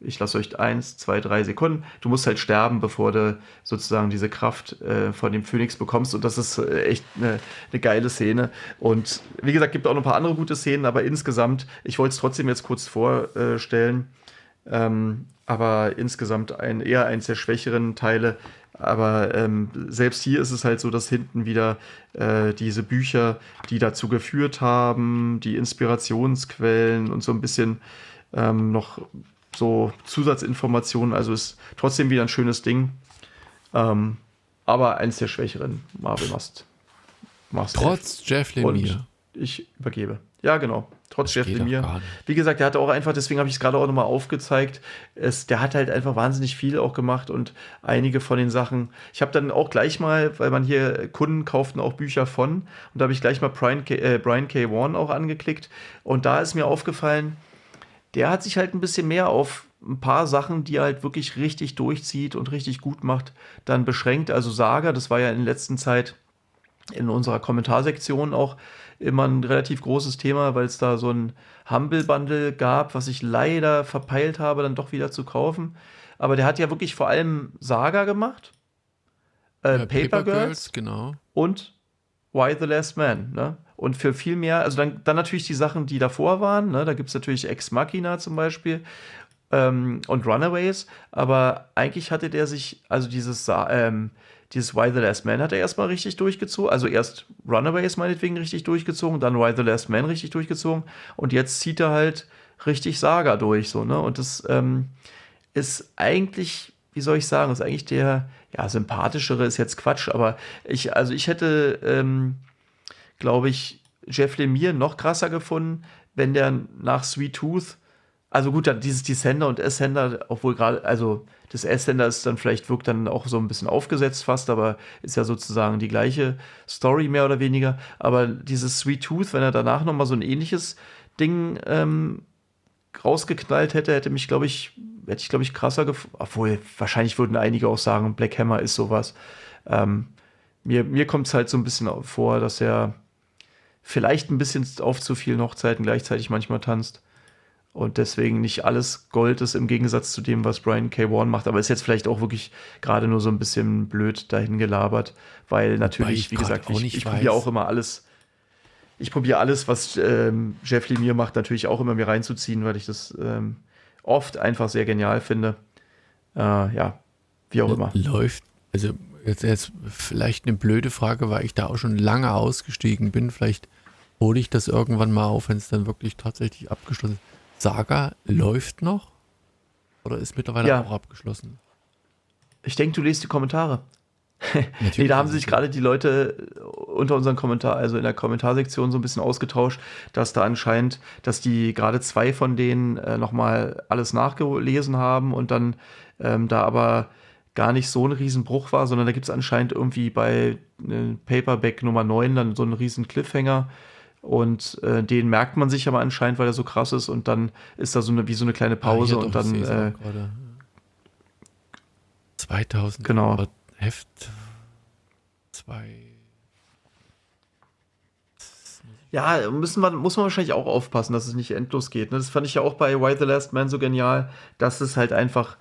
ich lasse euch eins, zwei, drei Sekunden. Du musst halt sterben, bevor du sozusagen diese Kraft äh, von dem Phönix bekommst. Und das ist äh, echt eine, eine, geile Szene. Und wie gesagt, gibt auch noch ein paar andere gute Szenen, aber insgesamt, ich wollte es trotzdem jetzt kurz vorstellen. Ähm, aber insgesamt ein, eher eins der schwächeren Teile. Aber ähm, selbst hier ist es halt so, dass hinten wieder äh, diese Bücher, die dazu geführt haben, die Inspirationsquellen und so ein bisschen ähm, noch so Zusatzinformationen. Also ist trotzdem wieder ein schönes Ding. Ähm, aber eins der schwächeren Marvel Must. Must Trotz Jeff Lemire. Ich übergebe. Ja, genau. Trotz Jeff Lemire. Wie gesagt, der hatte auch einfach, deswegen habe ich es gerade auch nochmal aufgezeigt. Es, der hat halt einfach wahnsinnig viel auch gemacht und einige von den Sachen. Ich habe dann auch gleich mal, weil man hier Kunden kauften auch Bücher von, und da habe ich gleich mal Brian K. Äh, Brian K. Warren auch angeklickt. Und da ist mir aufgefallen, der hat sich halt ein bisschen mehr auf ein paar Sachen, die er halt wirklich richtig durchzieht und richtig gut macht, dann beschränkt. Also Saga, das war ja in letzter Zeit in unserer Kommentarsektion auch immer ein relativ großes Thema, weil es da so ein Humble Bundle gab, was ich leider verpeilt habe, dann doch wieder zu kaufen. Aber der hat ja wirklich vor allem Saga gemacht, äh, ja, Paper, Paper Girls, Girls, genau. und Why the Last Man. Ne? Und für viel mehr, also dann, dann natürlich die Sachen, die davor waren. Ne? Da gibt es natürlich Ex Machina zum Beispiel ähm, und Runaways. Aber eigentlich hatte der sich, also dieses, ähm, dieses Why the Last Man hat er erstmal richtig durchgezogen. Also erst Runaways meinetwegen richtig durchgezogen, dann Why the Last Man richtig durchgezogen. Und jetzt zieht er halt richtig Saga durch. So, ne? Und das ähm, ist eigentlich, wie soll ich sagen, ist eigentlich der, ja, sympathischere ist jetzt Quatsch, aber ich, also ich hätte ähm, glaube ich, Jeff Lemire noch krasser gefunden, wenn der nach Sweet Tooth, also gut, dann dieses Descender und Ascender, obwohl gerade, also das Ascender ist dann vielleicht, wirkt dann auch so ein bisschen aufgesetzt fast, aber ist ja sozusagen die gleiche Story mehr oder weniger. Aber dieses Sweet Tooth, wenn er danach nochmal so ein ähnliches Ding ähm, rausgeknallt hätte, hätte mich, glaube ich, hätte ich, glaube ich, krasser gefunden. Obwohl, wahrscheinlich würden einige auch sagen, Black Hammer ist sowas. Ähm, mir mir kommt es halt so ein bisschen vor, dass er vielleicht ein bisschen auf zu vielen Hochzeiten gleichzeitig manchmal tanzt. Und deswegen nicht alles Gold ist im Gegensatz zu dem, was Brian K. Warren macht. Aber ist jetzt vielleicht auch wirklich gerade nur so ein bisschen blöd dahin gelabert, weil natürlich, wie gesagt, ich, ich probiere auch immer alles. Ich probiere alles, was ähm, Jeff Lemire macht, natürlich auch immer mir reinzuziehen, weil ich das ähm, oft einfach sehr genial finde. Äh, ja, wie auch immer. Läuft, also jetzt, jetzt vielleicht eine blöde Frage, weil ich da auch schon lange ausgestiegen bin. Vielleicht hole ich das irgendwann mal auf, wenn es dann wirklich tatsächlich abgeschlossen ist. Saga läuft noch? Oder ist mittlerweile ja. auch abgeschlossen? Ich denke, du liest die Kommentare. nee, da haben sich gerade die Leute unter unseren Kommentar, also in der Kommentarsektion so ein bisschen ausgetauscht, dass da anscheinend, dass die gerade zwei von denen äh, nochmal alles nachgelesen haben und dann ähm, da aber gar nicht so ein Riesenbruch war, sondern da gibt es anscheinend irgendwie bei äh, Paperback Nummer 9 dann so einen riesen Cliffhanger, und äh, den merkt man sich aber anscheinend, weil er so krass ist. Und dann ist da so eine, wie so eine kleine ah, Pause ah, und dann. Äh, 2000 genau. Heft 2. Ja, müssen wir, muss man wahrscheinlich auch aufpassen, dass es nicht endlos geht. Ne? Das fand ich ja auch bei Why the Last Man so genial, dass es halt einfach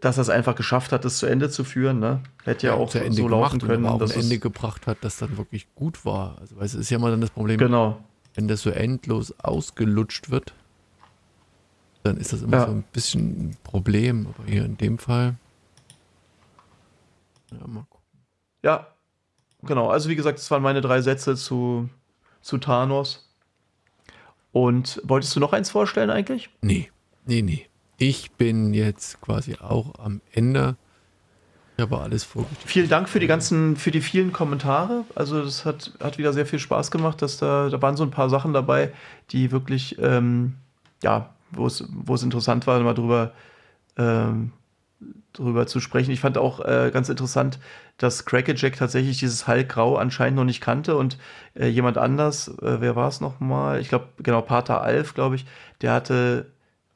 dass er es einfach geschafft hat, das zu Ende zu führen. Ne? Hätte ja, ja auch zu Ende so laufen können. Und auch ein Ende gebracht hat, das dann wirklich gut war. Also, es ist ja immer dann das Problem. Genau. wenn das so endlos ausgelutscht wird, dann ist das immer Ja. so ein bisschen ein Problem. Aber hier in dem Fall. Ja, mal gucken. Ja, genau. Also wie gesagt, das waren meine drei Sätze zu, zu Thanos. Und wolltest du noch eins vorstellen eigentlich? Nee, nee, nee. Ich bin jetzt quasi auch am Ende. Ich habe alles vorgestellt. Vielen Dank für die ganzen, für die vielen Kommentare. Also das hat, hat wieder sehr viel Spaß gemacht, dass da, da waren so ein paar Sachen dabei, die wirklich, ähm, ja, wo es, interessant war, mal drüber, ähm, drüber zu sprechen. Ich fand auch äh, ganz interessant, dass Crackerjack tatsächlich dieses Hallgrau anscheinend noch nicht kannte und äh, jemand anders, äh, wer war es nochmal? Ich glaube, genau, Pater Alf, glaube ich, der hatte,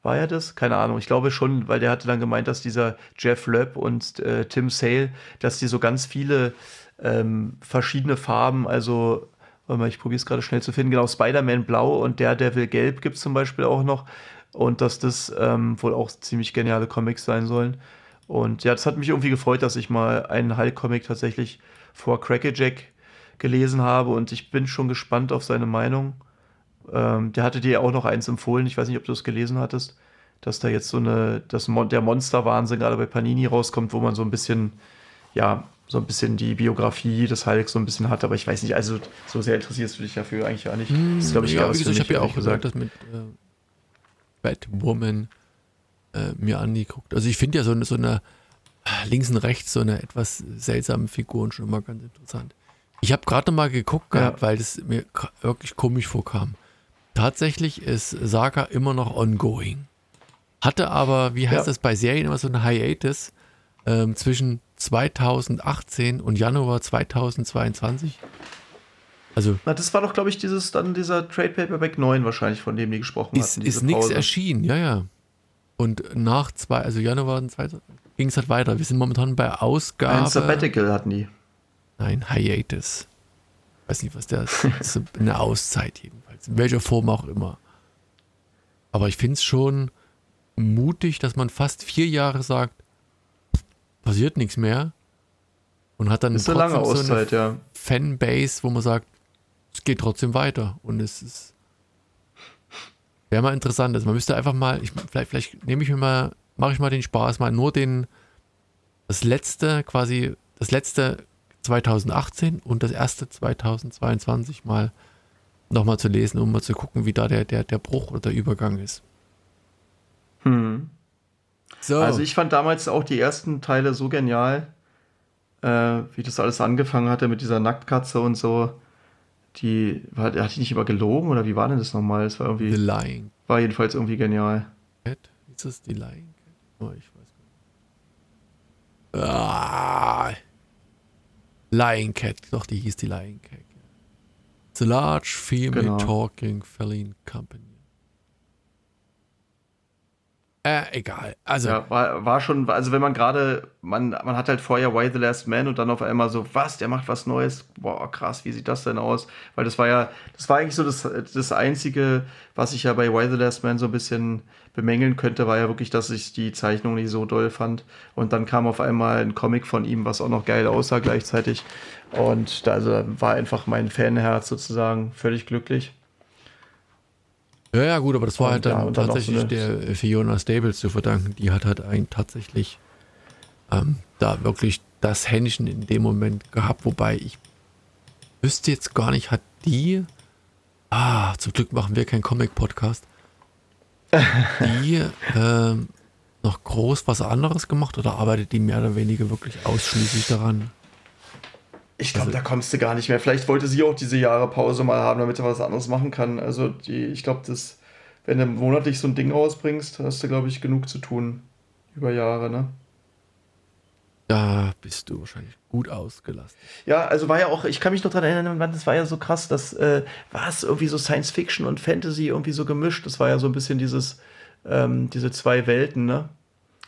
war er das? Keine Ahnung, ich glaube schon, weil der hatte dann gemeint, dass dieser Jeff Loeb und äh, Tim Sale, dass die so ganz viele ähm, verschiedene Farben, also, warte mal, ich probiere es gerade schnell zu finden, genau, Spider-Man Blau und Daredevil Gelb gibt es zum Beispiel auch noch und dass das ähm, wohl auch ziemlich geniale Comics sein sollen. Und ja, das hat mich irgendwie gefreut, dass ich mal einen Hulk-Comic tatsächlich vor Crackerjack gelesen habe und ich bin schon gespannt auf seine Meinung. Ähm, der hatte dir auch noch eins empfohlen, ich weiß nicht, ob du es gelesen hattest, dass da jetzt so eine, dass Mon der Monsterwahnsinn gerade bei Panini rauskommt, wo man so ein bisschen, ja, so ein bisschen die Biografie des Hulk so ein bisschen hat, aber ich weiß nicht, also so sehr interessierst du dich dafür eigentlich gar nicht. Das ist, glaube ich, ja, eher wie gesagt, ich habe ja auch gesagt, dass mit äh, Batwoman äh, mir angeguckt. Also ich finde ja so eine, so eine ah, links und rechts so eine etwas seltsame Figuren schon immer ganz interessant. Ich habe gerade mal geguckt Ja. gehabt, weil das mir wirklich komisch vorkam. Tatsächlich ist Saga immer noch ongoing. Hatte aber, wie heißt Ja. das bei Serien immer so eine Hiatus ähm, zwischen 2018 und Januar 2022. Also Na, das war doch, glaube ich, dieses dann dieser Trade Paperback 9 wahrscheinlich, von dem die gesprochen ist, hatten. ist nichts erschienen, ja, ja. Und nach zwei, also Januar ging es halt weiter. Wir sind momentan bei Ein Ausgabe. Sabbatical hatten die. Nein, Hiatus. Weiß nicht, was der ist. Das ist eine Auszeit jedenfalls. In welcher Form auch immer. Aber ich finde es schon mutig, dass man fast vier Jahre sagt, passiert nichts mehr. Und hat dann Ist eine lange trotzdem so eine Auszeit, ja. Fanbase, wo man sagt, es geht trotzdem weiter. Und es ist. Wäre mal interessant. Also man müsste einfach mal, ich, vielleicht, vielleicht nehme ich mir mal, mache ich mal den Spaß, mal nur den, das letzte, quasi, das letzte 2018 und das erste 2022 mal nochmal zu lesen, um mal zu gucken, wie da der, der, der Bruch oder der Übergang ist. Hm. So. Also ich fand damals auch die ersten Teile so genial, äh, wie das alles angefangen hatte mit dieser Nacktkatze und so. Die, war, hat die nicht immer gelogen oder wie war denn das nochmal? Das war The irgendwie, Lion war jedenfalls irgendwie genial. Cat. Ist das die Cat? Oh, ich weiß gar nicht. Ah. Lion Cat. Doch, die hieß die Lion Cat. The Large Female Genau. Talking Feline Company. Äh, egal. Also, Ja, war, war schon, also wenn man gerade, man, man hat halt vorher Why the Last Man und dann auf einmal so, was, der macht was Neues, boah, krass, wie sieht das denn aus? Weil das war ja, das war eigentlich so das, das Einzige, was ich ja bei Why the Last Man so ein bisschen bemängeln könnte, war ja wirklich, dass ich die Zeichnung nicht so doll fand. Und dann kam auf einmal ein Comic von ihm, was auch noch geil aussah gleichzeitig. Und da also war einfach mein Fanherz sozusagen völlig glücklich. Ja, ja, gut, aber das war halt dann ja, dann tatsächlich so der Fiona Stables zu verdanken. Die hat halt ein tatsächlich ähm, da wirklich das Händchen in dem Moment gehabt, wobei ich wüsste jetzt gar nicht, hat die, ah, zum Glück machen wir keinen Comic-Podcast, die ähm, noch groß was anderes gemacht oder arbeitet die mehr oder weniger wirklich ausschließlich daran? Ich glaube, da kommst du gar nicht mehr. Vielleicht wollte sie auch diese Jahre Pause mal haben, damit er was anderes machen kann. Also die, ich glaube, das, wenn du monatlich so ein Ding rausbringst, hast du, glaube ich, genug zu tun über Jahre, ne? Da bist du wahrscheinlich gut ausgelastet. Ja, also war ja auch, ich kann mich noch dran erinnern, das war ja so krass, dass äh, war es irgendwie so Science Fiction und Fantasy irgendwie so gemischt. Das war ja so ein bisschen dieses, ähm, diese zwei Welten, ne?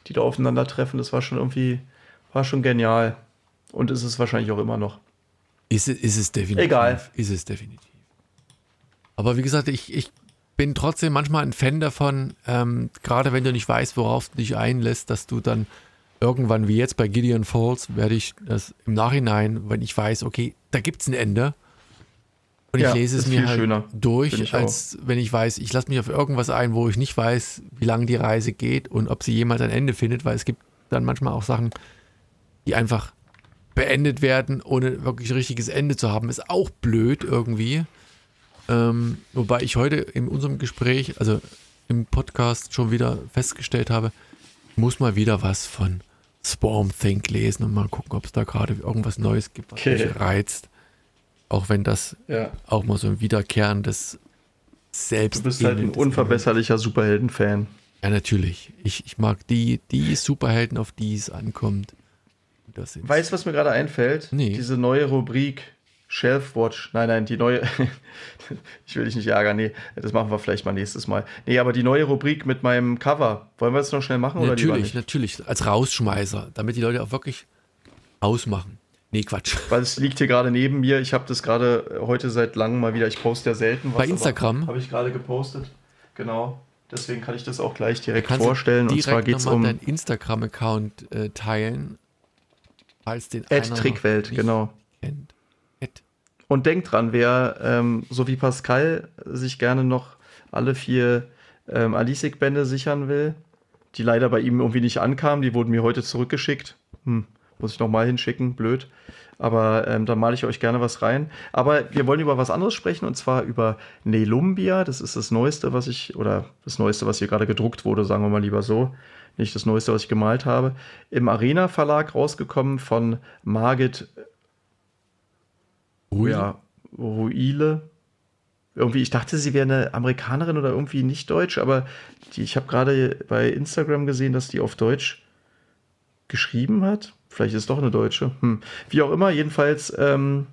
Die da aufeinandertreffen. Das war schon irgendwie, war schon genial. Und ist es wahrscheinlich auch immer noch. Ist, es- ist es definitiv. Egal. Ist es definitiv. Aber wie gesagt, ich, ich bin trotzdem manchmal ein Fan davon, ähm, gerade wenn du nicht weißt, worauf du dich einlässt, dass du dann irgendwann, wie jetzt bei Gideon Falls, werde ich das im Nachhinein, wenn ich weiß, okay, da gibt es ein Ende, Und ich Ja, lese es mir halt schöner. Durch, ich als wenn ich weiß, ich lasse mich auf irgendwas ein, wo ich nicht weiß, wie lange die Reise geht und ob sie jemals ein Ende findet, weil es gibt dann manchmal auch Sachen, die einfach beendet werden, ohne wirklich ein richtiges Ende zu haben, ist auch blöd irgendwie. Ähm, wobei ich heute in unserem Gespräch, also im Podcast schon wieder festgestellt habe, ich muss mal wieder was von Swarm Think lesen und mal gucken, ob es da gerade irgendwas Neues gibt, was Okay. mich reizt. Auch wenn das Ja. auch mal so ein wiederkehrendes Selbst. Du bist halt ein unverbesserlicher Superhelden-Fan. Ja, natürlich. Ich, ich mag die, die Superhelden, auf die es ankommt. Das sind Weißt du, was mir gerade einfällt? Nee. Diese neue Rubrik Shelf Watch. Nein, nein, die neue. ich will dich nicht ärgern. Nee, das machen wir vielleicht mal nächstes Mal. Nee, aber die neue Rubrik mit meinem Cover. Wollen wir das noch schnell machen natürlich, natürlich. Als Rausschmeißer, damit die Leute auch wirklich ausmachen. Nee, Quatsch. Weil es liegt hier gerade neben mir. Ich habe das gerade äh, heute seit langem mal wieder. Ich poste ja selten was. Bei Instagram? Habe ich gerade gepostet. Genau. Deswegen kann ich das auch gleich direkt vorstellen. Und direkt zwar geht es um deinen Instagram-Account äh, teilen, falls den Ad Trickwelt, genau. Und denkt dran, wer ähm, so wie Pascal sich gerne noch alle vier ähm, Alisik-Bände sichern will, die leider bei ihm irgendwie nicht ankamen, die wurden mir heute zurückgeschickt. Hm, muss ich nochmal hinschicken, blöd. Aber ähm, da male ich euch gerne was rein. Aber wir wollen über was anderes sprechen und zwar über Nelumbia. Das ist das Neueste, was ich, oder das Neueste, was hier gerade gedruckt wurde, sagen wir mal lieber so. Nicht das Neueste, was ich gemalt habe. Im Arena Verlag rausgekommen von Margit Ui. ja, Ruile. Irgendwie, ich dachte, sie wäre eine Amerikanerin oder irgendwie nicht deutsch, aber die, ich habe gerade bei Instagram gesehen, dass die auf Deutsch geschrieben hat. Vielleicht ist es doch eine Deutsche. Hm. Wie auch immer, jedenfalls, ähm,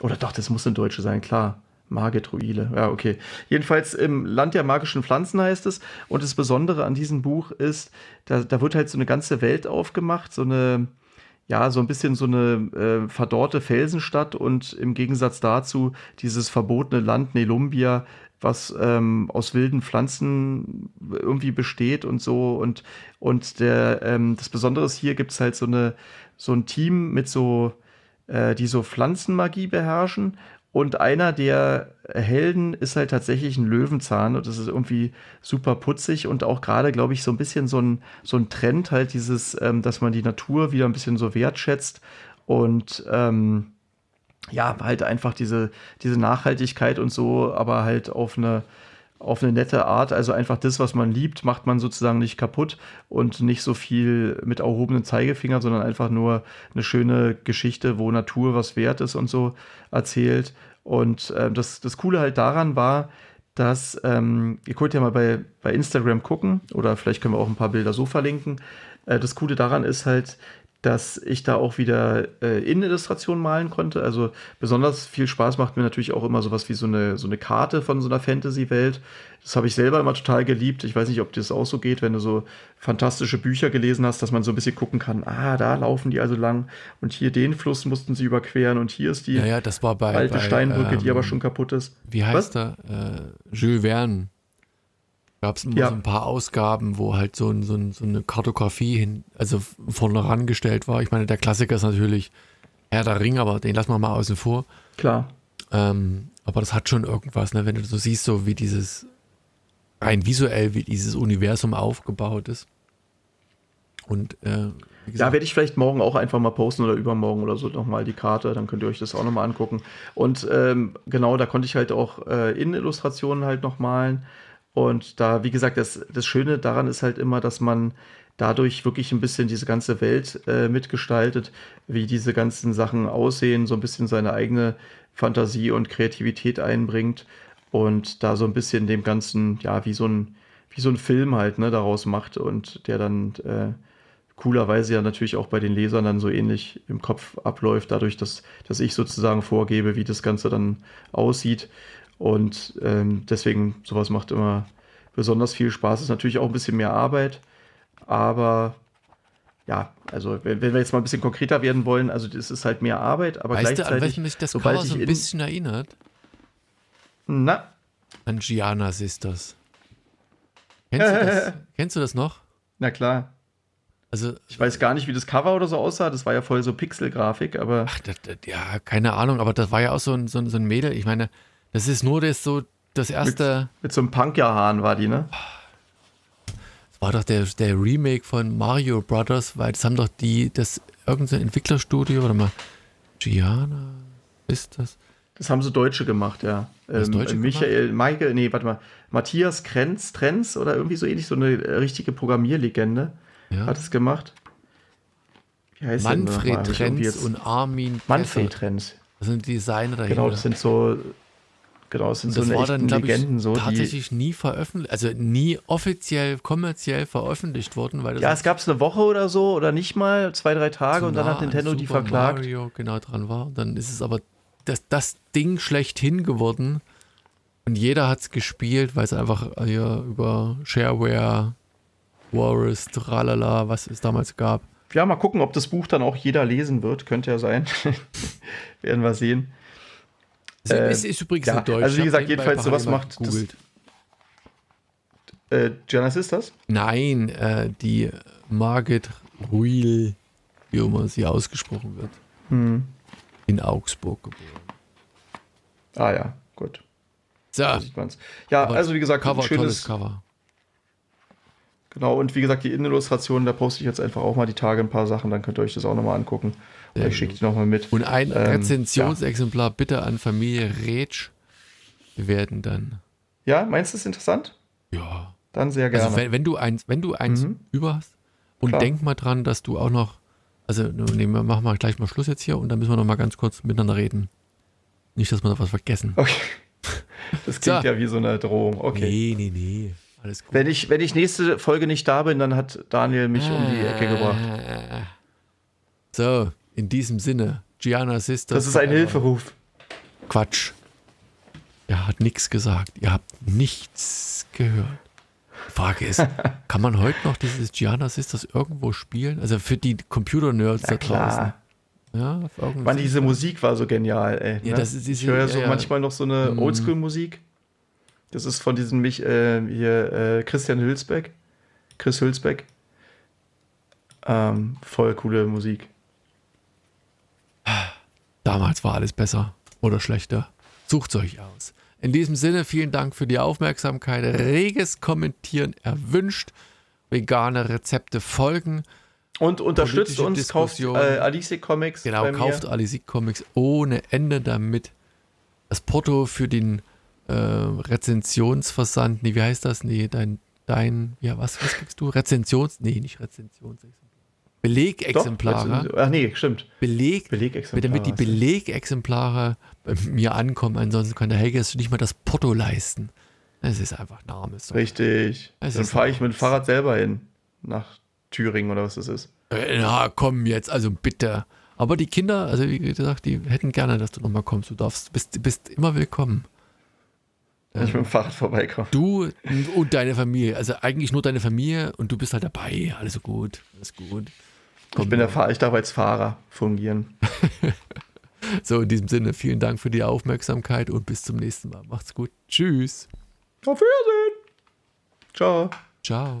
oder doch, das muss eine Deutsche sein, klar. Margit Ruile. Ja, okay. Jedenfalls im Land der magischen Pflanzen heißt es. Und das Besondere an diesem Buch ist, da, da wird halt so eine ganze Welt aufgemacht, so eine, ja, so ein bisschen so eine äh, verdorrte Felsenstadt und im Gegensatz dazu dieses verbotene Land Nelumbia, was ähm, aus wilden Pflanzen irgendwie besteht und so. Und, und der, ähm, das Besondere ist, hier gibt es halt so, eine, so ein Team mit so, äh, die so Pflanzenmagie beherrschen. Und einer der Helden ist halt tatsächlich ein Löwenzahn und das ist irgendwie super putzig und auch gerade, glaube ich, so ein bisschen so ein, so ein Trend halt dieses, ähm, dass man die Natur wieder ein bisschen so wertschätzt und ähm, ja, halt einfach diese, diese Nachhaltigkeit und so, aber halt auf eine, auf eine nette Art. Also einfach das, was man liebt, macht man sozusagen nicht kaputt und nicht so viel mit erhobenen Zeigefinger, sondern einfach nur eine schöne Geschichte, wo Natur was wert ist und so erzählt. Und äh, das, das Coole halt daran war, dass, ähm, ihr könnt ja mal bei, bei Instagram gucken oder vielleicht können wir auch ein paar Bilder so verlinken. Äh, das Coole daran ist halt, dass ich da auch wieder äh, Innenillustrationen malen konnte. Also besonders viel Spaß macht mir natürlich auch immer sowas wie so eine, so eine Karte von so einer Fantasy-Welt. Das habe ich selber immer total geliebt. Ich weiß nicht, ob das auch so geht, wenn du so fantastische Bücher gelesen hast, dass man so ein bisschen gucken kann, ah, da laufen die also lang und hier den Fluss mussten sie überqueren und hier ist die Ja, ja, bei. alte bei, Steinbrücke, die ähm, aber schon kaputt ist. Wie heißt er? Äh, Jules Verne. Gab es immer Ja. so ein paar Ausgaben, wo halt so, ein, so, ein, so eine Kartografie hin, also vorne rangestellt war. Ich meine, der Klassiker ist natürlich Herr der Ring, aber den lassen wir mal außen vor. Klar. Ähm, aber das hat schon irgendwas, ne? wenn du so siehst, so wie dieses, rein visuell, wie dieses Universum aufgebaut ist. Und äh, Ja, werde ich vielleicht morgen auch einfach mal posten oder übermorgen oder so nochmal die Karte, dann könnt ihr euch das auch nochmal angucken. Und ähm, genau, da konnte ich halt auch äh, Innenillustrationen halt noch malen. Und da, wie gesagt, das, das Schöne daran ist halt immer, dass man dadurch wirklich ein bisschen diese ganze Welt äh, mitgestaltet, wie diese ganzen Sachen aussehen, so ein bisschen seine eigene Fantasie und Kreativität einbringt und da so ein bisschen dem Ganzen, ja, wie so ein, wie so ein Film halt, ne, daraus macht und der dann äh, coolerweise ja natürlich auch bei den Lesern dann so ähnlich im Kopf abläuft, dadurch, dass, dass ich sozusagen vorgebe, wie das Ganze dann aussieht. Und ähm, deswegen, sowas macht immer besonders viel Spaß. Ist natürlich auch ein bisschen mehr Arbeit, aber ja, also wenn, wir jetzt mal ein bisschen konkreter werden wollen, also das ist halt mehr Arbeit, aber weißt du, an gleichzeitig, welchen mich das Cover so ein in- bisschen erinnert? na, An Gianna Sisters. Kennst du das? Kennst du das noch? na klar. Also, Ich weiß gar nicht, wie das Cover oder so aussah. Das war ja voll so Pixelgrafik, aber ach, das, das, ja, keine Ahnung, aber das war ja auch so ein, so ein, so ein Mädel. Ich meine, das ist nur das so, das erste, mit so einem Punk-Hahn war die, ne? das war doch der, der Remake von Mario Brothers, weil das haben doch die, das, irgendein Entwicklerstudio, oder mal, Gianna, ist das? Das haben so Deutsche gemacht, ja. Das Ähm, Deutsche Michael, Michael, nee, warte mal. Matthias Krenz, Trenz oder irgendwie so ähnlich, so eine richtige Programmierlegende Ja. hat es gemacht. Wie heißt Manfred Trenz und Armin Manfred. Trenz. Das sind Designer dahinter. Genau, das sind so, genau, das sind das so war dann, glaube ich, Legenden, so, die, tatsächlich nie veröffentlicht, also nie offiziell, kommerziell veröffentlicht worden, weil ja, es gab es eine Woche oder so oder nicht mal, zwei, drei Tage und dann hat Nintendo die verklagt. Mario genau dran war. Dann ist es aber das, das Ding schlechthin geworden. Und jeder hat es gespielt, weil es einfach hier über Shareware, Walrus, tralala, was es damals gab. Ja, mal gucken, ob das Buch dann auch jeder lesen wird. Könnte ja sein. Werden wir sehen. Es Äh, ist, ist übrigens ja, Deutsch. also wie gesagt, jedenfalls sowas macht das- gegoogelt. Äh, Genesis das? Nein, äh, die Margit Ruil, wie immer sie ausgesprochen wird, Hm. in Augsburg geboren. Ah ja, gut. So. Ja, aber also wie gesagt, Cover, ein schönes, Cover. genau, und wie gesagt, die Innenillustrationen, da poste ich jetzt einfach auch mal die Tage ein paar Sachen, dann könnt ihr euch das auch nochmal angucken. Oder ich schicke die nochmal mit. Und ein Ähm, Rezensionsexemplar bitte an Familie Retsch. Wir werden dann, Ja, meinst du es interessant? ja. Dann sehr gerne. Also wenn, wenn du eins, wenn du eins Mhm. über hast und Klar. denk mal dran, dass du auch noch, also nee, wir machen wir gleich mal Schluss jetzt hier und dann müssen wir noch mal ganz kurz miteinander reden. Nicht, dass wir da was vergessen. okay. Das klingt So. ja wie so eine Drohung. Okay. Nee, nee, nee. Alles gut. Wenn ich, wenn ich nächste Folge nicht da bin, dann hat Daniel mich um die Ecke gebracht. Ah. So, in diesem Sinne, Gianna Sisters. Das ist ein. Hilferuf. Quatsch. Er hat nichts gesagt. Ihr habt nichts gehört. Die Frage ist, kann man heute noch dieses Gianna Sisters irgendwo spielen? Also für die Computer-Nerds da Na draußen. klar. Ja, Mann, diese Musik war so genial, ey. Ja, ne? das ist diese- ich höre ja ja, so ja. manchmal noch so eine Mhm. Oldschool-Musik. Das ist von diesem mich, äh, hier, äh, Christian Hülsbeck. Chris Hülsbeck. Ähm, voll coole Musik. Damals war alles besser oder schlechter. Sucht euch aus. In diesem Sinne, vielen Dank für die Aufmerksamkeit. Reges Kommentieren erwünscht. Vegane Rezepte folgen. Und unterstützt Politische uns, kauft äh, Alice Comics. Genau, bei mir. kauft Alisik Comics ohne Ende, damit das Porto für den äh, Rezensionsversand, nee, wie heißt das? Nee, dein, dein, ja, was, was kriegst du? Rezensions, nee, nicht Rezensionsexemplare. Doch, Belegexemplare. Ach nee, stimmt. Beleg, Belegexemplare. damit die. Belegexemplare bei mir ankommen. Ansonsten kann der Helge es nicht mal das Porto leisten. Es ist einfach ein armes. Richtig. Es Dann fahre ich mit dem Fahrrad selber hin. Nach Thüringen oder was das ist. Äh, Na, komm jetzt, also bitte. Aber die Kinder, also wie gesagt, die hätten gerne, dass du nochmal kommst. Du darfst, bist, bist immer willkommen. Wenn ich mit dem Fahrrad vorbeikomme. Du und deine Familie, also eigentlich nur deine Familie und du bist halt dabei. Alles gut, alles gut. Ich bin der Fahrer, ich darf als Fahrer fungieren. So, in diesem Sinne, vielen Dank für die Aufmerksamkeit und bis zum nächsten Mal. Macht's gut. Tschüss. Auf Wiedersehen. Ciao. Ciao.